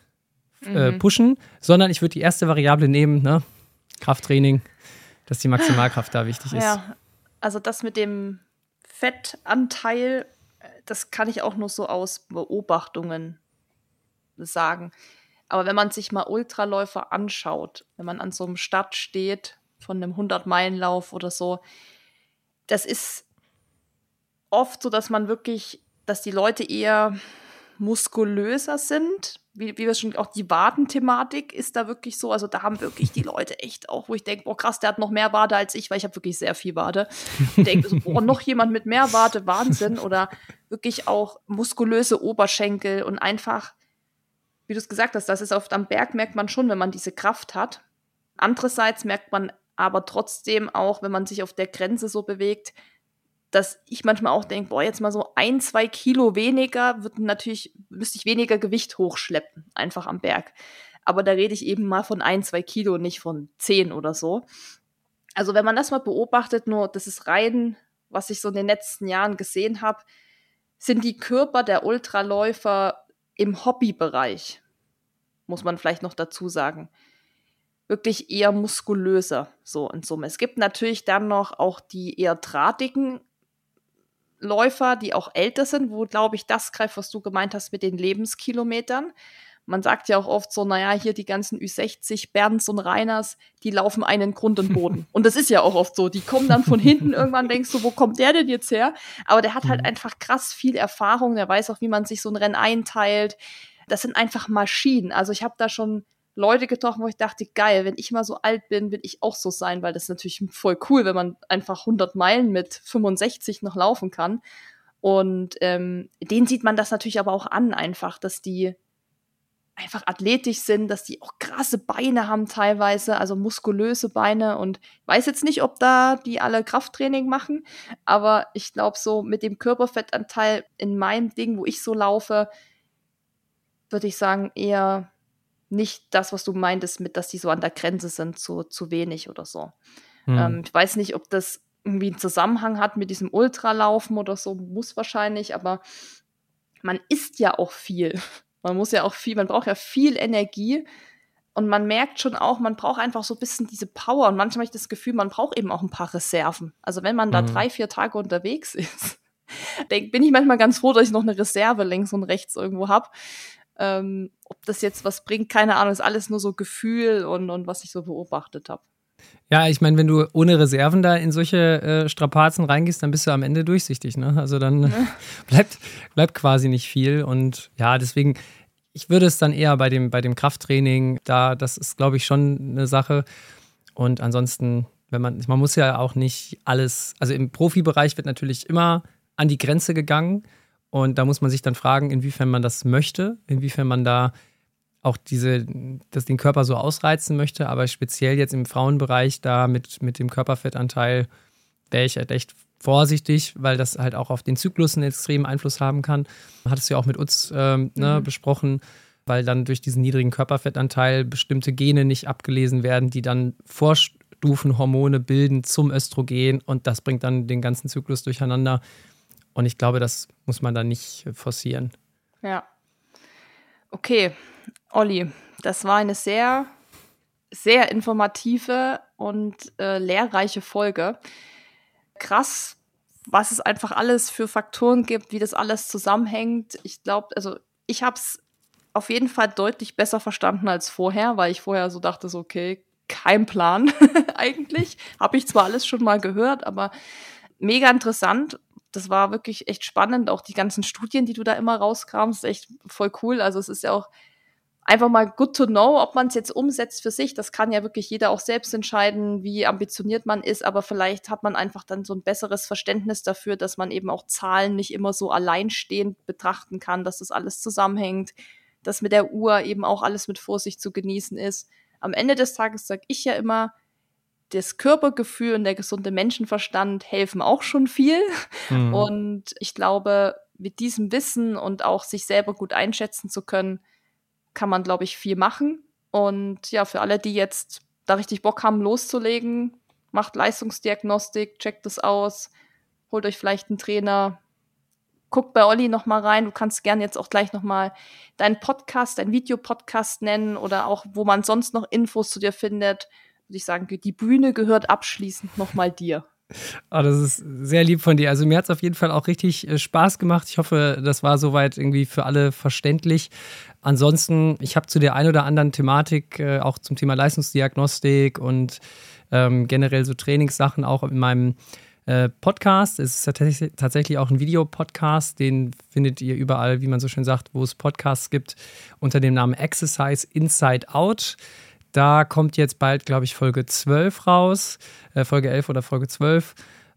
äh, mhm. pushen, sondern ich würde die erste Variable nehmen, ne, Krafttraining, dass die Maximalkraft da wichtig ist. Ja, also das mit dem Fettanteil das kann ich auch nur so aus Beobachtungen sagen. Aber wenn man sich mal Ultraläufer anschaut, wenn man an so einem Start steht von einem 100-Meilen-Lauf oder so, das ist oft so, dass man wirklich, dass die Leute eher muskulöser sind. Wie, wie wir schon, auch die Wadenthematik ist da wirklich so. Also da haben wirklich die Leute echt auch, wo ich denke, boah krass, der hat noch mehr Wade als ich, weil ich habe wirklich sehr viel Wade. Ich denke so, boah, noch jemand mit mehr Wade, Wahnsinn. Oder wirklich auch muskulöse Oberschenkel und einfach, wie du es gesagt hast, das ist oft am Berg, merkt man schon, wenn man diese Kraft hat. Andererseits merkt man aber trotzdem auch, wenn man sich auf der Grenze so bewegt, dass ich manchmal auch denke, boah, jetzt mal so ein, zwei Kilo weniger, wird natürlich, müsste ich weniger Gewicht hochschleppen, einfach am Berg. Aber da rede ich eben mal von ein, zwei Kilo, nicht von zehn oder so. Also wenn man das mal beobachtet, nur das ist rein, was ich so in den letzten Jahren gesehen habe, sind die Körper der Ultraläufer im Hobbybereich, muss man vielleicht noch dazu sagen, wirklich eher muskulöser, so in Summe. Es gibt natürlich dann noch auch die eher drahtigen Läufer, die auch älter sind, wo, glaube ich, das greift, was du gemeint hast mit den Lebenskilometern. Man sagt ja auch oft so, naja, hier die ganzen Ü60, Bernds und Reiners, die laufen einen Grund und Boden. Und das ist ja auch oft so. Die kommen dann von hinten, irgendwann denkst du, wo kommt der denn jetzt her? Aber der hat halt mhm. einfach krass viel Erfahrung, der weiß auch, wie man sich so ein Rennen einteilt. Das sind einfach Maschinen. Also ich habe da schon Leute getroffen, wo ich dachte, geil, wenn ich mal so alt bin, will ich auch so sein, weil das ist natürlich voll cool, wenn man einfach 100 Meilen mit 65 noch laufen kann. Und ähm, den sieht man das natürlich aber auch an, einfach, dass die einfach athletisch sind, dass die auch krasse Beine haben teilweise, also muskulöse Beine und weiß jetzt nicht, ob da die alle Krafttraining machen, aber ich glaube so mit dem Körperfettanteil in meinem Ding, wo ich so laufe, würde ich sagen eher nicht das, was du meintest, mit, dass die so an der Grenze sind, zu, zu wenig oder so. Mhm. Ähm, ich weiß nicht, ob das irgendwie einen Zusammenhang hat mit diesem Ultralaufen oder so, muss wahrscheinlich, aber man isst ja auch viel. Man muss ja auch viel, man braucht ja viel Energie. Und man merkt schon auch, man braucht einfach so ein bisschen diese Power. Und manchmal habe ich das Gefühl, man braucht eben auch ein paar Reserven. Also wenn man da mhm. drei, vier Tage unterwegs ist, bin ich manchmal ganz froh, dass ich noch eine Reserve links und rechts irgendwo habe. Ähm, ob das jetzt was bringt, keine Ahnung, ist alles nur so Gefühl und, und was ich so beobachtet habe. Ja, ich meine, wenn du ohne Reserven da in solche äh, Strapazen reingehst, dann bist du am Ende durchsichtig. Ne? Also dann ja. bleibt, bleibt quasi nicht viel. Und ja, deswegen, ich würde es dann eher bei dem, bei dem Krafttraining, da, das ist, glaube ich, schon eine Sache. Und ansonsten, wenn man, man muss ja auch nicht alles, also im Profibereich wird natürlich immer an die Grenze gegangen. Und da muss man sich dann fragen, inwiefern man das möchte, inwiefern man da auch diese, das den Körper so ausreizen möchte, aber speziell jetzt im Frauenbereich da mit, mit dem Körperfettanteil wäre ich halt echt vorsichtig, weil das halt auch auf den Zyklus einen extremen Einfluss haben kann. Hattest du ja auch mit uns ähm, ne, mhm. besprochen, weil dann durch diesen niedrigen Körperfettanteil bestimmte Gene nicht abgelesen werden, die dann Vorstufenhormone bilden zum Östrogen und das bringt dann den ganzen Zyklus durcheinander. Und ich glaube, das muss man dann nicht forcieren. Ja. Okay, Olli, das war eine sehr, sehr informative und äh, lehrreiche Folge. Krass, was es einfach alles für Faktoren gibt, wie das alles zusammenhängt. Ich glaube, also ich habe es auf jeden Fall deutlich besser verstanden als vorher, weil ich vorher so dachte, so, okay, kein Plan eigentlich. Habe ich zwar alles schon mal gehört, aber mega interessant das war wirklich echt spannend. Auch die ganzen Studien, die du da immer rauskramst, echt voll cool. Also es ist ja auch einfach mal good to know, ob man es jetzt umsetzt für sich. Das kann ja wirklich jeder auch selbst entscheiden, wie ambitioniert man ist. Aber vielleicht hat man einfach dann so ein besseres Verständnis dafür, dass man eben auch Zahlen nicht immer so alleinstehend betrachten kann, dass das alles zusammenhängt, dass mit der Uhr eben auch alles mit Vorsicht zu genießen ist. Am Ende des Tages sage ich ja immer, das Körpergefühl und der gesunde Menschenverstand helfen auch schon viel. Mhm. Und ich glaube, mit diesem Wissen und auch sich selber gut einschätzen zu können, kann man, glaube ich, viel machen. Und ja, für alle, die jetzt da richtig Bock haben, loszulegen, macht Leistungsdiagnostik, checkt es aus, holt euch vielleicht einen Trainer, guckt bei Olli noch mal rein. Du kannst gerne jetzt auch gleich noch mal deinen Podcast, deinen Videopodcast nennen oder auch, wo man sonst noch Infos zu dir findet würde ich sagen, die Bühne gehört abschließend nochmal dir. Oh, das ist sehr lieb von dir. Also mir hat es auf jeden Fall auch richtig äh, Spaß gemacht. Ich hoffe, das war soweit irgendwie für alle verständlich. Ansonsten, ich habe zu der ein oder anderen Thematik, äh, auch zum Thema Leistungsdiagnostik und ähm, generell so Trainingssachen auch in meinem äh, Podcast. Es ist tatsächlich, tatsächlich auch ein Videopodcast. Den findet ihr überall, wie man so schön sagt, wo es Podcasts gibt, unter dem Namen Exercise Inside Out. Da kommt jetzt bald, glaube ich, Folge 12 raus, äh, Folge 11 oder Folge 12.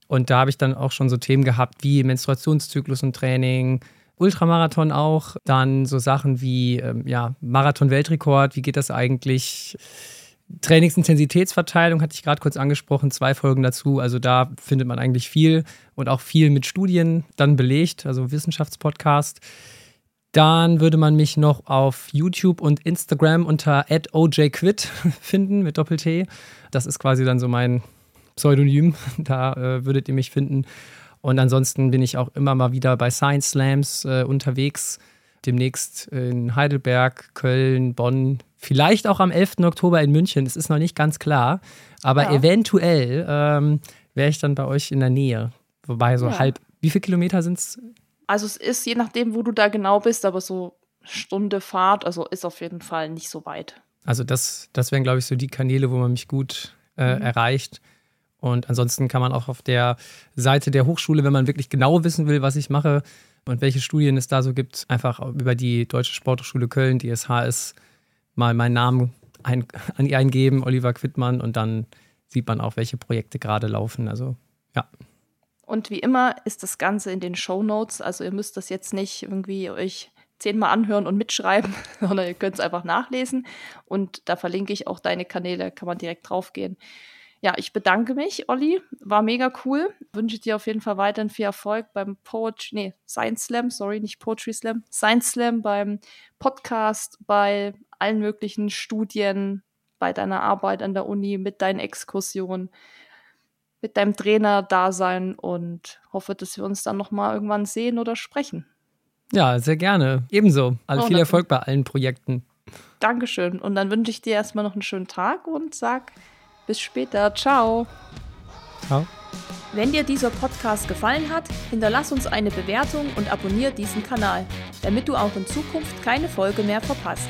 Und da habe ich dann auch schon so Themen gehabt wie Menstruationszyklus und Training, Ultramarathon auch, dann so Sachen wie ähm, ja, Marathon-Weltrekord, wie geht das eigentlich? Trainingsintensitätsverteilung hatte ich gerade kurz angesprochen, zwei Folgen dazu. Also da findet man eigentlich viel und auch viel mit Studien dann belegt, also Wissenschaftspodcast. Dann würde man mich noch auf YouTube und Instagram unter ojquid finden mit Doppel-T. Das ist quasi dann so mein Pseudonym. Da äh, würdet ihr mich finden. Und ansonsten bin ich auch immer mal wieder bei Science Slams äh, unterwegs. Demnächst in Heidelberg, Köln, Bonn, vielleicht auch am 11. Oktober in München. Das ist noch nicht ganz klar. Aber ja. eventuell ähm, wäre ich dann bei euch in der Nähe. Wobei so ja. halb Wie viele Kilometer sind es? Also es ist je nachdem, wo du da genau bist, aber so Stunde Fahrt, also ist auf jeden Fall nicht so weit. Also das, das wären, glaube ich, so die Kanäle, wo man mich gut äh, mhm. erreicht. Und ansonsten kann man auch auf der Seite der Hochschule, wenn man wirklich genau wissen will, was ich mache und welche Studien es da so gibt, einfach über die Deutsche Sporthochschule Köln, die SHS, mal meinen Namen ein, eingeben, Oliver Quittmann, und dann sieht man auch, welche Projekte gerade laufen. Also ja. Und wie immer ist das Ganze in den Show Notes. Also ihr müsst das jetzt nicht irgendwie euch zehnmal anhören und mitschreiben, sondern ihr könnt es einfach nachlesen. Und da verlinke ich auch deine Kanäle, kann man direkt draufgehen. Ja, ich bedanke mich, Olli. War mega cool. Wünsche dir auf jeden Fall weiterhin viel Erfolg beim Poetry, nee, Science Slam, sorry, nicht Poetry Slam, Science Slam, beim Podcast, bei allen möglichen Studien, bei deiner Arbeit an der Uni, mit deinen Exkursionen, mit deinem Trainer-Dasein und hoffe, dass wir uns dann nochmal irgendwann sehen oder sprechen. Ja, sehr gerne. Ebenso. Also viel Erfolg bei allen Projekten. Dankeschön. Und dann wünsche ich dir erstmal noch einen schönen Tag und sag bis später. Ciao. Ciao. Wenn dir dieser Podcast gefallen hat, hinterlass uns eine Bewertung und abonniere diesen Kanal, damit du auch in Zukunft keine Folge mehr verpasst.